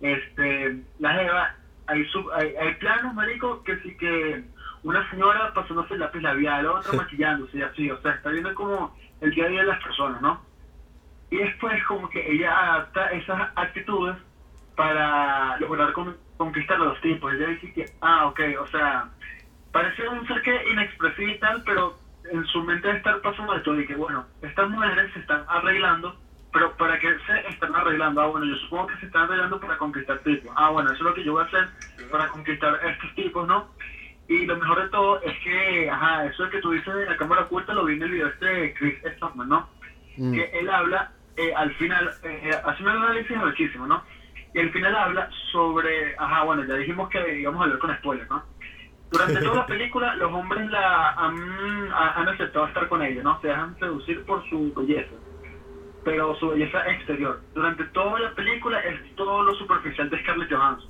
este, la Jeva, hay, sub- hay, hay planos, marico, que sí que una señora pasándose el lápiz labial, otra maquillándose y así, o sea, está viendo como el día a día de las personas, ¿no? Y después como que ella adapta esas actitudes para lograr con- conquistar a los tipos. Ella dice que, ah, ok, o sea, parece un ser que inexpresivo y tal, pero en su mente debe estar pasando de todo y que, bueno, estas mujeres se están arreglando, pero ¿para qué se están arreglando? Ah, bueno, yo supongo que se están arreglando para conquistar tipos. Ah, bueno, eso es lo que yo voy a hacer para conquistar estos tipos, ¿no? Y lo mejor de todo es que, ajá, eso que tú dices de la cámara oculta lo vi en el video este de Chris Stockman, ¿no? que él habla, eh, al final, eh, hace un análisis muchísimo, ¿no? Y al final habla sobre, ajá, bueno, ya dijimos que íbamos a hablar con spoilers, ¿no? Durante toda la película, los hombres la han, ha- han aceptado estar con ella, ¿no? Se dejan seducir por su belleza, pero su belleza exterior. Durante toda la película es todo lo superficial de Scarlett Johansson.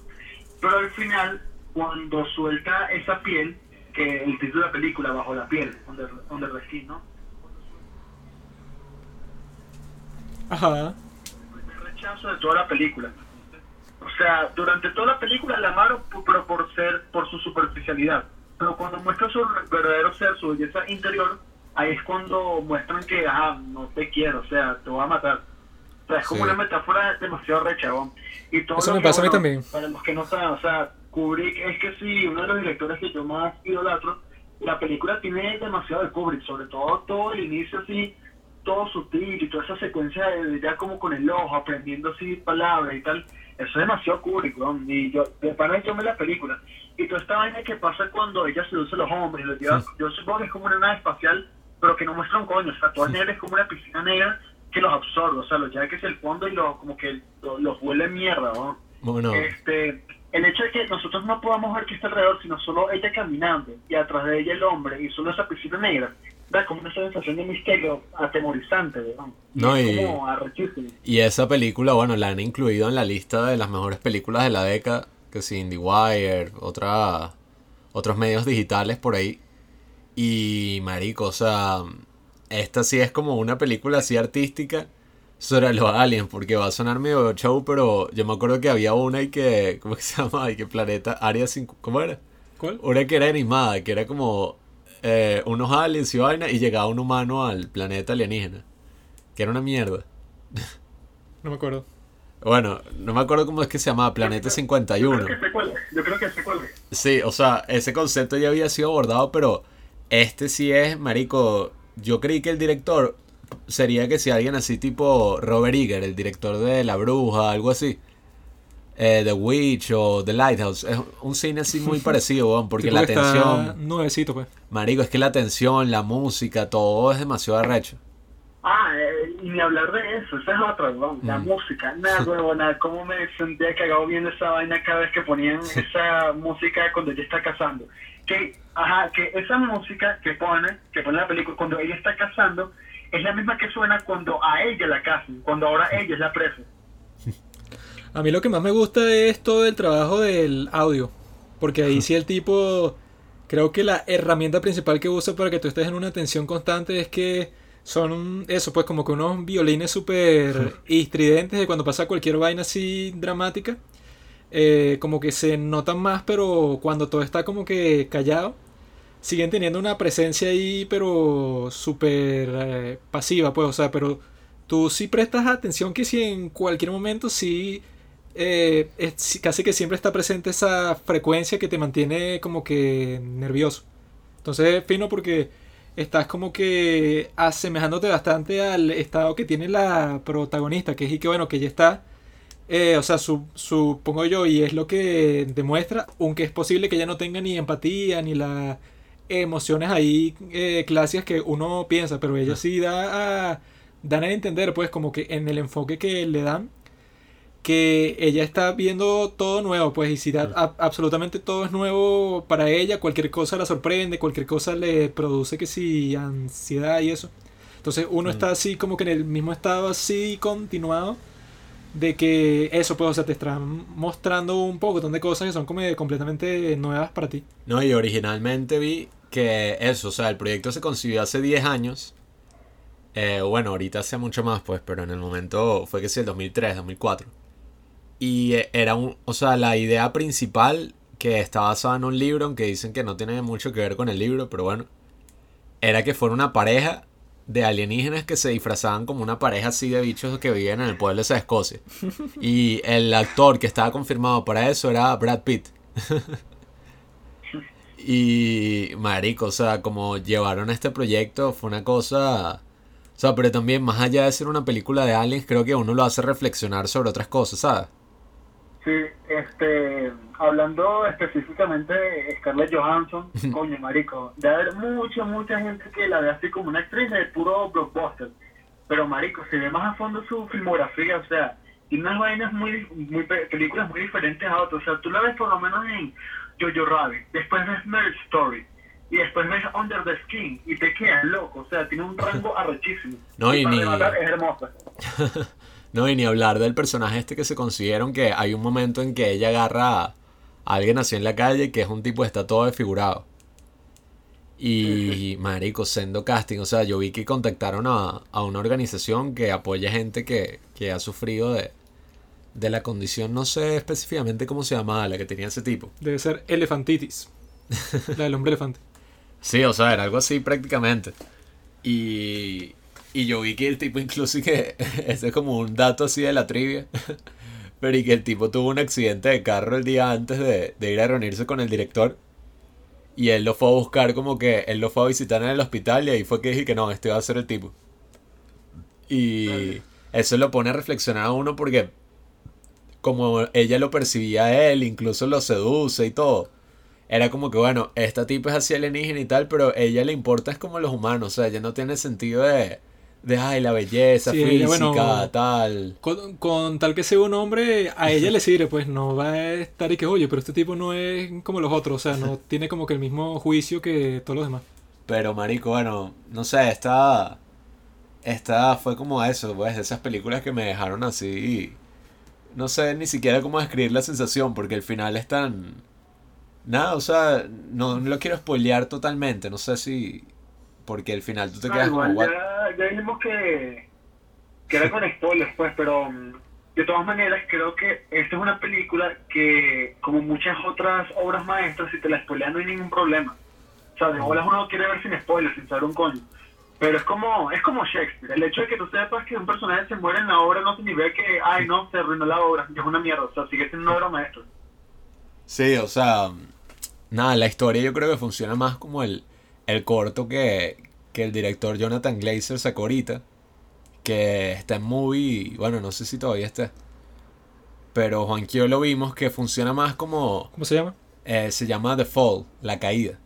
Pero al final, cuando suelta esa piel, que el título de la película, Bajo la piel, Under, under the Skin, ¿no? ajá. el rechazo de toda la película. O sea, durante toda la película la amaron pero por ser, por su superficialidad. Pero cuando muestra su verdadero ser, su belleza interior, ahí es cuando muestran que, ah, no te quiero, o sea, te voy a matar. O sea, es como Sí. una metáfora demasiado recha, weón. Y todo Eso me que, pasa a mí también. Para los que no saben, o sea, Kubrick es que sí, uno de los directores que yo más idolatro, la película tiene demasiado de Kubrick, sobre todo todo el inicio así, todo sutil y toda esa secuencia de ya como con el ojo, aprendiendo así palabras y tal, eso es demasiado Kubrick, weón. Y yo, de pana yo me la película. Y toda esta vaina que pasa cuando ella seduce a los hombres los lleva, yo supongo que es como una nave espacial, pero que no muestra un coño, o sea, toda negra es como una piscina negra que los absorbe, o sea, los lleva que es el fondo y los, como que los, los huele mierda, weón. Bueno, Este, el hecho de que nosotros no podamos ver qué está alrededor, sino solo ella caminando y atrás de ella el hombre y solo esa piscina negra, da como una sensación de misterio atemorizante. No, y- como y esa película, bueno, la han incluido en la lista de las mejores películas de la década, que sí, IndieWire, otra, otros medios digitales por ahí. Y marico, o sea, esta sí es como una película así artística sobre los aliens, porque va a sonar medio show, pero yo me acuerdo que había una y que, ¿cómo que se llama? Y que Planeta Área 5, ¿cómo era? ¿Cuál? Una que era animada, que era como eh, unos aliens y vaina, y llegaba un humano al planeta alienígena. Que era una mierda. No me acuerdo. Bueno, no me acuerdo cómo es que se llamaba, Planeta Yo 51. creo que sé cuál es, yo creo que sé cuál es. Sí, o sea, ese concepto ya había sido abordado, pero este sí es, marico, yo creí que el director sería que si alguien así tipo Robert Eager, el director de La Bruja, algo así. eh, The Witch o The Lighthouse. Es un cine así muy parecido, weón, porque Tipo la tensión, Nuevecito, pues. marico, es que la tensión, la música, todo es demasiado arrecho. Ah, eh, y ni hablar de eso, esa es otra, weón, la Mm. música, nada, huevón, nada, cómo me sentía cagado viendo esa vaina cada vez que ponían esa música cuando ella está cazando. Que, ajá, que esa música que pone, que pone la película cuando ella está cazando, es la misma que suena cuando a ella la cazan, cuando ahora ella es la presa. A mí lo que más me gusta es todo el trabajo del audio. Porque ahí sí el tipo. Creo que la herramienta principal que usa para que tú estés en una tensión constante es que son eso, pues como que unos violines súper estridentes de cuando pasa cualquier vaina así dramática. Eh, como que se notan más, pero cuando todo está como que callado, siguen teniendo una presencia ahí, pero súper eh, pasiva, pues, o sea, pero tú sí prestas atención que si en cualquier momento sí, eh, es- casi que siempre está presente esa frecuencia que te mantiene como que nervioso. Entonces, fino porque estás como que asemejándote bastante al estado que tiene la protagonista, que es y que bueno, que ella está, eh, o sea, su- supongo yo, y es lo que demuestra, aunque es posible que ella no tenga ni empatía, ni las emociones ahí eh, clásicas que uno piensa, pero ella sí da a, dan a entender, pues, como que en el enfoque que le dan, que ella está viendo todo nuevo, pues, y si da, a- absolutamente todo es nuevo para ella, cualquier cosa la sorprende, cualquier cosa le produce que si ansiedad y eso. Entonces uno Mm. está así como que en el mismo estado así continuado de que eso, pues, o sea, te están mostrando un poco de cosas que son como completamente nuevas para ti. No, y originalmente vi que eso, o sea, el proyecto se concibió hace 10 años. Eh, bueno, ahorita hace mucho más, pues, pero en el momento fue que sí, el 2003, 2004. Y eh, era un, o sea, la idea principal que está basada en un libro, aunque dicen que no tiene mucho que ver con el libro, pero bueno, era que fuera una pareja de alienígenas que se disfrazaban como una pareja así de bichos que vivían en el pueblo de Escocia. Y el actor que estaba confirmado para eso era Brad Pitt. Y marico, o sea, como llevaron este proyecto fue una cosa, o sea, pero también más allá de ser una película de aliens, creo que uno lo hace reflexionar sobre otras cosas, ¿sabes? Sí, este, hablando específicamente de Scarlett Johansson, coño, marico, de haber mucha, mucha gente que la ve así como una actriz de puro blockbuster. Pero, marico, si ve más a fondo su filmografía, o sea, tiene unas vainas muy, muy pe- películas muy diferentes a otras. O sea, tú la ves por lo menos en Jojo Rabbit, después ves Marriage Story, y después ves Under the Skin, y te quedas loco. O sea, tiene un rango arrechísimo. No, y para ni- rematar, es hermosa. No, y ni hablar del personaje este que se consiguieron que hay un momento en que ella agarra a alguien así en la calle que es un tipo que está todo desfigurado. Y marico, sendo casting, o sea, yo vi que contactaron a, a una organización que apoya gente que, que ha sufrido de, de la condición, no sé específicamente cómo se llamaba, la que tenía ese tipo. Debe ser elefantitis. la del hombre elefante. Sí, o sea, era algo así prácticamente. Y, y yo vi que el tipo incluso que, ese es como un dato así de la trivia, pero y que el tipo tuvo un accidente de carro el día antes de, de ir a reunirse con el director. Y él lo fue a buscar como que, él lo fue a visitar en el hospital y ahí fue que dije que no, este va a ser el tipo. Y eso lo pone a reflexionar a uno porque como ella lo percibía a él, incluso lo seduce y todo. Era como que, bueno, esta tipa es así alienígena y tal, pero a ella le importa es como los humanos, o sea, ella no tiene sentido de, de ay, la belleza Sí, física, bueno, tal. Con, con tal que sea un hombre, a ella le sirve, pues no va a estar y que, oye, pero este tipo no es como los otros, o sea, no tiene como que el mismo juicio que todos los demás. Pero, marico, bueno, no sé, esta, esta fue como eso, pues, de esas películas que me dejaron así, no sé ni siquiera cómo describir la sensación, porque el final es tan... Nada, o sea, no, no lo quiero spoilear totalmente, no sé si... Porque el final tú te No, quedas igual como... Ya, ya dijimos que, que era con spoilers, pues, pero mm, de todas maneras creo que esta es una película que, como muchas otras obras maestras, si te la spoilean no hay ningún problema. O sea, de bolas uno quiere ver sin spoilers, sin saber un coño. Pero es como, es como Shakespeare. El hecho de que tú sepas que un personaje se muere en la obra no significa que, ay, no, se arruinó la obra, es una mierda. O sea, sigue siendo una obra maestra. Sí, o sea, nada, la historia yo creo que funciona más como el, el corto que, que el director Jonathan Glazer sacó ahorita, que está en movie, bueno, no sé si todavía está, pero Juan y yo lo vimos que funciona más como, ¿Cómo se llama? eh, se llama The Fall, la caída.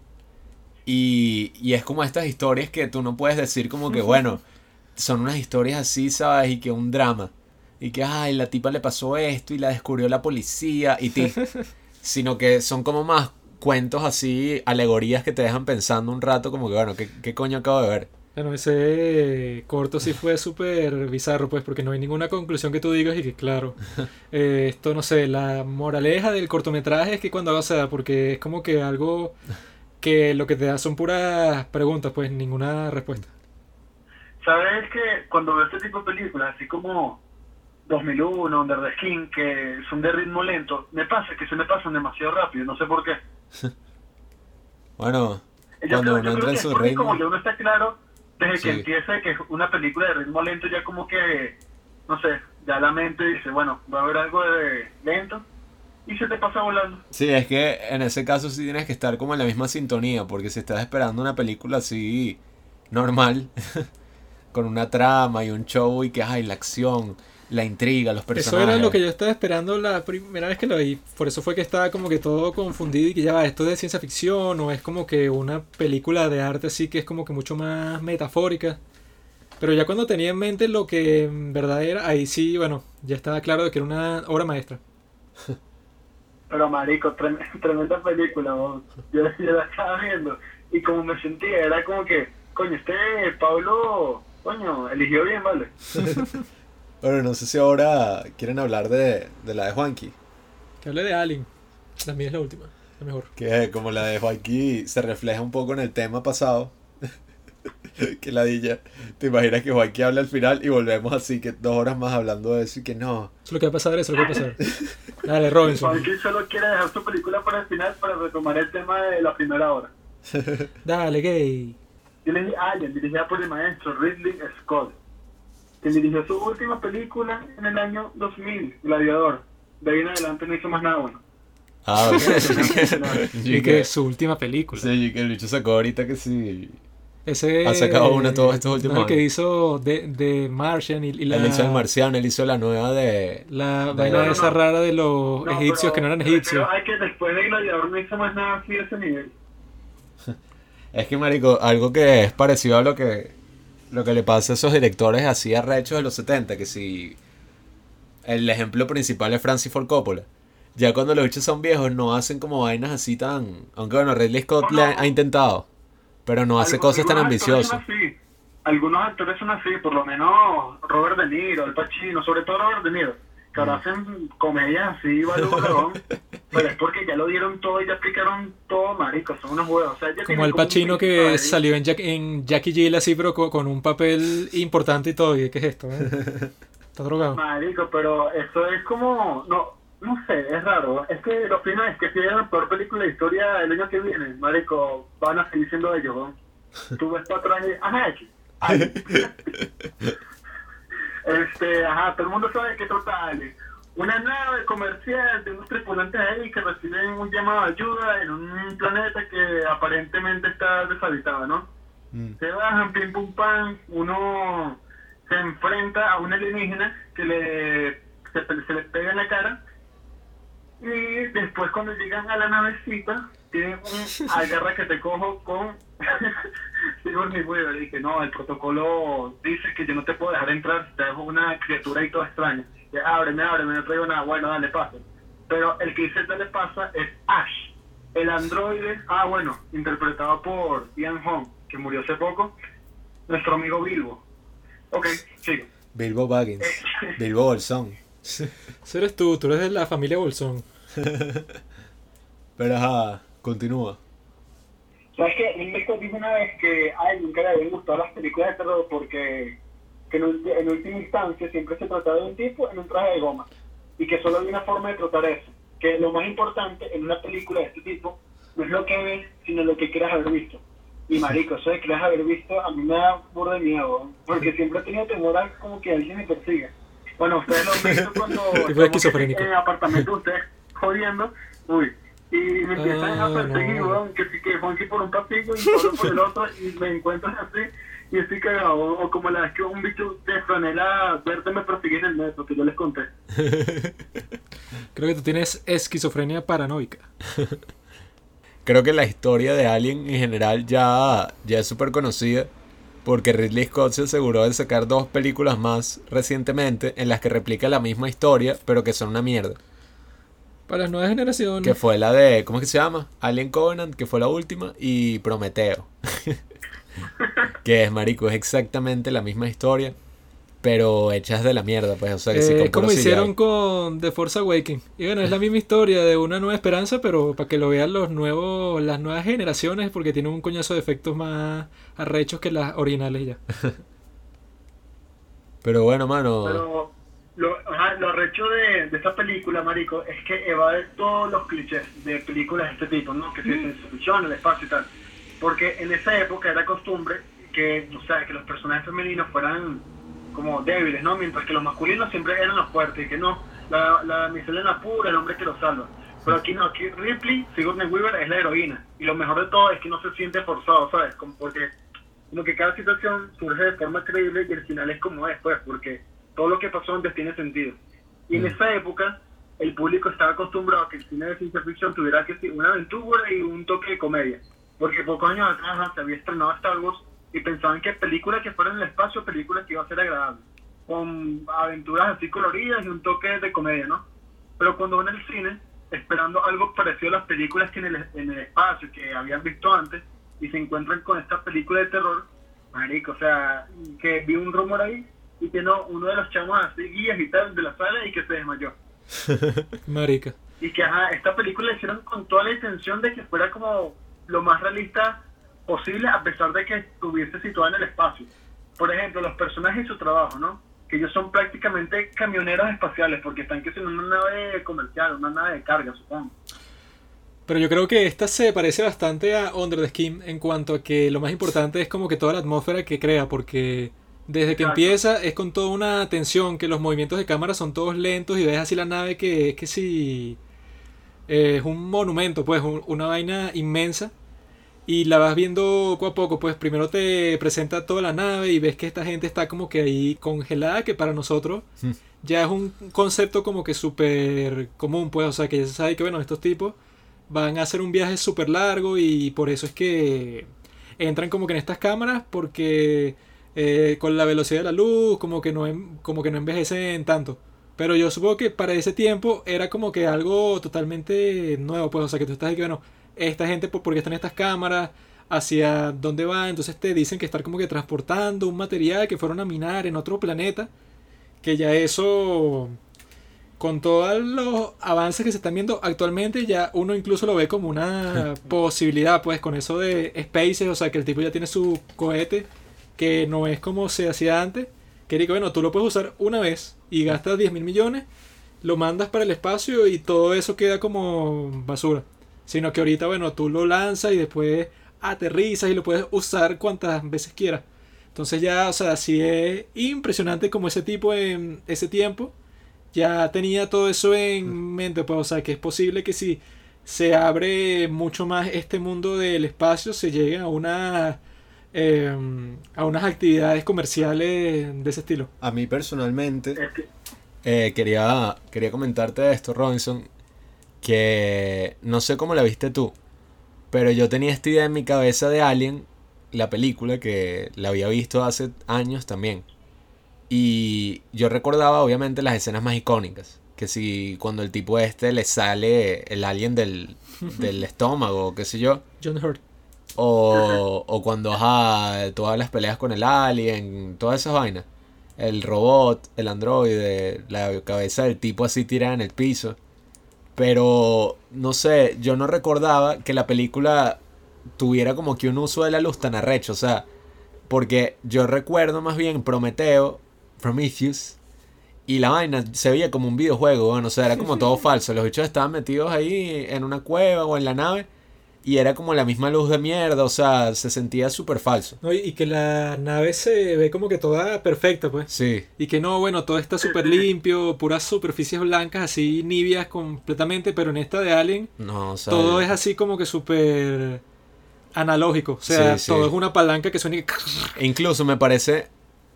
Y, y es como estas historias que tú no puedes decir como que, bueno, son unas historias así, ¿sabes? Y que un drama. Y que, ay, la tipa le pasó esto y la descubrió la policía y ti. Sino que son como más cuentos así, alegorías que te dejan pensando un rato como que, bueno, ¿qué, qué coño acabo de ver? Bueno, ese corto sí fue súper bizarro, pues, porque no hay ninguna conclusión que tú digas y que, claro, eh, esto no sé, la moraleja del cortometraje es que cuando hagas sea, porque es como que algo que lo que te da son puras preguntas, pues, ninguna respuesta. ¿Sabes que cuando veo este tipo de películas, así como 2001, Under the Skin, que son de ritmo lento, me pasa que se me pasan demasiado rápido, no sé por qué. Bueno, Yo cuando creo- uno yo creo entra que en su ritmo... Como ya uno está claro, desde Sí. que empieza que es una película de ritmo lento, ya como que, no sé, ya la mente dice, bueno, va a haber algo de lento y se te pasa volando. Sí, es que en ese caso sí tienes que estar como en la misma sintonía, porque si estás esperando una película así normal, con una trama y un show y que hay la acción, la intriga, los Eso personajes. era lo que yo estaba esperando la primera vez que lo vi. Por eso fue que estaba como que todo confundido y que ya va, esto es de ciencia ficción o es como que una película de arte así que es como que mucho más metafórica. Pero ya cuando tenía en mente lo que en verdad era, ahí sí, bueno, ya estaba claro de que era una obra maestra. Pero marico, trem- tremenda película, vos. yo, yo la estaba viendo y como me sentía, era como que, coño, este Pablo, coño, eligió bien, ¿vale? Bueno, no sé si ahora quieren hablar de, de la de Juanqui. Que hable de Alien. También es la última, la mejor. Que como la de Juanqui se refleja un poco en el tema pasado. Que la dilla. ¿Te imaginas que Juanqui habla al final y volvemos así que dos horas más hablando de eso y que no? Eso es lo que va a pasar, eso es lo que va a pasar. Dale, Robinson. Juanqui solo quiere dejar su película para el final para retomar el tema de la primera hora. Dale, gay. Yo le dije Alien, dirigida por el maestro Ridley Scott, quien dirigió su última película en el año 2000, Gladiador. De ahí en adelante no hizo más nada bueno. Ah, ok. Y que es su última película. Sí, que el bicho sacó ahorita que sí. Ese, Ha sacado una todos estos últimos no, el que años. hizo de, de Martian y, y la, Él hizo el marciano, él hizo la nueva de. la vaina no, no. esa rara de los No, egipcios pero que no eran egipcios. a que después de Gladiador no hizo más nada así de ese nivel. Es que, marico, algo que es parecido a lo que lo que le pasa a esos directores así arrechos de los 70, que si el ejemplo principal es Francis Ford Coppola. Ya cuando los bichos son viejos no hacen como vainas así tan... Aunque bueno, Ridley Scott le ha, ha intentado, pero no hace Algunos- cosas tan algunos actores ambiciosas. son así. Algunos actores son así, por lo menos Robert De Niro, Al Pacino, sobre todo Robert De Niro, que ahora hacen comedias así, balón, balón, pero es porque ya lo dieron todo y ya explicaron todo, marico, son unos huevos. O sea, ya Como el Pacino que salió en, Jack, en Jackie Jill así, pero co- con, un papel importante y todo. ¿Y qué es esto? eh? Está drogado. Marico, pero eso es como, no, no sé, es raro. Es que lo primero es que si es la peor película de la historia el año que viene, marico, van a seguir siendo ellos, ¿no? Tú ves para atrás y. Ay. este, ajá, todo el mundo sabe que trata. Una nave comercial de unos tripulantes ahí que reciben un llamado de ayuda en un planeta que aparentemente está deshabitado, ¿no? Mm. Se bajan, pim pum pam, uno se enfrenta a un alienígena que le se, se le pega en la cara y después cuando llegan a la navecita tienen un agarra que te cojo con Sigourney Weaver y que no, el protocolo dice que yo no te puedo dejar entrar si te dejo una criatura y toda extraña. Y, ábreme, ábreme, no traigo nada, bueno, dale paso. Pero el que dice dale pasa es Ash, el androide, ah bueno, interpretado por Ian Holm, que murió hace poco, nuestro amigo Bilbo. Ok, sigo. Bilbo Baggins. Bilbo Bolsón. Ese eres tú, tú eres de la familia Bolsón. Pero ajá, continúa. ¿Sabes qué? Él me dijo una vez que a él nunca le habían gustado las películas de terror porque que en, en última instancia siempre se trataba de un tipo en un traje de goma y que solo había una forma de tratar eso. Que lo más importante en una película de este tipo no es lo que ves, sino lo que quieras haber visto. Y marico, eso de que quieras haber visto a mí me da burda de miedo, porque siempre he tenido temor a como que alguien me persiga. Bueno, ustedes lo han visto cuando en el apartamento de ustedes jodiendo, uy, y me empiezan Ah, a perseguir, no. weón, que sí que Juanqui por un pasillo y Pablo por el otro y me encuentran así y estoy cagado. O, o como la vez que un bicho de franela verde me persigue en el metro, que yo les conté. Creo que tú tienes esquizofrenia paranoica. Creo que la historia de Alien en general ya, ya es súper conocida. Porque Ridley Scott se aseguró de sacar dos películas más recientemente en las que replica la misma historia, pero que son una mierda. Para las nuevas generaciones. Que fue la de, ¿cómo es que se llama? Alien Covenant, que fue la última, y Prometeo. que es, marico, es exactamente la misma historia, pero hechas de la mierda, pues, o sea, que sí, Eh, como hicieron con The Force Awakens. Y bueno, es la misma historia de una nueva esperanza, pero para que lo vean los nuevos, las nuevas generaciones, porque tiene un coñazo de efectos más arrechos que las originales ya. Pero bueno, mano, Pero lo, ajá, lo arrecho de, de esta película, marico, es que evade todos los clichés de películas de este tipo, ¿no? Que se ciencia ficción, el espacio y tal. Porque en esa época era costumbre que, o sea, que los personajes femeninos fueran como débiles, ¿no? Mientras que los masculinos siempre eran los fuertes, y que no, la, la miselena pura, el hombre que lo salva. Pero aquí no, aquí Ripley, Sigourney Weaver es la heroína. Y lo mejor de todo es que no se siente forzado, ¿sabes? Como porque como que cada situación surge de forma creíble y el final es como es, pues, porque todo lo que pasó antes tiene sentido. Y en Mm. esa época, el público estaba acostumbrado a que el cine de ciencia ficción tuviera que ser una aventura y un toque de comedia. Porque pocos años atrás se había estrenado Star Wars y pensaban que películas que fueran en el espacio, películas que iban a ser agradables, con aventuras así coloridas y un toque de comedia, ¿no? Pero cuando van al cine, esperando algo parecido a las películas que en el, en el espacio que habían visto antes, y se encuentran con esta película de terror, marico, o sea, que vi un rumor ahí y que no, uno de los chamos así guías y tal de la sala y que se desmayó. Marica. Y que ajá, esta película la hicieron con toda la intención de que fuera como lo más realista posible a pesar de que estuviese situada en el espacio. Por ejemplo, los personajes y su trabajo, ¿no? Que ellos son prácticamente camioneros espaciales porque están que son una nave comercial, una nave de carga, supongo. Pero yo creo que esta se parece bastante a Under the Skin en cuanto a que lo más importante es como que toda la atmósfera que crea, porque desde que Exacto. empieza es con toda una tensión, que los movimientos de cámara son todos lentos y ves así la nave que es que si es un monumento, pues un- una vaina inmensa y la vas viendo poco a poco, pues primero te presenta toda la nave y ves que esta gente está como que ahí congelada, que para nosotros Hmm. ya es un concepto como que súper común, pues, o sea, que ya se sabe que, bueno, estos tipos van a hacer un viaje súper largo y por eso es que entran como que en estas cámaras porque eh, con la velocidad de la luz como que no como que no envejecen tanto. Pero yo supongo que para ese tiempo era como que algo totalmente nuevo, pues, o sea, que tú estás aquí, bueno, esta gente, ¿por qué están estas cámaras? ¿Hacia dónde va? Entonces te dicen que están como que transportando un material que fueron a minar en otro planeta. Que ya eso, con todos los avances que se están viendo actualmente, ya uno incluso lo ve como una posibilidad, pues, con eso de Spaces, o sea, que el tipo ya tiene su cohete, que no es como se hacía antes. Que digo, bueno, tú lo puedes usar una vez y gastas 10 mil millones, lo mandas para el espacio y todo eso queda como basura. Sino que ahorita, bueno, tú lo lanzas y después aterrizas y lo puedes usar cuantas veces quieras. Entonces ya, o sea, sí es impresionante como ese tipo en ese tiempo ya tenía todo eso en mente, pues, o sea, que es posible que si se abre mucho más este mundo del espacio, se llegue a una eh, a unas actividades comerciales de ese estilo. A mí personalmente, eh, quería, quería comentarte esto, Robinson, que no sé cómo la viste tú, pero yo tenía esta idea en mi cabeza de Alien, la película, que la había visto hace años también. Y yo recordaba obviamente las escenas más icónicas. Que si cuando el tipo este le sale el alien del, del estómago, qué sé yo. John Hurt. O, o cuando ajá, todas las peleas con el alien, todas esas vainas. El robot, el androide, la cabeza del tipo así tirada en el piso. Pero, no sé, yo no recordaba que la película tuviera como que un uso de la luz tan arrecho. O sea, porque yo recuerdo más bien Prometeo, Prometheus, y la vaina se veía como un videojuego, bueno, o sea, era como todo falso. Los bichos estaban metidos ahí en una cueva o en la nave. Y era como la misma luz de mierda, o sea, se sentía súper falso. ¿no? Y, que la nave se ve como que toda perfecta, pues. Sí, Y que no, bueno, todo está súper limpio, puras superficies blancas, así nibias completamente, pero en esta de Alien no, o sea, todo es así como que súper analógico. O sea, Sí, sí. todo es una palanca que suena y... Incluso me parece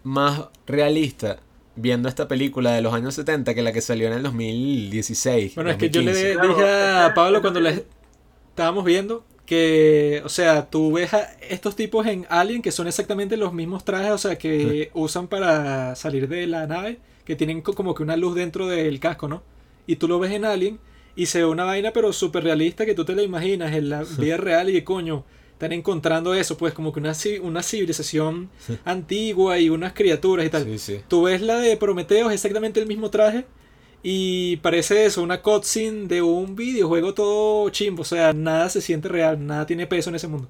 más realista viendo esta película de los años 70 que la que salió en el 2016. Bueno, es que yo le 2015. Claro, dije a Pablo cuando le estábamos viendo que, o sea, tú ves a estos tipos en Alien que son exactamente los mismos trajes, o sea, que usan para salir de la nave, que tienen co- como que una luz dentro del casco, ¿no? Y tú lo ves en Alien y se ve una vaina pero súper realista que tú te la imaginas en la vida real y que coño, están encontrando eso, pues como que una, una civilización antigua y unas criaturas y tal. Tú ves la de Prometeo, es exactamente el mismo traje. Y parece eso, una cutscene de un videojuego todo chimbo. O sea, nada se siente real, nada tiene peso en ese mundo.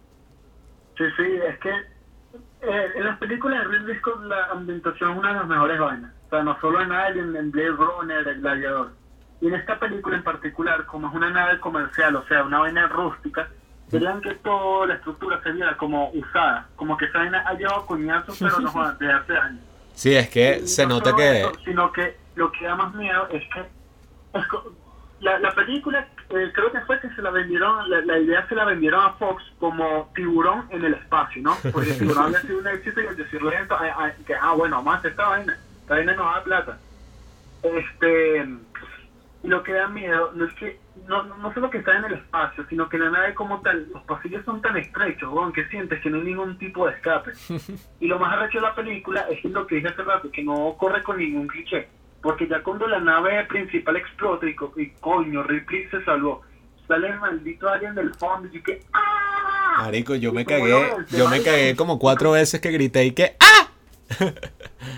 Sí, sí, es que eh, en las películas de Ridley Scott la ambientación es una de las mejores vainas. O sea, no solo en Alien, en Blade Runner, El Gladiador. Y en esta película en particular, como es una nave comercial, o sea, una vaina rústica, vean que toda la estructura se viera como usada, como que esa vaina ha llevado coñazos, pero no desde hace años. Sí, es que Y se no nota que... eso, sino que lo que da más miedo es que es la, la película eh, creo que fue que se la vendieron la, la idea se la vendieron a Fox como tiburón en el espacio no porque tiburón había sido un éxito y al decirle esto ah, ah, que ah bueno vamos a hacer esta vaina esta vaina nos da plata. Este y lo que da miedo no es que no, no solo que está en el espacio sino que la nave como tal los pasillos son tan estrechos que sientes que no hay ningún tipo de escape. Y lo más arrecho de la película es lo que dije hace rato, que no corre con ningún cliché. Porque ya cuando la nave principal explota y, co- y coño, Ripley se salvó, sale el maldito alien del fondo y que ¡ah! Marico, yo me cagué, ves, yo me cagué como cuatro veces que grité y que ¡Ah!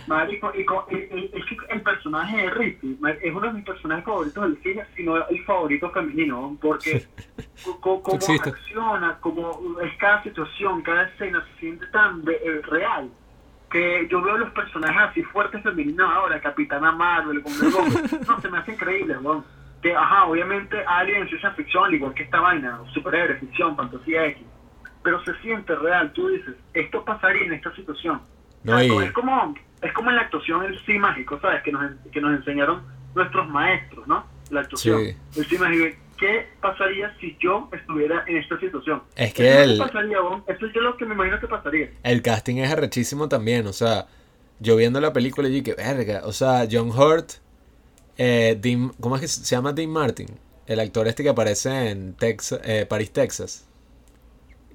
Marico, y co- y- y- es que el personaje de Ripley es uno de mis personajes favoritos del cine, sino el favorito femenino, ¿no? porque co- co- como acciona, como es cada situación, cada escena se siente tan eh, real que yo veo los personajes así fuertes femeninos ahora, Capitana Marvel, como no, se me hace increíble, weón. Que, ajá, obviamente Alien ciencia ficción, al igual que esta vaina, superhéroe, ficción, fantasía X, pero se siente real, tú dices, esto pasaría en esta situación. No, Exacto, y- es como es como en la actuación el sí mágico, ¿sabes? Que nos, que nos enseñaron nuestros maestros, ¿no? La actuación. Sí. El sí mágico. ¿Qué pasaría si yo estuviera en esta situación? Es que lo el- pasaría, Bon. Eso es yo lo que me imagino que pasaría. El casting es arrechísimo también, o sea, yo viendo la película y que verga, o sea, John Hurt, eh, Dean- ¿cómo es que se llama Dean Martin? El actor este que aparece en Texas, eh, París, Texas.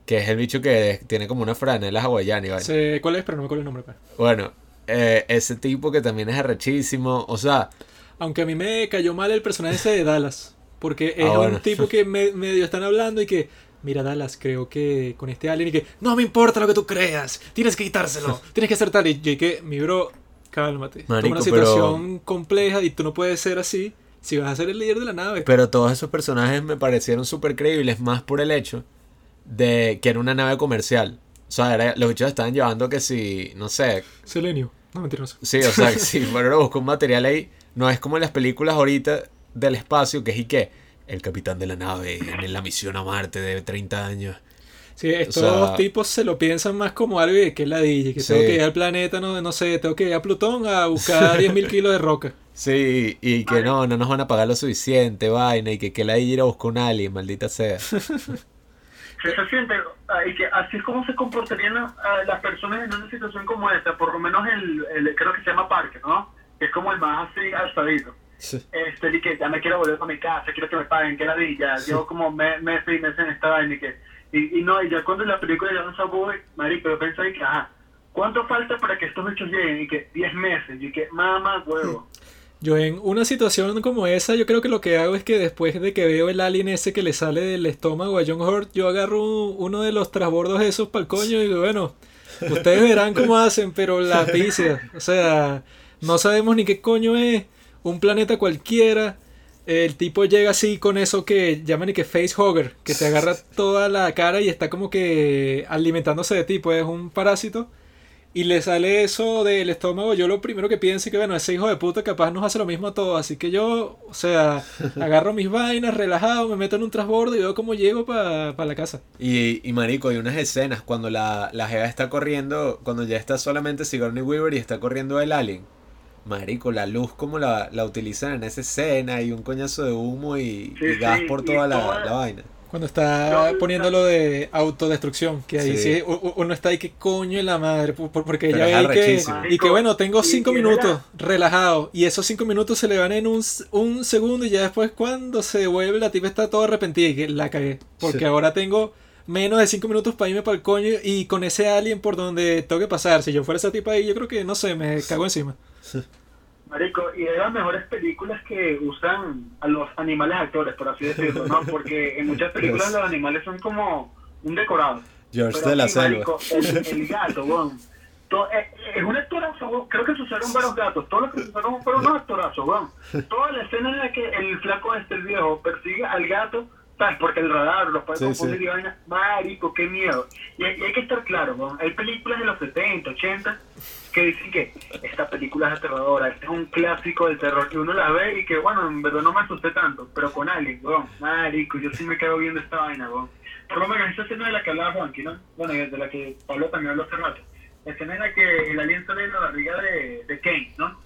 Que es el bicho que tiene como una franela hawaiana y. Sé cuál es, pero no me acuerdo el nombre. pues. Bueno, eh, ese tipo que también es arrechísimo, o sea, Aunque a mí me cayó mal el personaje ese de Dallas. Porque es Ah, bueno. un tipo que me- medio están hablando y que... Mira, Dallas, creo que con este alien y que... No me importa lo que tú creas. Tienes que quitárselo. Tienes que hacer tal. Y yo que, mi bro, cálmate. Toma Marico, una pero- situación compleja y tú no puedes ser así si vas a ser el líder de la nave. pero todos esos personajes me parecieron súper creíbles, más por el hecho de que era una nave comercial. O sea, era- los bichos estaban llevando que si, no sé, Selenio. No, mentira, no sé. Sí, o sea, si fueron a buscar un material ahí, no es como en las películas ahorita del espacio, que es y que el capitán de la nave en la misión a Marte de 30 años. Sí, estos sea- tipos se lo piensan más como algo de que es ladilla, que Sí. tengo que ir al planeta, no, no sé, tengo que ir a Plutón a buscar 10.000 kilos de roca. Sí, y que no, no nos van a pagar lo suficiente, vaina, y que que la ir a buscar un alien, maldita sea. Se, se siente, ah, y que así es como se comportarían ah, las personas en una situación como esta, por lo menos el, el- creo que se llama Parque, ¿no? Que es como el más así alzadito. Sí. Este, y que ya me quiero volver para mi casa, quiero que me paguen, que la vi, ya llevo como me- meses y meses en esta vaina y que, y, y no, y ya cuando la película ya no se voy, marico, yo pensé y que, ajá, ¿cuánto falta para que estos hechos lleguen? Y que 10 meses, y que, mamá, huevo. Yo en una situación como esa, yo creo que lo que hago es que después de que veo el alien ese que le sale del estómago a John Hurt, yo agarro un- uno de los trasbordos esos para el coño y digo, bueno, ustedes verán cómo hacen, pero la pizza, o sea, no sabemos ni qué coño es, un planeta cualquiera, el tipo llega así con eso que llaman y que face hugger, que te agarra toda la cara y está como que alimentándose de ti, pues es un parásito. Y le sale eso del estómago, yo lo primero que pienso es que, bueno, ese hijo de puta capaz nos hace lo mismo a todos. Así que yo, o sea, agarro mis vainas, relajado, me meto en un transbordo y veo cómo llego para la casa. Y, y marico, hay unas escenas cuando la, la jeva está corriendo, cuando ya está solamente Sigourney Weaver y está corriendo el alien. Marico, la luz como la, la utilizan en esa escena y un coñazo de humo y, Sí, y gas sí, por y toda la, toda- la vaina. Cuando está No, poniendo lo de autodestrucción, que ahí sí, Sí. uno está ahí que coño en la madre, por- por- porque Pero es ve que, y que bueno, tengo cinco minutos relajado, y esos cinco minutos se le van en un, un segundo y ya después cuando se devuelve la tipa está toda arrepentida y que la cagué, porque Sí. ahora tengo menos de cinco minutos para irme para el coño y con ese alien por donde tengo que pasar, si yo fuera esa tipa ahí yo creo que no sé, me cago encima. Marico, y de las mejores películas que usan a los animales actores, por así decirlo, ¿no? Porque en muchas películas los animales son como un decorado. George Pero de la aquí, selva. marico, el, el gato, weón. To- eh, Es un actorazo. Creo que se usaron varios gatos. Todos los que se usaron fueron unos actorazos, weón. Toda la escena en la que el flaco este, el viejo, persigue al gato, ¿sabes? Porque el radar los puede Sí, confundir sí. y vaina. Marico, qué miedo. Y, hay- y hay que estar claro, weón. Hay películas de los 70, 80 que dicen que esta película es aterradora, este es un clásico del terror, que uno la ve y que, bueno, en verdad no me asusté tanto, pero con alguien, weón, marico, yo sí me quedo viendo esta vaina, weón. Por lo menos esa escena de la que hablaba Juanqui, ¿no? Bueno, y de la que Pablo también habló hace rato. La escena en la que el alien sale de la barriga de, de Kane, ¿no?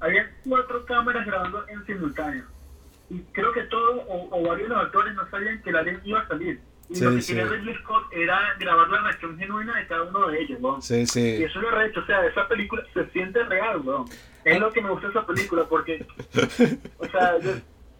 Había cuatro cámaras grabando en simultáneo. Y creo que todos o, o varios de los actores no sabían que el alien iba a salir. Y Sí, lo que sí. quería Ridley Scott era grabar la reacción genuina de cada uno de ellos, weón. Sí, Y sí. eso lo he hecho, o sea, esa película se siente real, weón. Es lo que me gusta de esa película, porque, o sea, yo,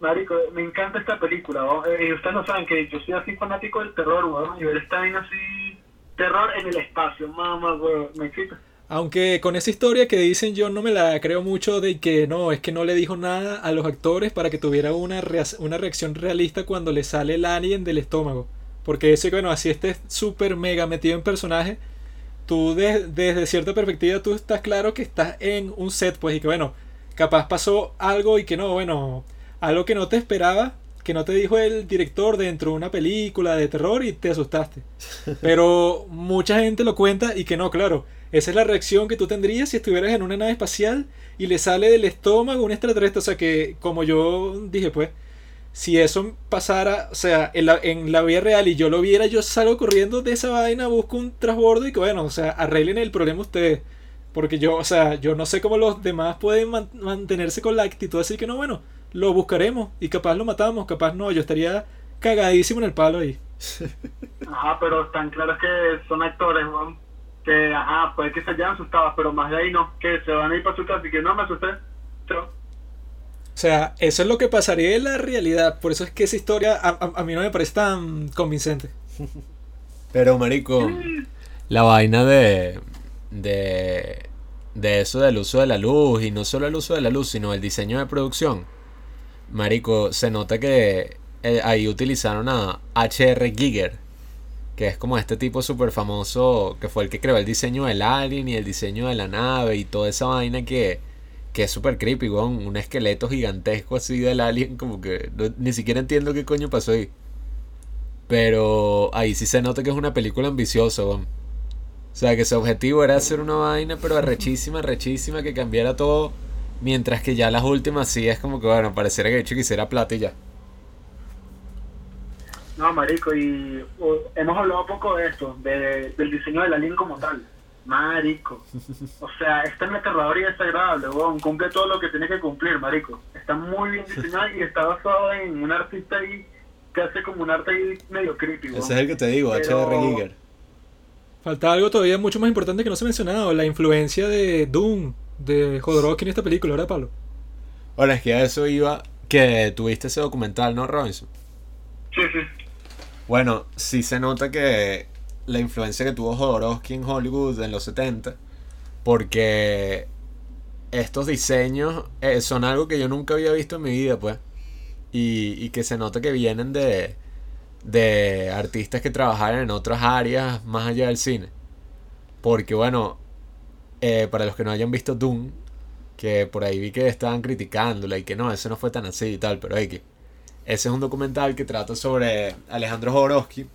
marico, me encanta esta película, weón. Eh, ustedes lo saben que yo soy así fanático del terror, weón, y ver esta vaina así, terror en el espacio, mamá, weón, me excita. Aunque con esa historia que dicen yo no me la creo mucho de que no, es que no le dijo nada a los actores para que tuviera una, rea- una reacción realista cuando le sale el alien del estómago. Porque ese, bueno, así estés súper mega metido en personaje, tú de- desde cierta perspectiva tú estás claro que estás en un set, pues, y que bueno, capaz pasó algo y que no, bueno, algo que no te esperaba, que no te dijo el director dentro de una película de terror y te asustaste. Pero mucha gente lo cuenta y que no, claro. Esa es la reacción que tú tendrías si estuvieras en una nave espacial y le sale del estómago un extraterrestre. O sea que, como yo dije, pues, si eso pasara, o sea, en la, en la vida real y yo lo viera, yo salgo corriendo de esa vaina, busco un transbordo y que, bueno, o sea, arreglen el problema ustedes. Porque yo, o sea, yo no sé cómo los demás pueden man- mantenerse con la actitud así que no, bueno, lo buscaremos y capaz lo matamos, capaz no, yo estaría cagadísimo en el palo ahí. Ajá, pero están claros que son actores, weón, que, ajá, puede que se hayan asustado, pero más de ahí no, que se van a ir para su casa y que no me asusté, chao. O sea, eso es lo que pasaría en la realidad. Por eso es que esa historia a, a- mí no me parece tan convincente. Pero, marico, la vaina de, de, de eso del uso de la luz, y no solo el uso de la luz, sino el diseño de producción. Marico, se nota que eh, ahí utilizaron a H.R. Giger, que es como este tipo súper famoso, que fue el que creó el diseño del alien y el diseño de la nave y toda esa vaina que, que es súper creepy, weón. Un esqueleto gigantesco así del alien, como que no- ni siquiera entiendo qué coño pasó ahí. Pero ahí sí se nota que es una película ambiciosa, weón. O sea, que su objetivo era hacer una vaina, pero arrechísima, arrechísima, que cambiara todo. Mientras que ya las últimas sí es como que, bueno, pareciera que hecho quisiera plata y ya. No, marico, y hemos hablado poco de esto, de, del diseño del alien como tal. Marico. O sea, es tan aterrador y desagradable, weón. Cumple todo lo que tiene que cumplir, marico. Está muy bien diseñado y está basado en un artista ahí que hace como un arte ahí medio creepy. ¿no? Ese es el que te digo, Pero- H.R. Giger. Falta algo todavía mucho más importante que no se ha mencionado, la influencia de Doom, de Jodorowsky en esta película, ¿verdad, Pablo? Ahora es que a eso iba que tuviste ese documental, ¿no, Robinson? Sí, sí. Bueno, sí se nota que la influencia que tuvo Jodorowsky en Hollywood en los 70, porque estos diseños eh, son algo que yo nunca había visto en mi vida, pues, y, y que se nota que vienen de, de artistas que trabajaron en otras áreas más allá del cine. Porque, bueno, eh, para los que no hayan visto Doom, que por ahí vi que estaban criticándola y que no, eso no fue tan así y tal, pero hay que... Ese es un documental que trata sobre Alejandro Jodorowsky,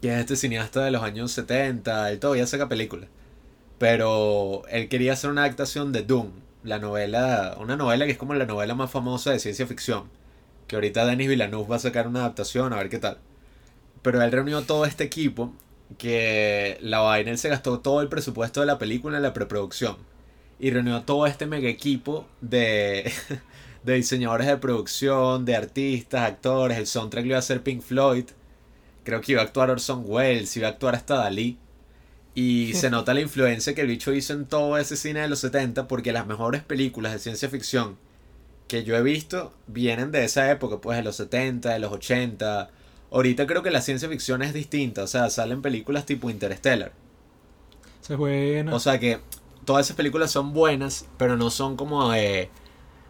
que es este cineasta de los años 70, él todavía saca películas. Pero él quería hacer una adaptación de Doom, la novela, una novela que es como la novela más famosa de ciencia ficción. Que ahorita Denis Villeneuve va a sacar una adaptación, a ver qué tal. Pero él reunió todo este equipo que la vaina, él se gastó todo el presupuesto de la película en la preproducción. Y reunió todo este mega equipo de, diseñadores de producción, de artistas, actores. El soundtrack lo iba a hacer Pink Floyd. Creo que iba a actuar Orson Welles, iba a actuar hasta Dalí. Y se nota la influencia que el bicho hizo en todo ese cine de los 70 porque las mejores películas de ciencia ficción que yo he visto vienen de esa época, pues de los 70, de los 80. Ahorita creo que la ciencia ficción es distinta, o sea, salen películas tipo Interstellar. Se buena. O sea que todas esas películas son buenas, pero no son como de,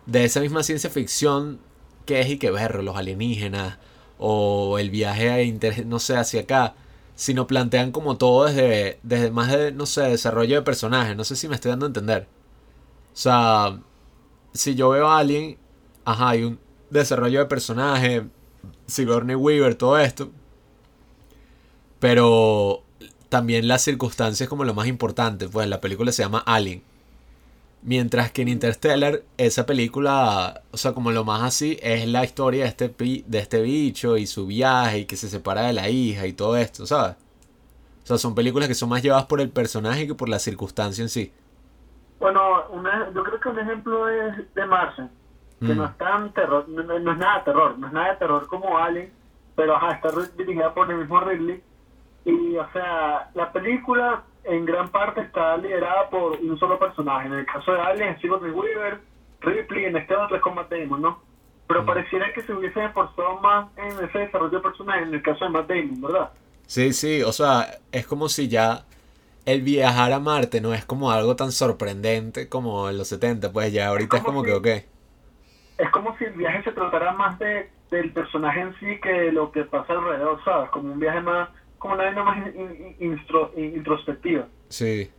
de esa misma ciencia ficción que es y que ver los alienígenas o el viaje a inter- no sé, hacia acá, sino plantean como todo desde, desde más de, no sé, desarrollo de personajes, no sé si me estoy dando a entender. O sea, si yo veo a Alien, ajá, hay un desarrollo de personaje, Sigourney Weaver, todo esto, pero también las circunstancias como lo más importante, pues la película se llama Alien. Mientras que en Interstellar, esa película, o sea, como lo más así, es la historia de este, pi- de este bicho y su viaje y que se separa de la hija y todo esto, ¿sabes? O sea, son películas que son más llevadas por el personaje que por la circunstancia en sí. Bueno, una, yo creo que un ejemplo es de Martian, que Mm. no es tan terror, no, no- es nada de terror, no es nada de terror como Alien, pero ajá, está dirigida por el mismo Ridley. Y, o sea, la película en gran parte está liderada por un solo personaje. En el caso de Alien es Sigourney Weaver, Ripley, en este otro es con Matt Damon, ¿no? Pero Mm. pareciera que se hubiese esforzado más en ese desarrollo de personaje en el caso de Matt Damon, ¿verdad? Sí, sí, o sea, es como si ya el viajar a Marte no es como algo tan sorprendente como en los 70, pues ya ahorita es como que, ok. es como si el viaje se tratara más de, del personaje en sí que de lo que pasa alrededor, ¿sabes? Como un viaje más, como una vaina más in- in- instro- in- introspectiva. Sí.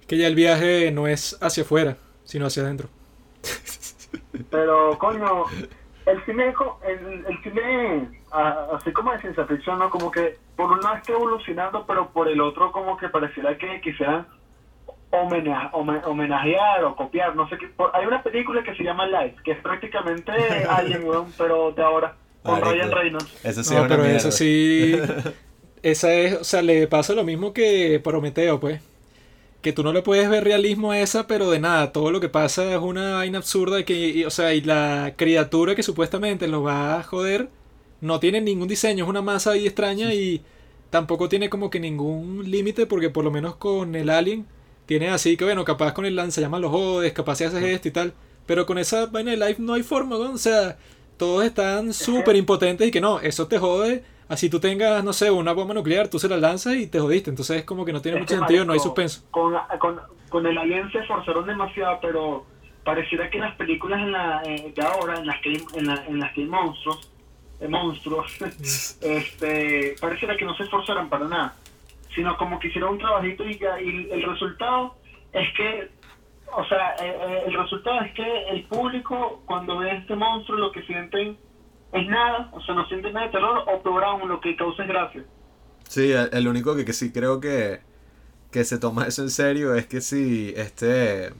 Es que ya el viaje no es hacia afuera, sino hacia adentro. Pero, coño, el cine, el, el cine, así como de ciencia ficción, ¿no? Como que por un lado está evolucionando, pero por el otro como que pareciera que quisieran homena- home- homenajear o copiar, no sé qué. Por- hay una película que se llama Life, que es prácticamente Alien, pero de ahora, con. Ryan Reynolds. Eso sí no, es pero mierda. eso sí. Esa es, o sea, le pasa lo mismo que Prometeo, pues. Que tú no le puedes ver realismo a esa, pero de nada, todo lo que pasa es una vaina absurda que, y, o sea, y la criatura que supuestamente lo va a joder no tiene ningún diseño, es una masa ahí extraña y tampoco tiene como que ningún límite porque por lo menos con el alien tiene así que bueno, capaz con el lanzallamas lo jodes, capaz si haces esto y tal, pero con esa vaina de live no hay forma, ¿no? o sea, todos están súper impotentes y que no, eso te jode. Así tú tengas, no sé, una bomba nuclear, tú se la lanzas y te jodiste. Entonces es como que no tiene mucho sentido, no hay suspenso. Con, con, con el Alien se esforzaron demasiado, pero pareciera que las películas en la, eh, de ahora, en las que hay, en, la- en las que hay monstruos, eh, monstruos, este, pareciera que no se esforzaran para nada, sino como que hicieron un trabajito y, ya, y el resultado es que, o sea, eh, eh, el resultado es que el público cuando ve este monstruo lo que sienten es nada, o sea, no sienten nada de terror, o peor aún, lo que causa es gracia. Sí, el el único que, que sí creo que, que se toma eso en serio es que si este...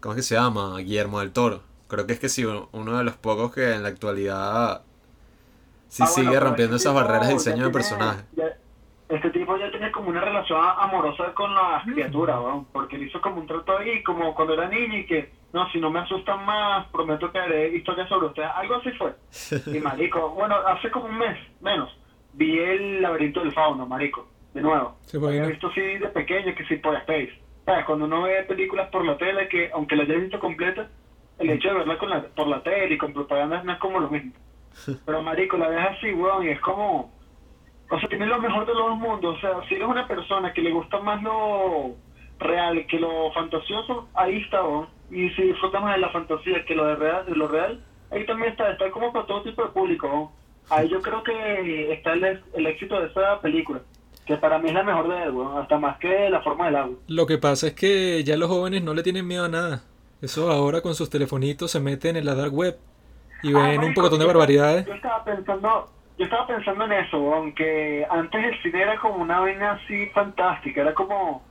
¿Cómo es que se llama? Guillermo del Toro. Creo que es que sí, uno de los pocos que en la actualidad sí Ah, sigue bueno, rompiendo esas tipo barreras de diseño de personaje. Ya, este tipo ya tiene como una relación amorosa con las criaturas, weón, porque le hizo como un trato ahí, como cuando era niño y que, no, si no me asustan más, prometo que haré historias sobre ustedes. Algo así fue. Y marico, bueno, hace como un mes, menos, vi el laberinto del fauno, marico, de nuevo. Sí, bueno. había visto así de pequeño, que sí por Space. ¿Sabes? Cuando uno ve películas por la tele, que aunque la hayas visto completa, el hecho de verla con la, por la tele y con propaganda no es como lo mismo. Pero marico, la ves así, weón, y es como... O sea, tiene lo mejor de los dos mundos. O sea, si eres una persona que le gusta más lo real que lo fantasioso, ahí está, weón. Y si disfrutas más de la fantasía que lo de real, de lo real, ahí también está. Está como para todo tipo de público. Ahí yo creo que está el, el éxito de esa película. Que para mí es la mejor de él, weón. Hasta más que La Forma del Agua. Lo que pasa es que ya los jóvenes no le tienen miedo a nada. Eso ahora con sus telefonitos se meten en la dark web y Ah, ven un pocotón de barbaridades. Yo estaba pensando, yo estaba pensando en eso, aunque antes el cine era como una vaina así fantástica, era como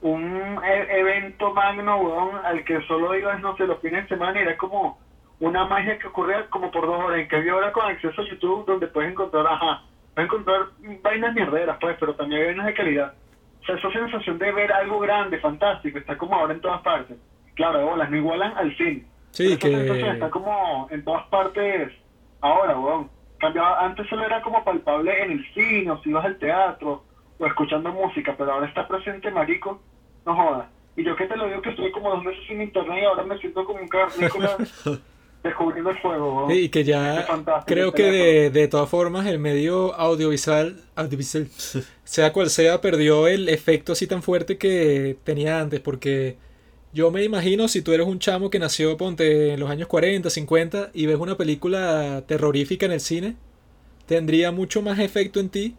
un e- evento magno, weón, al que solo ibas, no sé, los fines de semana, y era como una magia que ocurría como por dos horas, en cambio ahora con acceso a YouTube, donde puedes encontrar, ajá, puedes encontrar vainas mierderas, pues, pero también hay vainas de calidad. O sea, esa sensación de ver algo grande, fantástico, está como ahora en todas partes. Claro, bolas, no igualan al cine. Sí, Pero esa sensación está que como en todas partes ahora, weón. Cambio, antes solo era como palpable en el cine, o si ibas al teatro, o escuchando música, pero ahora está presente, marico, no jodas. Y yo que te lo digo que estoy como dos meses sin internet y ahora me siento como un carnícola descubriendo el fuego, y que ya creo que de, de todas formas el medio audiovisual, audiovisual, sea cual sea, perdió el efecto así tan fuerte que tenía antes, porque yo me imagino si tú eres un chamo que nació, ponte, en los años 40, 50 y ves una película terrorífica en el cine, tendría mucho más efecto en ti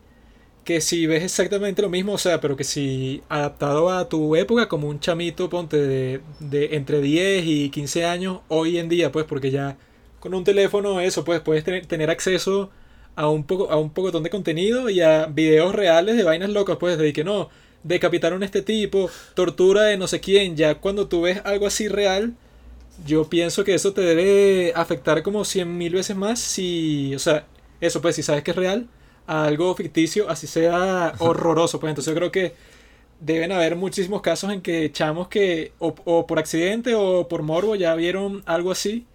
que si ves exactamente lo mismo, o sea, pero que si adaptado a tu época como un chamito, ponte de, de entre 10 y 15 años, hoy en día, pues, porque ya con un teléfono eso, pues, puedes tener, tener acceso a un poco a un pocotón de contenido y a videos reales de vainas locas, pues, de que no, decapitaron a este tipo, tortura de no sé quién, ya cuando tú ves algo así real, yo pienso que eso te debe afectar como 100 mil veces más si, o sea, eso pues si sabes que es real, a algo ficticio, así sea horroroso, pues. Entonces yo creo que deben haber muchísimos casos en que chamos que o, o por accidente o por morbo ya vieron algo así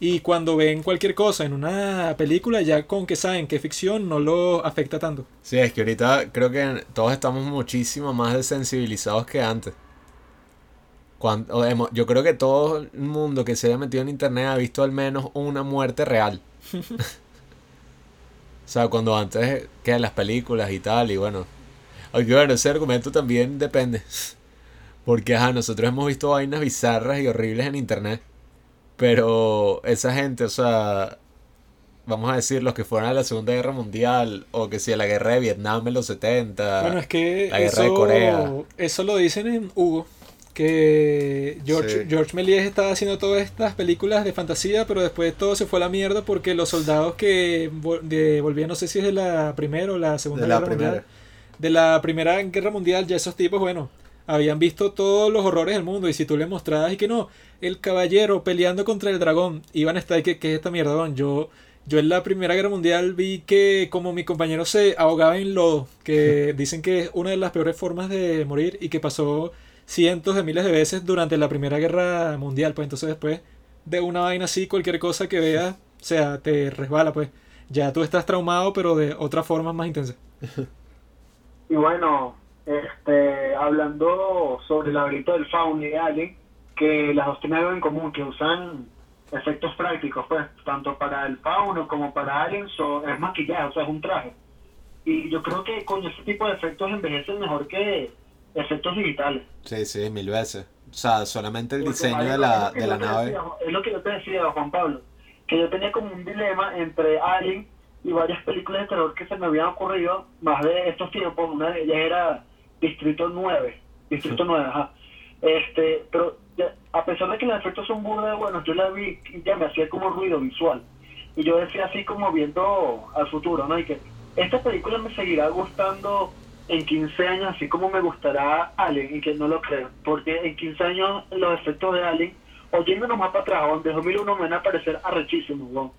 y cuando ven cualquier cosa en una película ya con que saben que es ficción no lo afecta tanto. Sí, es que ahorita creo que todos estamos muchísimo más desensibilizados que antes. Cuando, hemos- yo creo que todo el mundo que se haya metido en internet ha visto al menos una muerte real. o sea, cuando antes que las películas y tal, y bueno. Aunque bueno, ese argumento también depende. Porque ajá, nosotros hemos visto vainas bizarras y horribles en internet. Pero esa gente, o sea, vamos a decir, los que fueron a la Segunda Guerra Mundial, o que si a la guerra de Vietnam en los 70. Bueno, es que la guerra eso, de Corea. eso lo dicen en Hugo, que George, Sí. George Méliès estaba haciendo todas estas películas de fantasía, pero después todo se fue a la mierda porque los soldados que de- volvían, no sé si es de la Primera o la Segunda De la Guerra Mundial, primera. de la Primera Guerra Mundial, ya esos tipos, bueno, habían visto todos los horrores del mundo y si tú le mostrabas y que no, el caballero peleando contra el dragón, iban a estar que, que es esta mierda, weón? yo... Yo en la Primera Guerra Mundial vi que como mi compañero se ahogaba en lodo, que dicen que es una de las peores formas de morir y que pasó cientos de miles de veces durante la Primera Guerra Mundial, pues entonces después de una vaina así, cualquier cosa que veas, o sea, te resbala, pues. Ya tú estás traumado, pero de otra forma más intensa. Y bueno, este, hablando sobre el laberinto del fauno y de Alien, que las dos tienen algo en común, que usan efectos prácticos, pues, tanto para el fauno como para Alien, so- es maquillaje, o sea, es un traje. Y yo creo que con ese tipo de efectos envejecen mejor que efectos digitales. Sí, sí, mil veces. O sea, solamente el Porque, diseño de la, de la nave. decía, es lo que yo te decía, Juan Pablo, que yo tenía como un dilema entre Alien y varias películas de terror que se me habían ocurrido más de estos tiempos. Una de ellas era Distrito 9. Distrito 9, ajá. Este, pero ya- a pesar de que los efectos son burda de buenos, yo la vi y ya me hacía como ruido visual. Y yo decía así como viendo al futuro, ¿no? Y que esta película me seguirá gustando en 15 años, así como me gustará Alien, y que no lo creo. Porque en 15 años los efectos de Alien, oyéndonos más para atrás, donde 2001 me van a parecer arrechísimos, ¿no?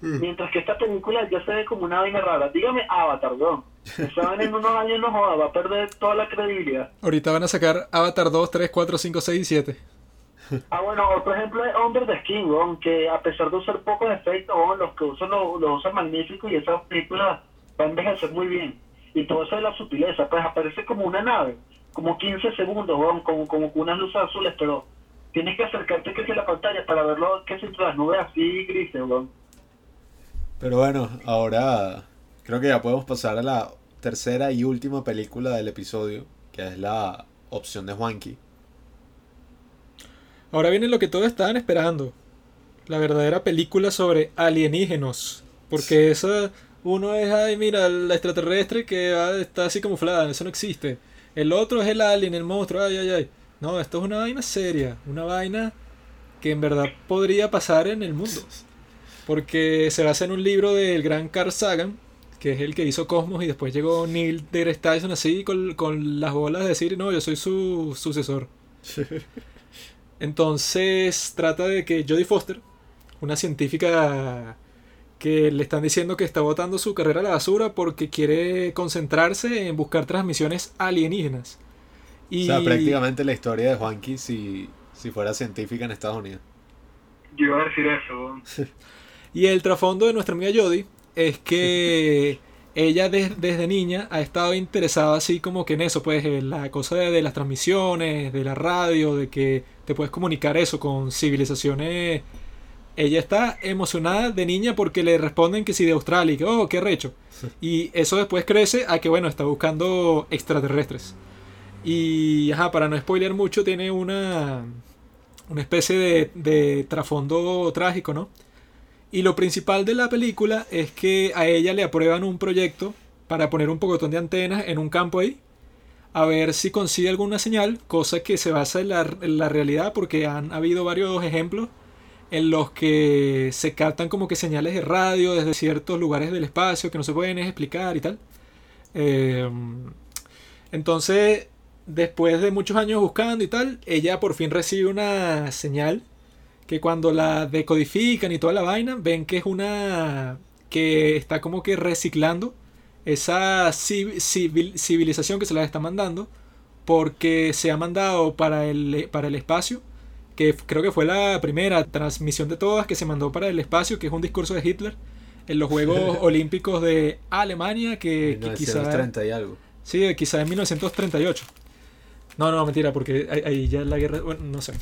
Mientras que esta película ya se ve como una vaina rara. Dígame Avatar, weón. Esa vaina en unos años no joda, va a perder toda la credibilidad. Ahorita van a sacar Avatar 2, 3, 4, 5, 6 y 7. Ah, bueno, otro ejemplo es Hombre de Skin, weón, que a pesar de usar pocos efectos, weón, los que usan los, los usan magníficos y esa película va a envejecer muy bien. Y todo eso es la sutileza, pues aparece como una nave, como 15 segundos, weón, como, como con unas luces azules, pero tienes que acercarte que sea la pantalla para verlo que entre las nubes así grises, weón. Pero bueno, ahora creo que ya podemos pasar a la tercera y última película del episodio, que es la opción de Juanqui. Ahora viene lo que todos estaban esperando. La verdadera película sobre alienígenos. Porque esa, uno es, ay, mira, la extraterrestre que ah, está así camuflada, eso no existe. El otro es el alien, el monstruo, ay, ay, ay. No, esto es una vaina seria, una vaina que en verdad podría pasar en el mundo. Porque se basa en un libro del gran Carl Sagan, que es el que hizo Cosmos, y después llegó Neil deGrasse Tyson así con, con las bolas de decir, no, yo soy su sucesor. Entonces trata de que Jodie Foster, una científica que le están diciendo que está botando su carrera a la basura porque quiere concentrarse en buscar transmisiones alienígenas. Y O sea, prácticamente la historia de Juanqui si, si fuera científica en Estados Unidos. Yo iba a decir eso. Y el trasfondo de nuestra amiga Jodie es que ella de- desde niña ha estado interesada así como que en eso, pues en la cosa de, de las transmisiones, de la radio, de que te puedes comunicar eso con civilizaciones. Ella está emocionada de niña porque le responden que sí de Australia y que, oh, qué recho. Y eso después crece a que, bueno, está buscando extraterrestres. Y, ajá, para no spoilear mucho, tiene una, una especie de, de trasfondo trágico, ¿no? Y lo principal de la película es que a ella le aprueban un proyecto para poner un pocotón de antenas en un campo ahí, a ver si consigue alguna señal, cosa que se basa en la, en la realidad porque han habido varios ejemplos en los que se captan como que señales de radio desde ciertos lugares del espacio que no se pueden explicar y tal. Eh, entonces, después de muchos años buscando y tal, ella por fin recibe una señal que cuando la decodifican y toda la vaina, ven que es una que está como que reciclando esa civ- civil- civilización que se la está mandando porque se ha mandado para el, para el espacio que creo que fue la primera transmisión de todas que se mandó para el espacio que es un discurso de Hitler en los Juegos Olímpicos de Alemania que, que quizá 1930 y algo. Sí, quizá en 1938. No, no, mentira, porque ahí, ahí ya la guerra, bueno, no sé.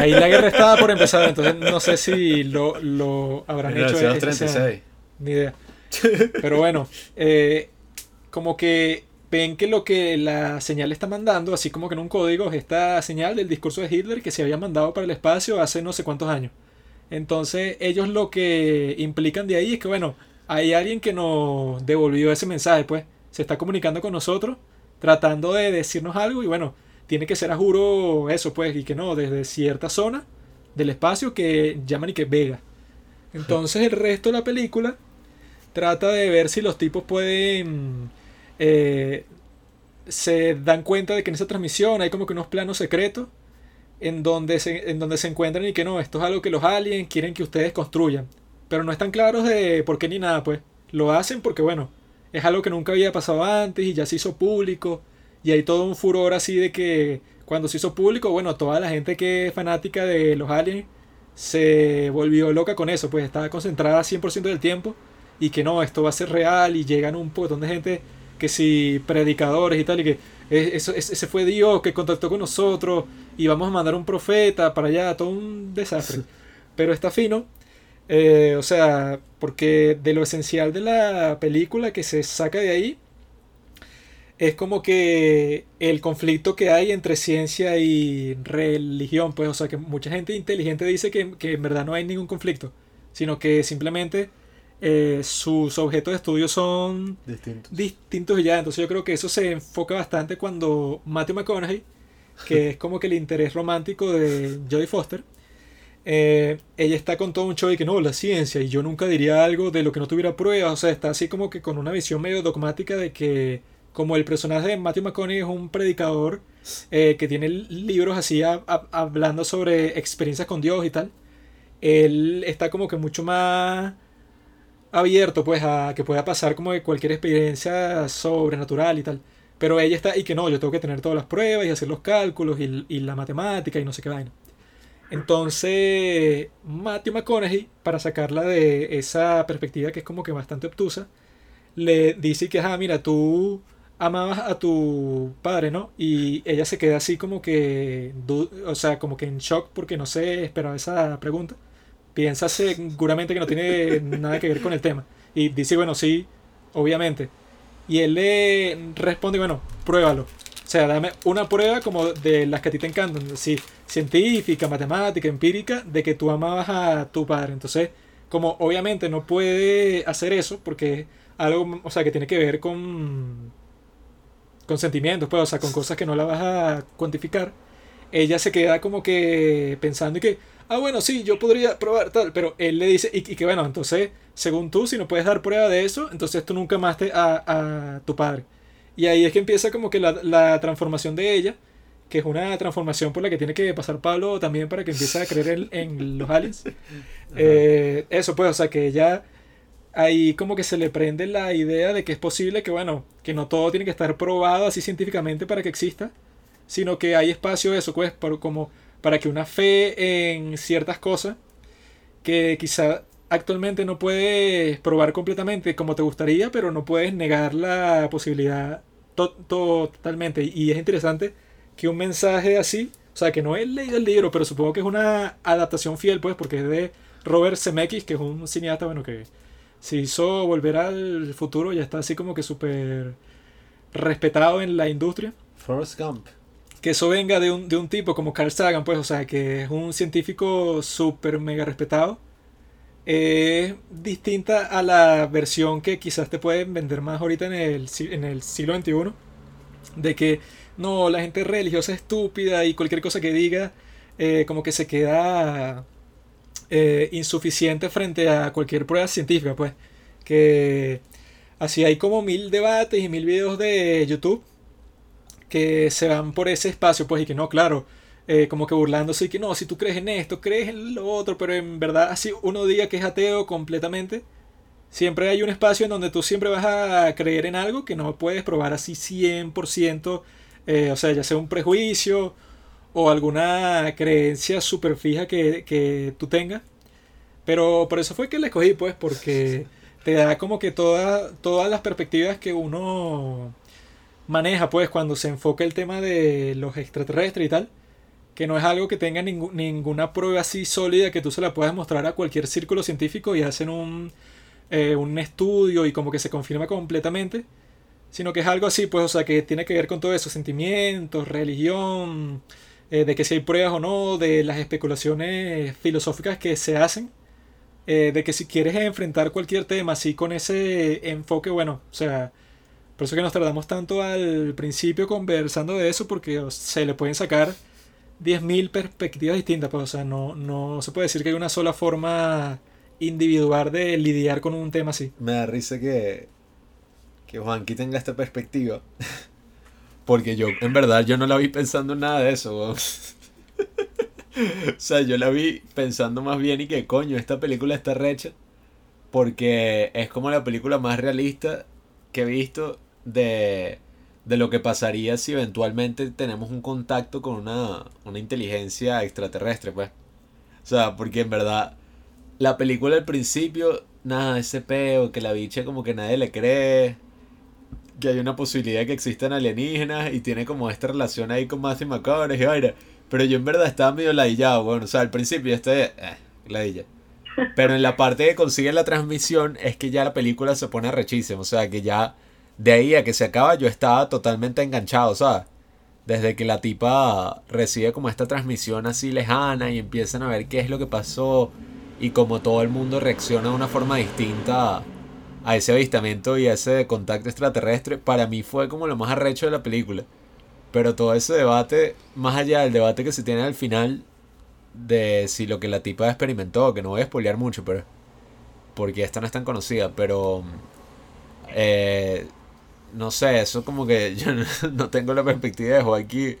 Ahí la guerra estaba por empezar, entonces no sé si lo, lo habrán hecho. ese- ese- 1936. Ni idea. Pero bueno, eh, como que ven que lo que la señal está mandando, así como que en un código, es esta señal del discurso de Hitler que se había mandado para el espacio hace no sé cuántos años. Entonces ellos lo que implican de ahí es que, bueno, hay alguien que nos devolvió ese mensaje, pues se está comunicando con nosotros, tratando de decirnos algo y bueno, tiene que ser a juro eso, pues, y que no, desde cierta zona del espacio que llaman y que Vega. Entonces el resto de la película trata de ver si los tipos pueden... eh, se dan cuenta de que en esa transmisión hay como que unos planos secretos en donde se, en donde se encuentran y que no, esto es algo que los aliens quieren que ustedes construyan. Pero no están claros de por qué ni nada, pues. Lo hacen porque, bueno, es algo que nunca había pasado antes y ya se hizo público. Y hay todo un furor así de que cuando se hizo público, bueno, toda la gente que es fanática de los aliens se volvió loca con eso, pues estaba concentrada 100% del tiempo y que no, esto va a ser real y llegan un montón de gente que si predicadores y tal y que "Eh, eso, ese ese fue Dios que contactó con nosotros y vamos a mandar un profeta para allá, todo un desastre. Pero está fino, eh, o sea, porque de lo esencial de la película que se saca de ahí es como que el conflicto que hay entre ciencia y religión, pues, o sea, que mucha gente inteligente dice que, que en verdad no hay ningún conflicto, sino que simplemente eh, sus objetos de estudio son Distinto. distintos y ya. Entonces yo creo que eso se enfoca bastante cuando Matthew McConaughey, que es como que el interés romántico de Jodie Foster, eh, ella está con todo un show y que no, la ciencia, y yo nunca diría algo de lo que no tuviera pruebas. O sea, está así como que con una visión medio dogmática de que como el personaje de Matthew McConaughey es un predicador eh, que tiene libros así hablando sobre experiencias con Dios y tal, él está como que mucho más abierto pues a que pueda pasar como de cualquier experiencia sobrenatural y tal. Pero ella está, y que no, yo tengo que tener todas las pruebas y hacer los cálculos y la matemática y no sé qué vaina. Entonces, Matthew McConaughey, para sacarla de esa perspectiva que es como que bastante obtusa, le dice que, ah, mira, tú amabas a tu padre, ¿no? Y ella se queda así como que, o sea, como que en shock porque no se esperaba esa pregunta. Piensa seguramente que no tiene nada que ver con el tema. Y dice, bueno, sí, obviamente. Y él le responde, bueno, pruébalo. O sea, dame una prueba como de las que a ti te encantan. Sí, científica, matemática, empírica, de que tú amabas a tu padre. Entonces, como obviamente no puede hacer eso, porque es algo, o sea, que tiene que ver con, con sentimientos, pues, o sea, con cosas que no la vas a cuantificar, ella se queda como que pensando y que, ah, bueno, sí, yo podría probar tal, pero él le dice, y, y que bueno, entonces, según tú, si no puedes dar prueba de eso, entonces tú nunca amaste a, a tu padre. Y ahí es que empieza como que la, la transformación de ella, que es una transformación por la que tiene que pasar Pablo también para que empiece a creer en, en los aliens. Eh, eso pues, o sea, que ella ahí como que se le prende la idea de que es posible que, bueno, que no todo tiene que estar probado así científicamente para que exista, sino que hay espacio eso, pues, como para que una fe en ciertas cosas que quizá actualmente no puedes probar completamente como te gustaría, pero no puedes negar la posibilidad to- totalmente. Y es interesante que un mensaje así, o sea, que no he leído el libro, pero supongo que es una adaptación fiel, pues, porque es de Robert Zemeckis, que es un cineasta, bueno, que se hizo volver al futuro, ya está así como que súper respetado en la industria. Forrest Gump. Que eso venga de un, de un tipo como Carl Sagan, pues, o sea, que es un científico súper mega respetado. Es distinta a la versión que quizás te pueden vender más ahorita en el, en el siglo XXI. De que no, la gente religiosa es estúpida y cualquier cosa que diga, eh, como que se queda eh, insuficiente frente a cualquier prueba científica, pues. Que así hay como mil debates y mil videos de YouTube que se van por ese espacio, pues, y que no, claro, eh, como que burlándose y que no, si tú crees en esto, crees en lo otro, pero en verdad, así uno diga que es ateo completamente, siempre hay un espacio en donde tú siempre vas a creer en algo que no puedes probar así 100%, eh, o sea, ya sea un prejuicio o alguna creencia súper fija que, que tú tengas. Pero por eso fue que la escogí, pues, porque te da como que toda- todas las perspectivas que uno maneja, pues, cuando se enfoca el tema de los extraterrestres y tal, que no es algo que tenga ningú- ninguna prueba así sólida que tú se la puedas mostrar a cualquier círculo científico y hacen un, eh, un estudio y como que se confirma completamente, sino que es algo así, pues, o sea, que tiene que ver con todo eso, sentimientos, religión, eh, de que si hay pruebas o no, de las especulaciones filosóficas que se hacen, eh, de que si quieres enfrentar cualquier tema así con ese enfoque, bueno, o sea, por eso que nos tardamos tanto al principio conversando de eso, porque se le pueden sacar 10.000 perspectivas distintas, pues, o sea, no, no se puede decir que hay una sola forma individual de lidiar con un tema así. Me da risa que, que Juanqui tenga esta perspectiva. Porque yo, en verdad, yo no la vi pensando en nada de eso. O sea, yo la vi pensando más bien y que coño, esta película está recha. Porque es como la película más realista que he visto de, de lo que pasaría si eventualmente tenemos un contacto con una, una inteligencia extraterrestre, pues. O sea, porque en verdad, la película al principio, nada, ese peo, que la bicha como que nadie le cree, que hay una posibilidad de que existan alienígenas y tiene como esta relación ahí con Matthew McConaughey y vaina. Pero yo en verdad estaba medio ladillado, bueno, o sea, al principio este, eh, ladilla. Pero en la parte que consigue la transmisión es que ya la película se pone rechísima, o sea, que ya de ahí a que se acaba yo estaba totalmente enganchado, ¿sabes? Desde que la tipa recibe como esta transmisión así lejana y empiezan a ver qué es lo que pasó y como todo el mundo reacciona de una forma distinta a, ese avistamiento y a ese contacto extraterrestre, para mí fue como lo más arrecho de la película. Pero todo ese debate, más allá del debate que se tiene al final de si lo que la tipa experimentó, que no voy a spoilear mucho, pero porque esta no es tan conocida, pero eh, no sé, eso como que yo no, tengo la perspectiva de Joaquín,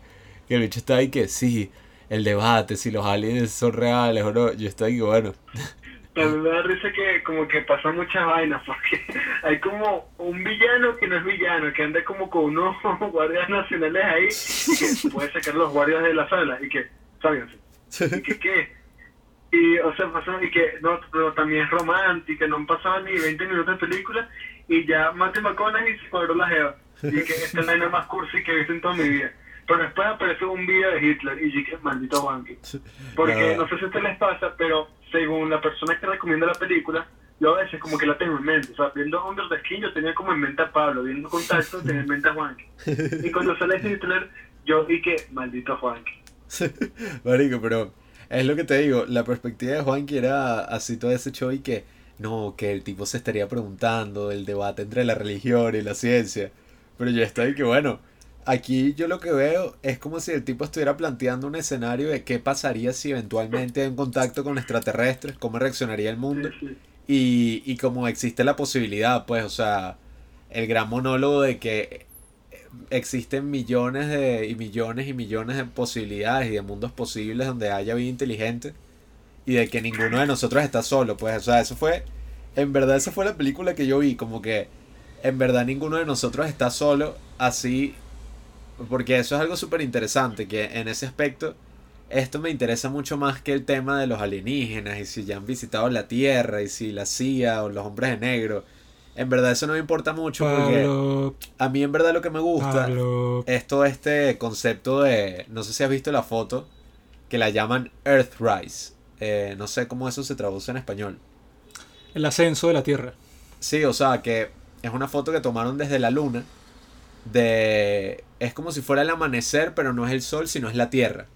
que el bicho está ahí que sí, el debate, si los aliens son reales o no, yo estoy ahí, bueno, A mí me da risa que como que pasan muchas vainas, porque hay como un villano que no es villano, que anda como con unos guardias nacionales ahí, y que puede sacar los guardias de la sala, y que, sálganse. Y que, ¿qué? Y, o sea, pasó, y que, no, pero también es romántica, no han pasado ni 20 minutos de película, y ya Matthew McConaughey se cuadró la jeva. Y que esta es la vaina más cursi que he visto en toda mi vida. Pero después aparece un video de Hitler, y dije, maldito Wanky. Porque No. no sé si a ustedes les pasa, pero según la persona que recomienda la película, yo a veces como que la tengo en mente. O sea, viendo Under the Skin yo tenía como en mente a Pablo, viendo Contacto tenía en mente a Juanqui. Y cuando sale ese Hitler, yo dije, maldito Juanqui. Marico, pero es lo que te digo, la perspectiva de Juanqui era así todo ese show y que no, que el tipo se estaría preguntando el debate entre la religión y la ciencia. Pero yo estoy que bueno, aquí yo lo que veo es como si el tipo estuviera planteando un escenario de qué pasaría si eventualmente hay un contacto con extraterrestres, cómo reaccionaría el mundo. Y, y como existe la posibilidad, pues, o sea, el gran monólogo de que existen millones de, y millones y millones de posibilidades y de mundos posibles donde haya vida inteligente y de que ninguno de nosotros está solo, pues, o sea, eso fue, en verdad esa fue la película que yo vi, como que en verdad ninguno de nosotros está solo, así, porque eso es algo súper interesante, que en ese aspecto esto me interesa mucho más que el tema de los alienígenas y si ya han visitado la Tierra y si la CIA o los hombres de negro. En verdad eso no me importa mucho porque a mí en verdad lo que me gusta Pablo. es todo este concepto de, no sé si has visto la foto, que la llaman Earthrise. Eh, no sé cómo eso se traduce en español. El ascenso de la Tierra. Sí, o sea, que es una foto que tomaron desde la luna. De. Es como si fuera el amanecer, pero no es el sol, sino es la tierra.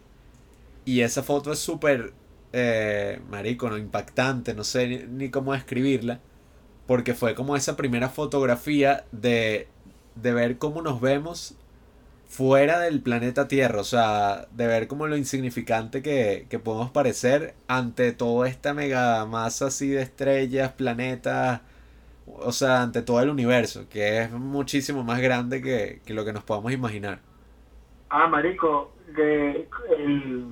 Y esa foto es súper. Eh, marico, no, impactante, no sé ni, ni cómo describirla. Porque fue como esa primera fotografía de, de ver cómo nos vemos fuera del planeta Tierra. O sea, de ver como lo insignificante que, que podemos parecer ante toda esta mega masa así de estrellas, planetas o sea, ante todo el universo, que es muchísimo más grande que, que lo que nos podamos imaginar. Ah, marico, de el-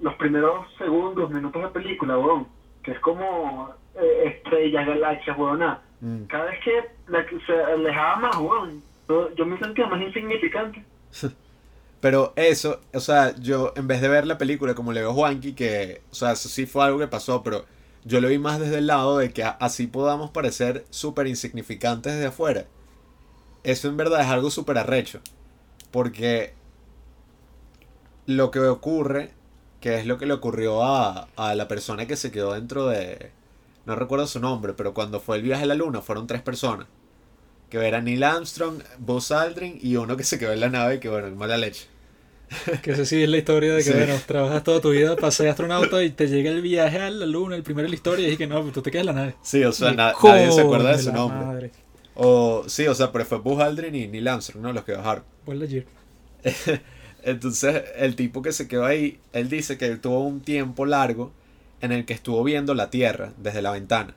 los primeros segundos, minutos de película, weón, que es como eh, estrellas, galaxias, weón. Mm. Cada vez que la se alejaba más, weón, yo, yo me sentía más insignificante. Pero eso, o sea, yo en vez de ver la película como le veo a Juanqui, que, o sea, eso sí fue algo que pasó, pero yo lo vi más desde el lado de que así podamos parecer súper insignificantes desde afuera. Eso en verdad es algo súper arrecho. Porque lo que ocurre, que es lo que le ocurrió a, a la persona que se quedó dentro de... No recuerdo su nombre, pero cuando fue el viaje a la luna fueron tres personas. Que era Neil Armstrong, Buzz Aldrin y uno que se quedó en la nave que bueno, mala leche. Que esa sí es la historia de que, Sí. bueno, trabajas toda tu vida para ser astronauta y te llega el viaje a la luna, el primero de la historia, y que no, pues tú te quedas en la nave. Sí, o sea, na- nadie se acuerda de su nombre. madre. O sí, o sea, pero fue Buzz Aldrin y Neil Armstrong, ¿no? Los que bajaron. Entonces, el tipo que se quedó ahí, él dice que tuvo un tiempo largo en el que estuvo viendo la Tierra desde la ventana.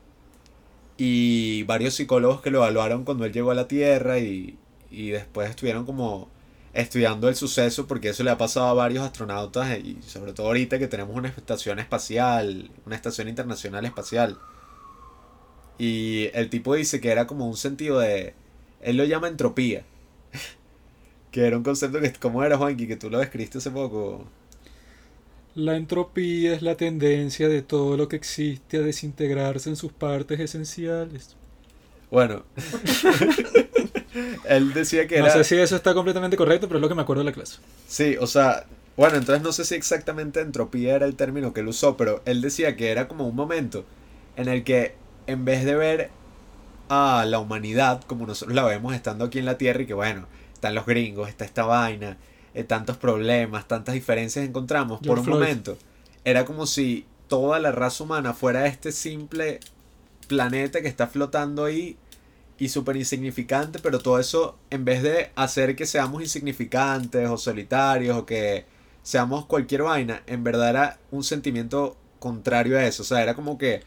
Y varios psicólogos que lo evaluaron cuando él llegó a la Tierra y, y después estuvieron como estudiando el suceso porque eso le ha pasado a varios astronautas y sobre todo ahorita que tenemos una estación espacial, una estación internacional espacial. Y el tipo dice que era como un sentido de... Él lo llama entropía. que era un concepto que... ¿Cómo era, Juanqui? Que tú lo describiste hace poco. La entropía es la tendencia de todo lo que existe a desintegrarse en sus partes esenciales. Bueno. él decía que No era... sé si eso está completamente correcto, pero es lo que me acuerdo de la clase. Sí, o sea... Bueno, entonces no sé si exactamente entropía era el término que él usó, pero él decía que era como un momento en el que en vez de ver a la humanidad como nosotros la vemos estando aquí en la Tierra y que bueno, están los gringos, está esta vaina, eh, tantos problemas, tantas diferencias encontramos, por un Floyd. momento era como si toda la raza humana fuera este simple planeta que está flotando ahí y súper insignificante, pero todo eso en vez de hacer que seamos insignificantes o solitarios o que seamos cualquier vaina, en verdad era un sentimiento contrario a eso, o sea, era como que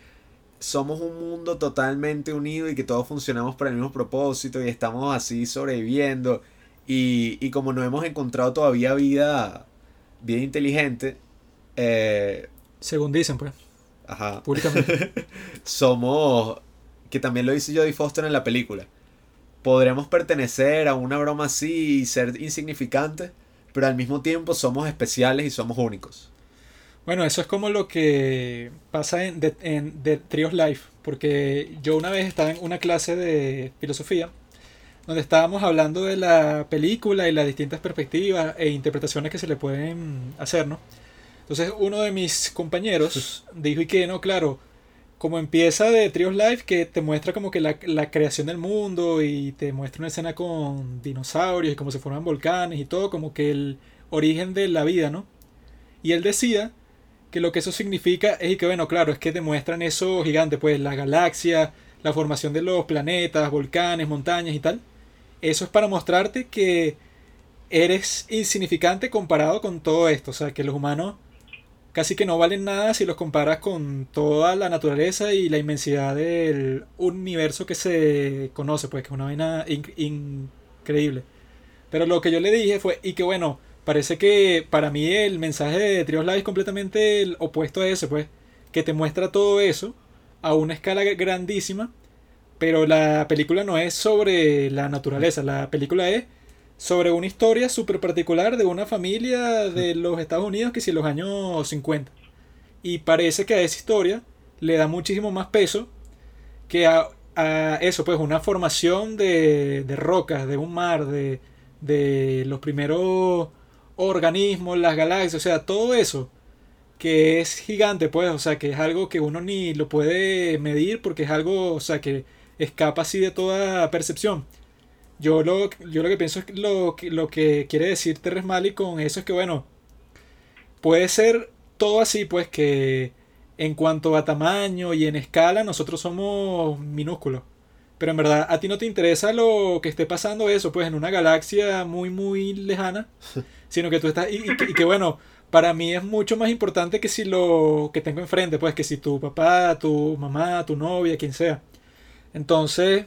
somos un mundo totalmente unido y que todos funcionamos para el mismo propósito y estamos así sobreviviendo y, y como no hemos encontrado todavía vida, vida inteligente, eh, Según dicen, pues. Ajá. públicamente. somos, que también lo dice Jodie Foster en la película, podremos pertenecer a una broma así y ser insignificantes, pero al mismo tiempo somos especiales y somos únicos. Bueno, eso es como lo que pasa en The, en Trios Life, porque yo una vez estaba en una clase de filosofía donde estábamos hablando de la película y las distintas perspectivas e interpretaciones que se le pueden hacer, ¿no? Entonces uno de mis compañeros dijo y que no, claro, como empieza de Trios Life, que te muestra como que la, la creación del mundo y te muestra una escena con dinosaurios y cómo se forman volcanes y todo, como que el origen de la vida, ¿no? Y él decía que lo que eso significa es que, bueno, claro, es que demuestran eso gigante, pues la galaxia, la formación de los planetas, volcanes, montañas y tal. Eso es para mostrarte que eres insignificante comparado con todo esto, o sea, que los humanos casi que no valen nada si los comparas con toda la naturaleza y la inmensidad del universo que se conoce, pues que es una vaina in- increíble. Pero lo que yo le dije fue, y que bueno, parece que para mí el mensaje de Trios Live es completamente el opuesto a ese, pues, que te muestra todo eso a una escala grandísima, pero la película no es sobre la naturaleza, la película es sobre una historia súper particular de una familia de los Estados Unidos que si en los años 50. Y parece que a esa historia le da muchísimo más peso que a, a eso, pues una formación de, de rocas, de un mar, de, de los primeros organismos, las galaxias, o sea, todo eso que es gigante, pues, o sea, que es algo que uno ni lo puede medir porque es algo, o sea, que escapa así de toda percepción. Yo lo, yo lo que pienso es que lo, que- lo que quiere decir Terrence Malick con eso es que, bueno, puede ser todo así, pues, que en cuanto a tamaño y en escala, nosotros somos minúsculos. Pero en verdad, a ti no te interesa lo que esté pasando eso, pues, en una galaxia muy, muy lejana, sino que tú estás, y, y que, y que, bueno, para mí es mucho más importante que si lo que tengo enfrente, pues, que si tu papá, tu mamá, tu novia, quien sea. Entonces,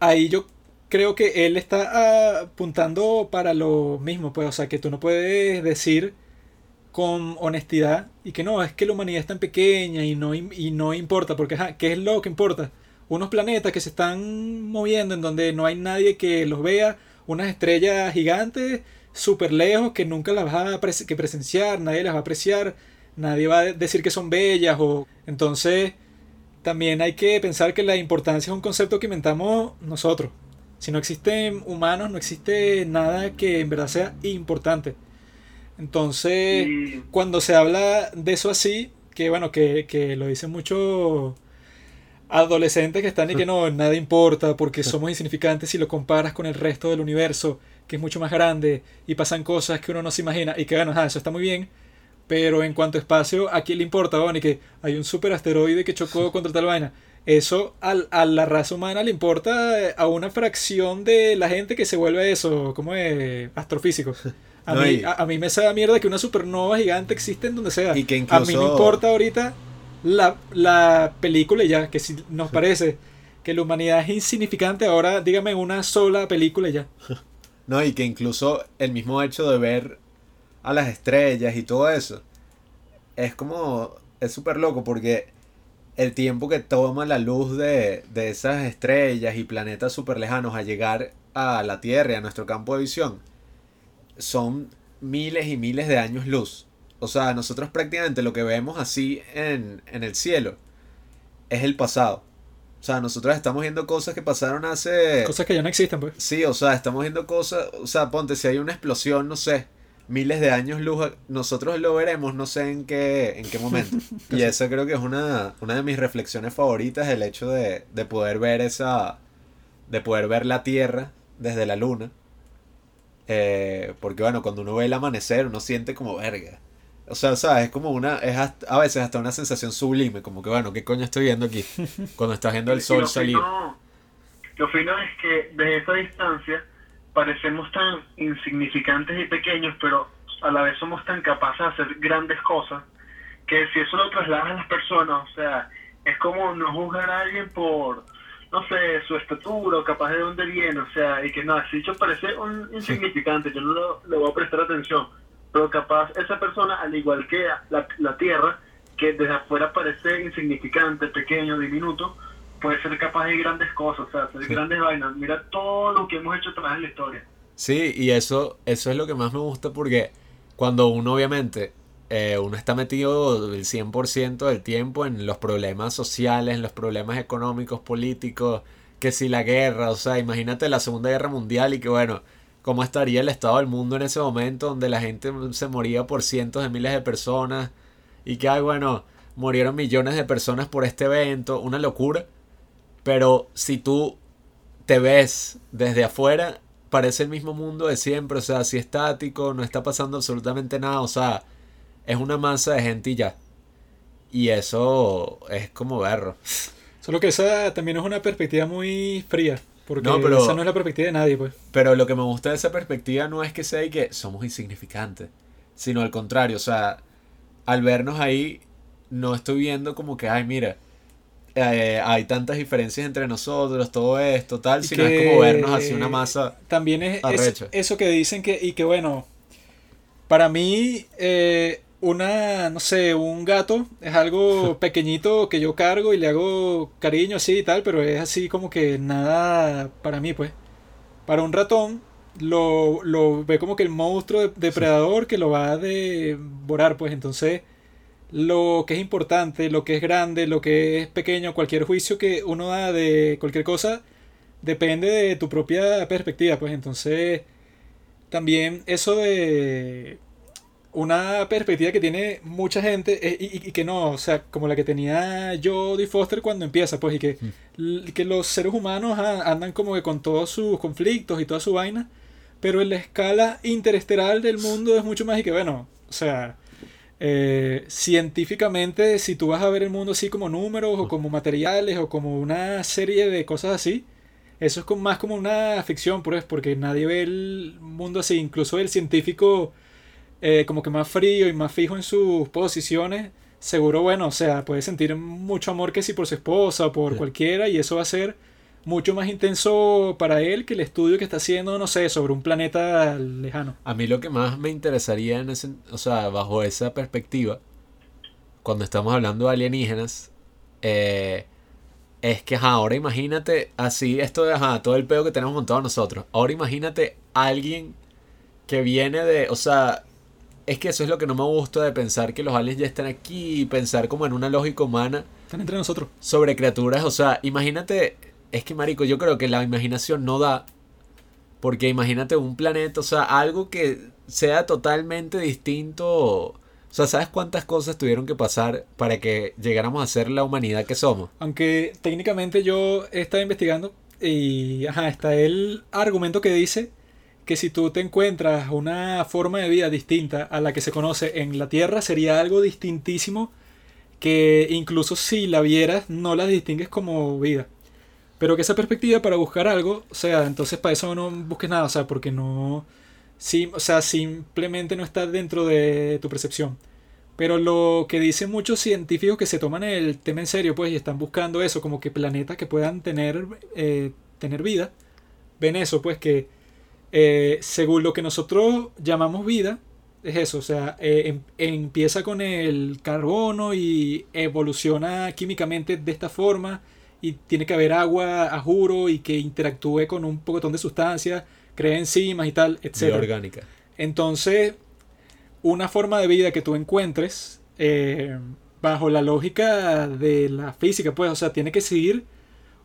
ahí yo creo que él está apuntando para lo mismo, pues, o sea, que tú no puedes decir con honestidad y que no, es que la humanidad es tan pequeña y no, y no importa, porque, ajá, ¿qué es lo que importa? Unos planetas que se están moviendo en donde no hay nadie que los vea, unas estrellas gigantes, súper lejos, que nunca las vas a que presenciar, nadie las va a apreciar, nadie va a decir que son bellas, o entonces también hay que pensar que la importancia es un concepto que inventamos nosotros. Si no existen humanos, no existe nada que en verdad sea importante. Entonces, cuando se habla de eso así, que bueno, que, que lo dicen muchos adolescentes que están y que no, nada importa porque somos insignificantes si lo comparas con el resto del universo, que es mucho más grande y pasan cosas que uno no se imagina y que bueno, ajá, eso está muy bien, pero en cuanto a espacio, ¿a quién le importa? Bueno, y que hay un super asteroide que chocó contra tal vaina. Eso al- a la raza humana le importa eh, a una fracción de la gente que se vuelve eso, como es astrofísico. A, No, mí, a, a mí me sabe mierda que una supernova gigante existe en donde sea. Y que A mí incluso- me importa ahorita la, la película ya, que si nos parece que la humanidad es insignificante, ahora dígame una sola película ya. No, y que incluso el mismo hecho de ver a las estrellas y todo eso es como. Es súper loco porque el tiempo que toma la luz de, de esas estrellas y planetas súper lejanos a llegar a la Tierra y a nuestro campo de visión son miles y miles de años luz. O sea, nosotros prácticamente lo que vemos así en, en el cielo es el pasado. O sea, nosotros estamos viendo cosas que pasaron hace... Cosas que ya no existen, pues. Sí, o sea, estamos viendo cosas, o sea, ponte, si hay una explosión, no sé, miles de años luz, nosotros lo veremos, no sé en qué, en qué momento. y esa creo que es una, una de mis reflexiones favoritas, el hecho de, de poder ver esa, de poder ver la Tierra desde la Luna. Eh, porque bueno, cuando uno ve el amanecer, uno siente como verga. O sea, ¿sabes? Es como una, es hasta- a veces hasta una sensación sublime, como que bueno, ¿qué coño estoy viendo aquí? Cuando estás viendo el y sol lo salir. fino- lo fino es que desde esa distancia parecemos tan insignificantes y pequeños, pero a la vez somos tan capaces de hacer grandes cosas que si eso lo trasladas a las personas, o sea, es como no juzgar a alguien por, no sé, su estatura o capaz de dónde viene, o sea, y que no, si dicho parece un insignificante, yo no lo, le voy a prestar atención, pero capaz esa persona, al igual que la, la Tierra, que desde afuera parece insignificante, pequeño, diminuto, puede ser capaz de grandes cosas, o sea, hacer grandes vainas. Mira todo lo que hemos hecho a través de la historia. Sí, y eso, eso es lo que más me gusta porque cuando uno obviamente, eh, uno está metido el 100% del tiempo en los problemas sociales, en los problemas económicos, políticos, que si la guerra, o sea, imagínate la Segunda Guerra Mundial y que bueno, cómo estaría el estado del mundo en ese momento donde la gente se moría por cientos de miles de personas y que, ay, bueno, murieron millones de personas por este evento, una locura. Pero si tú te ves desde afuera, parece el mismo mundo de siempre, o sea, así estático, no está pasando absolutamente nada, o sea, es una masa de gente y ya. Y eso es como verlo. Solo que esa también es una perspectiva muy fría. Porque No, pero- esa no es la perspectiva de nadie, pues. Pero lo que me gusta de esa perspectiva no es que sea y que somos insignificantes, sino al contrario, o sea, al vernos ahí, no estoy viendo como que, ay, mira, eh, hay tantas diferencias entre nosotros, todo esto, tal, sino es como vernos así una masa. También es, eso que dicen que, y que bueno, para mí, eh, una, no sé, un gato es algo pequeñito que yo cargo y le hago cariño así y tal, pero es así como que nada para mí, pues. Para un ratón, lo, lo ve como que el monstruo de- depredador que lo va a devorar, pues entonces lo que es importante, lo que es grande, lo que es pequeño, cualquier juicio que uno da de cualquier cosa, depende de tu propia perspectiva, pues. Entonces también eso de una perspectiva que tiene mucha gente eh, y, que no, o sea, como la que tenía Jodie Foster cuando empieza, pues y que, l- que los seres humanos andan como que con todos sus conflictos y toda su vaina, pero en la escala interestelar del mundo es mucho más y que bueno, o sea, eh, científicamente, si tú vas a ver el mundo así como números o como materiales o como una serie de cosas así, eso es como- más como una ficción, pues, porque nadie ve el mundo así, incluso el científico eh, como que más frío y más fijo en sus posiciones, seguro, bueno, o sea, puede sentir mucho amor que si por su esposa o por Sí. cualquiera y eso va a ser mucho más intenso para él que el estudio que está haciendo, no sé, sobre un planeta lejano. A mí lo que más me interesaría en ese, o sea, bajo esa perspectiva, cuando estamos hablando de alienígenas, eh, es que ajá, ahora imagínate así esto de ajá, todo el pedo que tenemos montado nosotros. Ahora imagínate alguien que viene de, o sea, es que eso es lo que no me gusta de pensar que los aliens ya están aquí y pensar como en una lógica humana Están entre nosotros. sobre criaturas, o sea, imagínate, es que marico, yo creo que la imaginación no da, porque imagínate un planeta, o sea, algo que sea totalmente distinto, o sea, ¿sabes cuántas cosas tuvieron que pasar para que llegáramos a ser la humanidad que somos? Aunque técnicamente yo he estado investigando y ajá, está el argumento que dice que si tú te encuentras una forma de vida distinta a la que se conoce en la Tierra, sería algo distintísimo que incluso si la vieras no la distingues como vida. Pero que esa perspectiva para buscar algo, o sea, entonces para eso no busques nada, o sea, porque no... Sí, o sea, simplemente no está dentro de tu percepción. Pero lo que dicen muchos científicos que se toman el tema en serio, pues, y están buscando eso, como que planetas que puedan tener, eh, tener vida, ven eso, pues, que eh, según lo que nosotros llamamos vida, es eso, o sea, eh, em- empieza con el carbono y evoluciona químicamente de esta forma, y tiene que haber agua, a juro, y que interactúe con un pocotón de sustancias, crea enzimas y tal, etc. orgánica. Entonces, una forma de vida que tú encuentres eh, bajo la lógica de la física, pues, o sea, tiene que seguir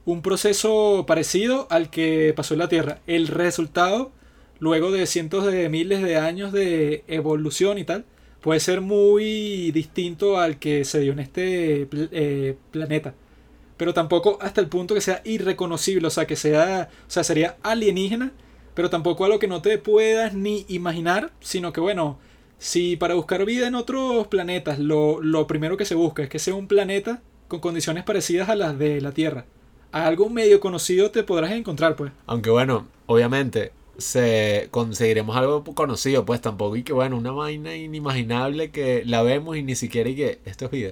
un proceso parecido al que pasó en la Tierra. El resultado, luego de cientos de miles de años de evolución y tal, puede ser muy distinto al que se dio en este eh, planeta. Pero tampoco hasta el punto que sea irreconocible, o sea, que sea, o sea, sería alienígena, pero tampoco algo que no te puedas ni imaginar, sino que bueno, si para buscar vida en otros planetas lo, lo primero que se busca es que sea un planeta con condiciones parecidas a las de la Tierra, algo medio conocido te podrás encontrar, pues. Aunque bueno, obviamente se conseguiremos algo conocido, pues tampoco y que bueno, una vaina inimaginable que la vemos y ni siquiera y que esto es vida.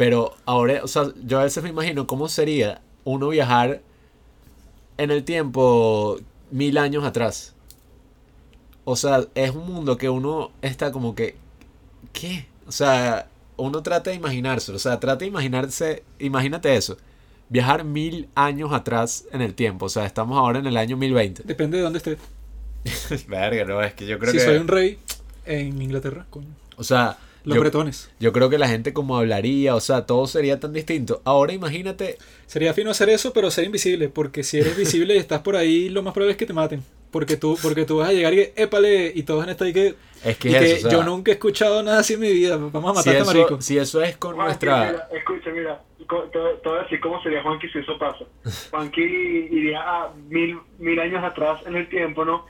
Pero ahora, o sea, yo a veces me imagino cómo sería uno viajar en el tiempo mil años atrás. O sea, es un mundo que uno está como que, ¿qué? O sea, uno trata de imaginarse, o sea, trata de imaginarse, imagínate eso, viajar mil años atrás en el tiempo, o sea, estamos ahora en el año 1020. Depende de dónde estés. Verga, no, es que yo creo Si que... soy un rey en Inglaterra, coño. O sea, Los yo, bretones. yo creo que la gente como hablaría, o sea, todo sería tan distinto. Ahora imagínate, Sería fino hacer eso, pero ser invisible, porque si eres visible y estás por ahí, lo más probable es que te maten. Porque tú, porque tú vas a llegar y que, épale, y todos van a estar ahí que, es que y es que eso, o sea, yo nunca he escuchado nada así en mi vida. Vamos a si, matar a este marico. eso, si eso es con Juanqui, nuestra... mira, escucha, mira, co- te, te voy a decir cómo sería Juanqui si eso pasa. Juanqui iría a mil, mil años atrás en el tiempo, ¿no?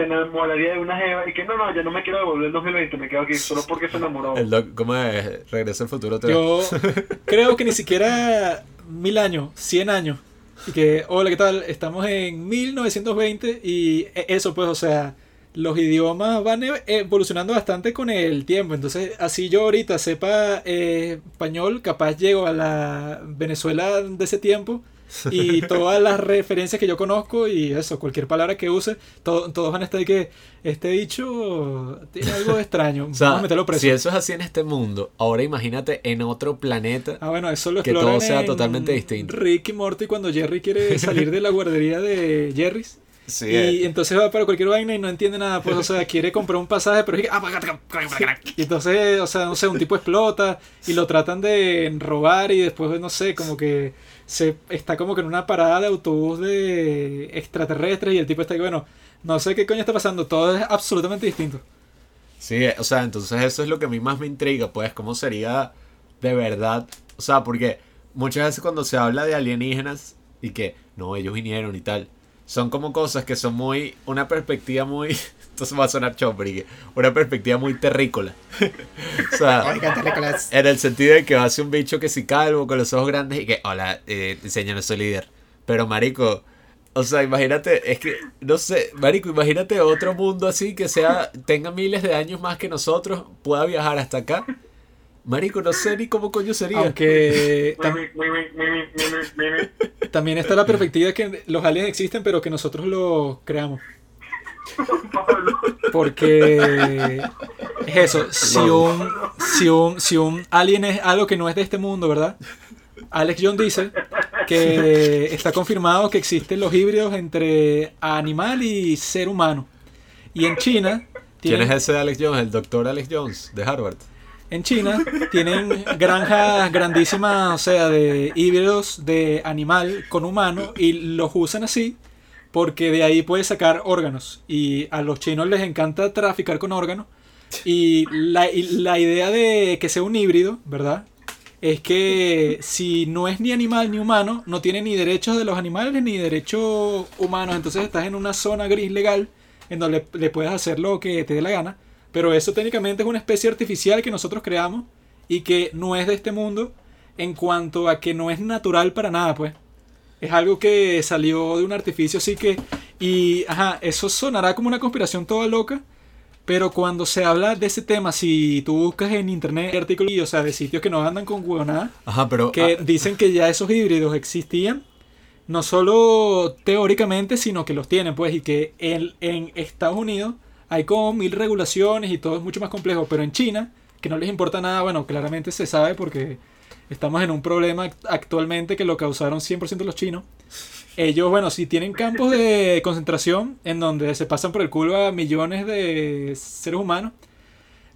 Se enamoraría de una jeva y que no, no, yo no me quiero devolver el 2020, me quedo aquí solo porque se enamoró. El doc- ¿Cómo es? Regresa al futuro. Yo creo que ni siquiera mil años, cien años. Y que, hola, ¿qué tal? Estamos en 1920 y e- eso, pues, o sea, los idiomas van e- evolucionando bastante con el tiempo. Entonces, así yo ahorita sepa eh, español, capaz llego a la Venezuela de ese tiempo y todas las referencias que yo conozco y eso, cualquier palabra que use, to- todos van a estar ahí que este dicho tiene algo extraño. O sea, Vamos a meterlo preso. si eso es así en este mundo, ahora imagínate en otro planeta. Ah, bueno, eso lo Que todo sea en totalmente distinto. Rick y Morty cuando Jerry quiere salir de la guardería de Jerry's. Sí, y eh. entonces va para cualquier vaina y no entiende nada, pues, o sea, quiere comprar un pasaje, pero es que, y entonces, o sea, no sé, un tipo explota y lo tratan de robar y después, no sé, como que se está como que en una parada de autobús de extraterrestres y el tipo está que, bueno, no sé qué coño está pasando, todo es absolutamente distinto. Sí, eh, o sea, entonces eso es lo que a mí más me intriga, pues, cómo sería de verdad. O sea, porque muchas veces cuando se habla de alienígenas y que, no, ellos vinieron y tal, son como cosas que son muy, una perspectiva muy, entonces va a sonar chopper, una perspectiva muy terrícola. o sea, en el sentido de que va a ser un bicho que si calvo, con los ojos grandes y que, hola, eh, señor, soy líder. Pero, marico, o sea, imagínate, es que, no sé, marico, imagínate otro mundo así que sea, tenga miles de años más que nosotros, pueda viajar hasta acá. Marico, no sé ni cómo coño sería. Aunque tam- también está la perspectiva de que los aliens existen, pero que nosotros los creamos. Porque es eso, si un, si un, si un alien es algo que no es de este mundo, ¿verdad? Alex John dice que está confirmado que existen los híbridos entre animal y ser humano. Y en China ¿Quién tienen, es ese Alex Jones? El doctor Alex Jones de Harvard. en China tienen granjas grandísimas, o sea, de híbridos de animal con humano y los usan así porque de ahí puedes sacar órganos y a los chinos les encanta traficar con órganos y la, y la idea de que sea un híbrido, ¿verdad? Es que si no es ni animal ni humano, no tiene ni derechos de los animales ni derechos humanos, entonces estás en una zona gris legal en donde le, le puedes hacer lo que te dé la gana, pero eso técnicamente es una especie artificial que nosotros creamos y que no es de este mundo en cuanto a que no es natural para nada, pues. Es algo que salió de un artificio, así que... Y, ajá, eso sonará como una conspiración toda loca, pero cuando se habla de ese tema, si tú buscas en internet artículos, o sea, de sitios que no andan con huevonada, Ajá, pero... que ah, dicen que ya esos híbridos existían, no solo teóricamente, sino que los tienen, pues, y que en, en Estados Unidos hay como mil regulaciones y todo es mucho más complejo, pero en China, que no les importa nada, bueno, claramente se sabe porque estamos en un problema act- actualmente que lo causaron 100% los chinos. Ellos, bueno, si tienen campos de concentración en donde se pasan por el culo a millones de seres humanos,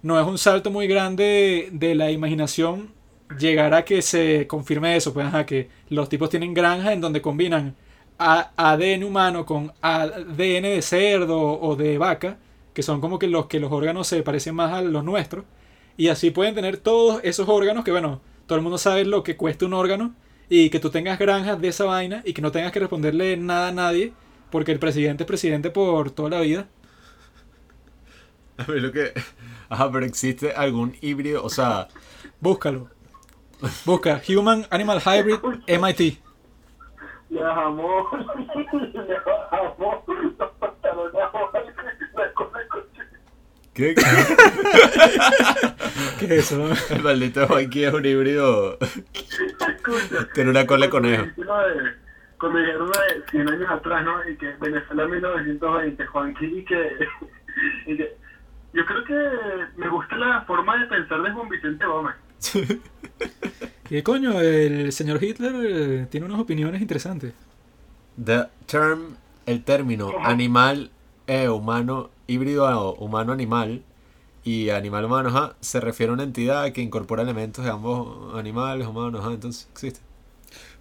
no es un salto muy grande de la imaginación llegar a que se confirme eso, pues ajá, que los tipos tienen granjas en donde combinan a- ADN humano con ADN de cerdo o de vaca, que son como que los que los órganos se parecen más a los nuestros, y así pueden tener todos esos órganos que bueno, todo el mundo sabe lo que cuesta un órgano y que tú tengas granjas de esa vaina y que no tengas que responderle nada a nadie porque el presidente es presidente por toda la vida. A ver lo que... Ajá, pero existe algún híbrido, o sea... Búscalo. Busca Human Animal Hybrid MIT. Le bajamos, le bajamos los pantalones abajo, la cola de coche. ¿Qué? ¿Qué es eso? El maldito Juanqui es un híbrido... Tiene una cola de conejo. Cuando dijeron lo de 100 años atrás, ¿no? Y que Venezuela 1920, Juanqui, y que, y que... Yo creo que me gusta la forma de pensar de Juan Vicente Gómez. Y coño, el señor Hitler eh, tiene unas opiniones interesantes. The term, el término animal eh, humano, híbrido humano-animal y animal-humano, ajá, se refiere a una entidad que incorpora elementos de ambos animales, humanos, ajá, entonces existe.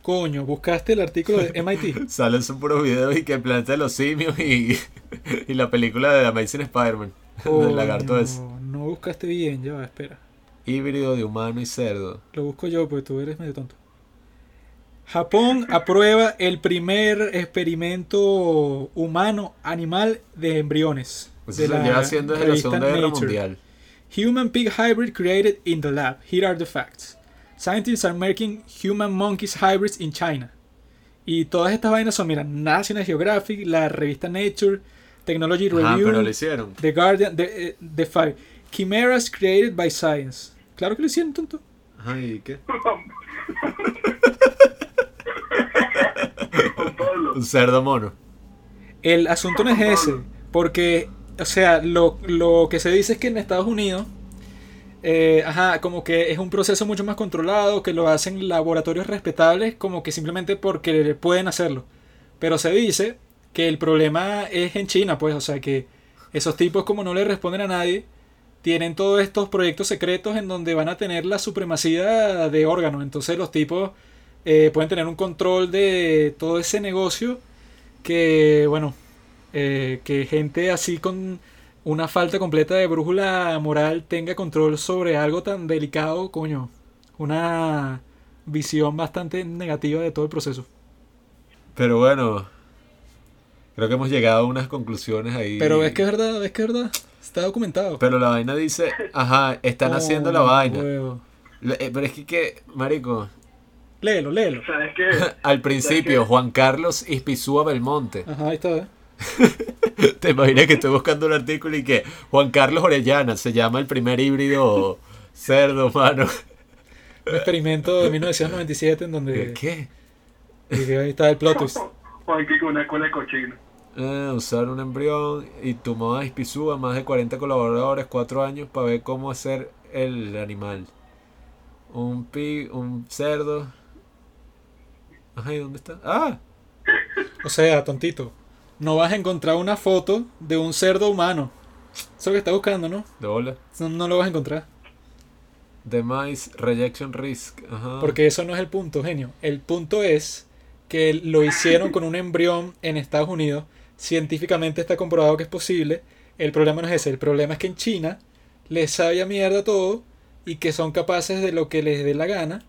Coño, buscaste el artículo de MIT. Salen sus puros videos y que de los simios y, y la película de Amazing Spider-Man, del lagarto ese. Coño, No buscaste bien, ya espera. Híbrido de humano y cerdo. Lo busco yo, porque tú eres medio tonto. Japón aprueba el primer experimento humano-animal de embriones. Pues de se lleva haciendo desde la revista Segunda Guerra Nature. Mundial. Human pig hybrid created in the lab. Here are the facts. Scientists are making human monkeys hybrids in China. Y todas estas vainas son, mira, National Geographic, la revista Nature, Technology Ajá, Review, pero lo hicieron. The Guardian, The, eh, The Five. Chimeras created by science. Claro que lo hicieron, tonto. Ajá, ¿y qué? Un cerdo mono. El asunto no es ese, porque, o sea, lo, lo que se dice es que en Estados Unidos, eh, ajá, como que es un proceso mucho más controlado, que lo hacen laboratorios respetables, como que simplemente porque pueden hacerlo. Pero se dice que el problema es en China, pues, o sea, que esos tipos como no le responden a nadie, tienen todos estos proyectos secretos en donde van a tener la supremacía de órganos. Entonces los tipos eh, pueden tener un control de todo ese negocio que, bueno, eh, que gente así con una falta completa de brújula moral tenga control sobre algo tan delicado, coño. Una visión bastante negativa de todo el proceso. Pero bueno, creo que hemos llegado a unas conclusiones ahí. Pero es que es verdad, es que es verdad. Está documentado. Pero la vaina dice, ajá, están haciendo la Oh, vaina. huevo. Eh, Pero es que, que, marico, Léelo, léelo. ¿Sabes qué? al principio, Juan Carlos Ispizúa Belmonte. Ajá, ahí está. ¿eh? Te imaginas que estoy buscando un artículo y que Juan Carlos Orellana se llama el primer híbrido cerdo, mano. Un experimento de 1997 en donde ¿Qué? y ahí está el plot twist. Juan, que con una cola de cochino. Eh, usar un embrión y tomó a Ispizúa más de 40 colaboradores, 4 años para ver cómo hacer el animal. Un pi, un cerdo. Ajá, ¿y dónde está? ¡Ah! O sea, tontito. No vas a encontrar una foto de un cerdo humano. Eso que está buscando, ¿no? De bola. No, no lo vas a encontrar. Demise Rejection Risk. Ajá. Porque eso no es el punto, genio. El punto es que lo hicieron con un embrión en Estados Unidos. Científicamente está comprobado que es posible. El problema no es ese. El problema es que en China les sabe a mierda todo y que son capaces de lo que les dé la gana.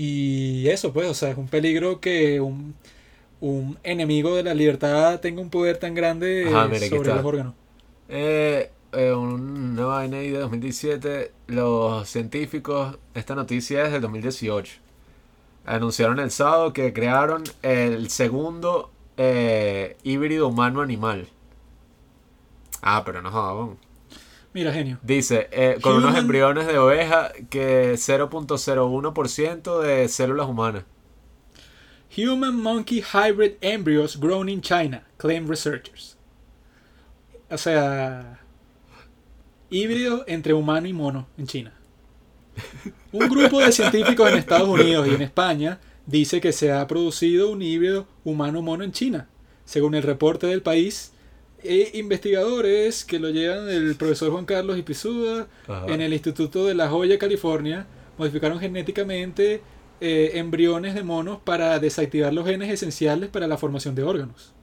Y eso, pues, o sea, es un peligro que un, un enemigo de la libertad tenga un poder tan grande Ajá, mira, aquí sobre los órganos. Eh, eh, una vaina ahí de 2017, los científicos, esta noticia es del 2018, anunciaron el sábado que crearon el segundo eh, híbrido humano-animal. Ah, pero no jodan. Mira, genio. Dice, eh, con unos Human- embriones de oveja que 0.01% de células humanas. Human monkey hybrid embryos grown in China, claim researchers. O sea, híbrido entre humano y mono en China. Un grupo de científicos en Estados Unidos y en España dice que se ha producido un híbrido humano-mono en China. Según el reporte del país, e investigadores que lo llevan el profesor Juan Carlos Ipizúa Ajá. en el Instituto de La Joya, California, modificaron genéticamente eh, embriones de monos para desactivar los genes esenciales para la formación de órganos.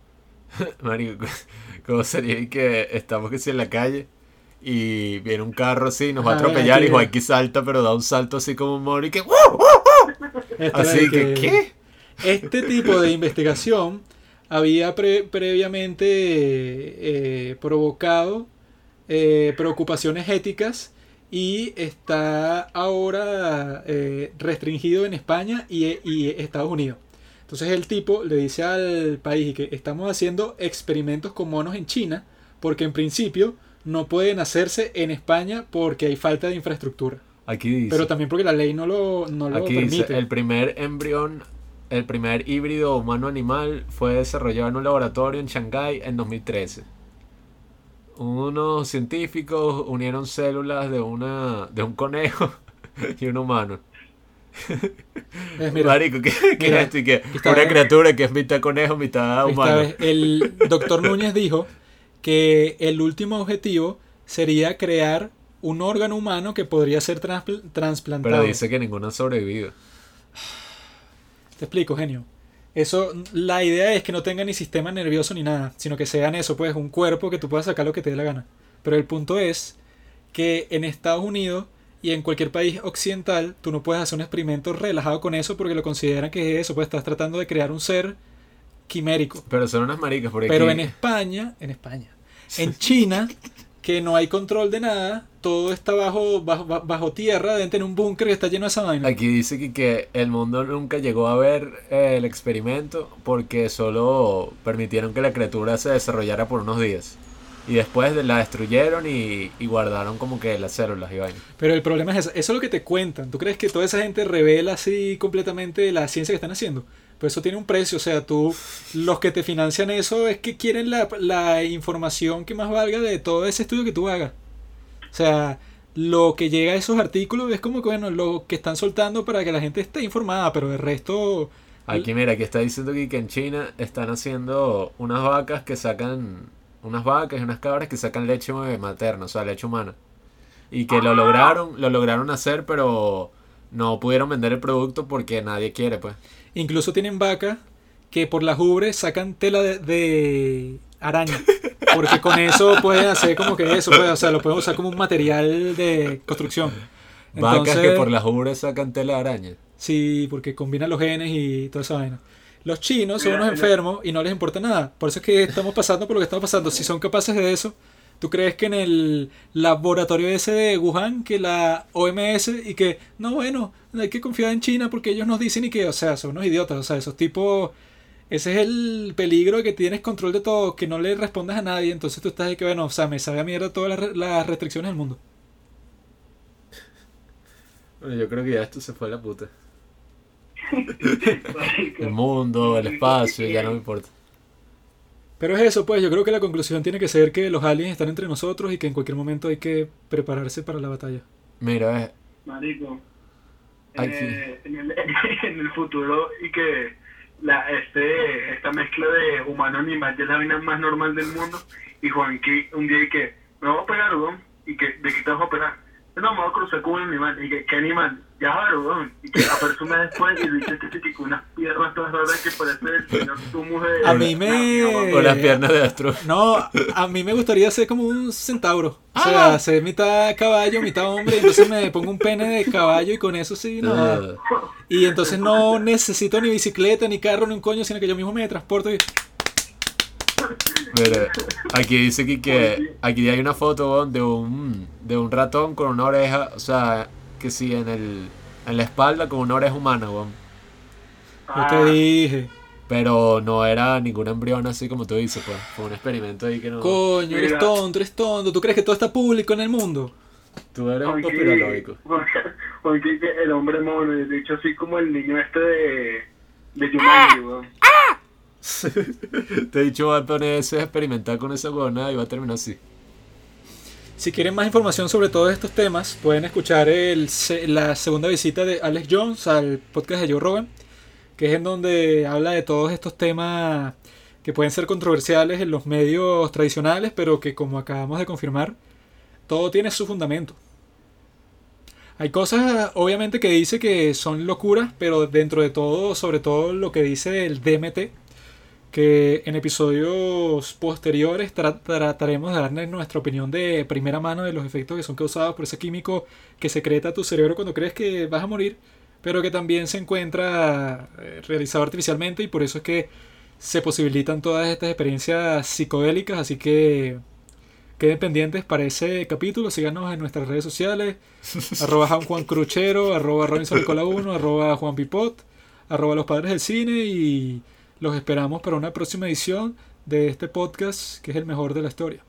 Marico, ¿cómo sería que estamos que si en la calle y viene un carro así, nos va a atropellar y que- Juanqui salta, pero da un salto así como un mono y que ¡uh! Así es que, ¿qué? Este tipo de investigación había pre- previamente eh, provocado eh, preocupaciones éticas y está ahora eh, restringido en España y, y Estados Unidos. Entonces el tipo le dice al país que estamos haciendo experimentos con monos en China porque en principio no pueden hacerse en España porque hay falta de infraestructura. Aquí dice, Pero también porque la ley no lo, no lo aquí permite. dice, el primer embrión, el primer híbrido humano-animal fue desarrollado en un laboratorio en Shanghái en 2013. Unos científicos unieron células de, una, de un conejo y un humano. Es, mira, Marico, ¿qué, qué mira, es esto? Y esta una vez- criatura que es mitad conejo, mitad humano. vez el doctor Núñez dijo que el último objetivo sería crear un órgano humano que podría ser transpl- trasplantado. Pero dice que ninguno ha sobrevivido. Te explico, genio. Eso, la idea es que no tenga ni sistema nervioso ni nada, sino que sean eso, pues, un cuerpo que tú puedas sacar lo que te dé la gana. Pero el punto es que en Estados Unidos y en cualquier país occidental, tú no puedes hacer un experimento relajado con eso porque lo consideran que es eso, pues estás tratando de crear un ser quimérico. Pero son unas maricas Pero aquí- en España, en España, en China, que no hay control de nada, todo está bajo, bajo, bajo tierra, deben tener un búnker que está lleno de esa vaina. Aquí dice que, que el mundo nunca llegó a ver eh, el experimento porque solo permitieron que la criatura se desarrollara por unos días. Y después de- la destruyeron y, y guardaron como que las células y vaina. Pero el problema es eso, eso es lo que te cuentan. ¿Tú crees que toda esa gente revela así completamente la ciencia que están haciendo? Pues eso tiene un precio, o sea, tú, los que te financian eso es que quieren la, la información que más valga de todo ese estudio que tú hagas. O sea, lo que llega a esos artículos es como que, bueno, lo que están soltando para que la gente esté informada, pero el resto... Aquí mira, aquí está diciendo que, que en China están haciendo unas vacas que sacan, unas vacas y unas cabras que sacan leche materna, o sea, leche humana. Y que lo lograron, lo lograron hacer, pero no pudieron vender el producto porque nadie quiere, pues. Incluso tienen vacas que por las ubres sacan tela de, de araña. Porque con eso pueden hacer como que eso, pues, o sea, lo pueden usar como un material de construcción. Vacas que por las ubres sacan tela de araña. Sí, porque combinan los genes y toda esa vaina. Los chinos son unos enfermos y no les importa nada. Por eso es que estamos pasando por lo que estamos pasando. Si son capaces de eso, ¿tú crees que en el laboratorio ese de Wuhan, que la OMS y que, no, bueno, hay que confiar en China porque ellos nos dicen y que, o sea, son unos idiotas, o sea, esos tipos... Ese es el peligro de que tienes control de todo, que no le respondas a nadie, entonces tú estás de que, bueno, o sea, me sabe a mierda todas las, las restricciones del mundo. Bueno, yo creo que ya esto se fue a la puta. El mundo, el espacio, ya no me importa. Pero es eso, pues yo creo que la conclusión tiene que ser que los aliens están entre nosotros y que en cualquier momento hay que prepararse para la batalla. Mira, es, Marico. Ay, eh, en, el, en el futuro y que la este esta mezcla de humano animal ya es la vaina más normal del mundo y Juanqui un día y que me voy a operar weón y que de qué te vas a operar no me voy a cruzar con un animal y que qué animal ya weón y que aparece un mes después y dice que con unas piernas todas raras que parece el señor Tumus de A mí me- con las piernas de astro. No, a mí me gustaría ser como un centauro. O sea, ser mitad caballo, mitad hombre. Entonces me pongo un pene de caballo y con eso sí, no. Ah, Y entonces no necesito ni bicicleta, ni carro, ni un coño, sino que yo mismo me transporto y... Mira, aquí dice que, que aquí hay una foto de un de un ratón con una oreja, o sea, que sí en el en la espalda con una oreja humana, weón. Yo te dije. Pero no era ningún embrión así como tú dices, pues. Fue un experimento ahí que no. Coño, eres tonto, eres tonto. ¿Tú crees que todo está público en el mundo? Tú eres un conspiranoico. Juanqui, que el hombre mono, de hecho así como el niño este de de Jumanji, weón. Te he dicho, va a ponerse a experimentar con esa huevona y va a terminar así. Si quieren más información sobre todos estos temas, pueden escuchar el, la segunda visita de Alex Jones al podcast de Joe Rogan, que es en donde habla de todos estos temas que pueden ser controversiales en los medios tradicionales, pero que como acabamos de confirmar, todo tiene su fundamento. Hay cosas, obviamente, que dice que son locuras, pero dentro de todo, sobre todo lo que dice el DMT, que en episodios posteriores tra- trataremos de darles nuestra opinión de primera mano de los efectos que son causados por ese químico que secreta tu cerebro cuando crees que vas a morir, pero que también se encuentra eh, realizado artificialmente y por eso es que se posibilitan todas estas experiencias psicodélicas, así que queden pendientes para ese capítulo, síganos en nuestras redes sociales, arroba Juan Cruchero, arroba Robinson Nicola 1, arroba Juan Pipot, arroba los padres del cine y los esperamos para una próxima edición de este podcast que es el mejor de la historia.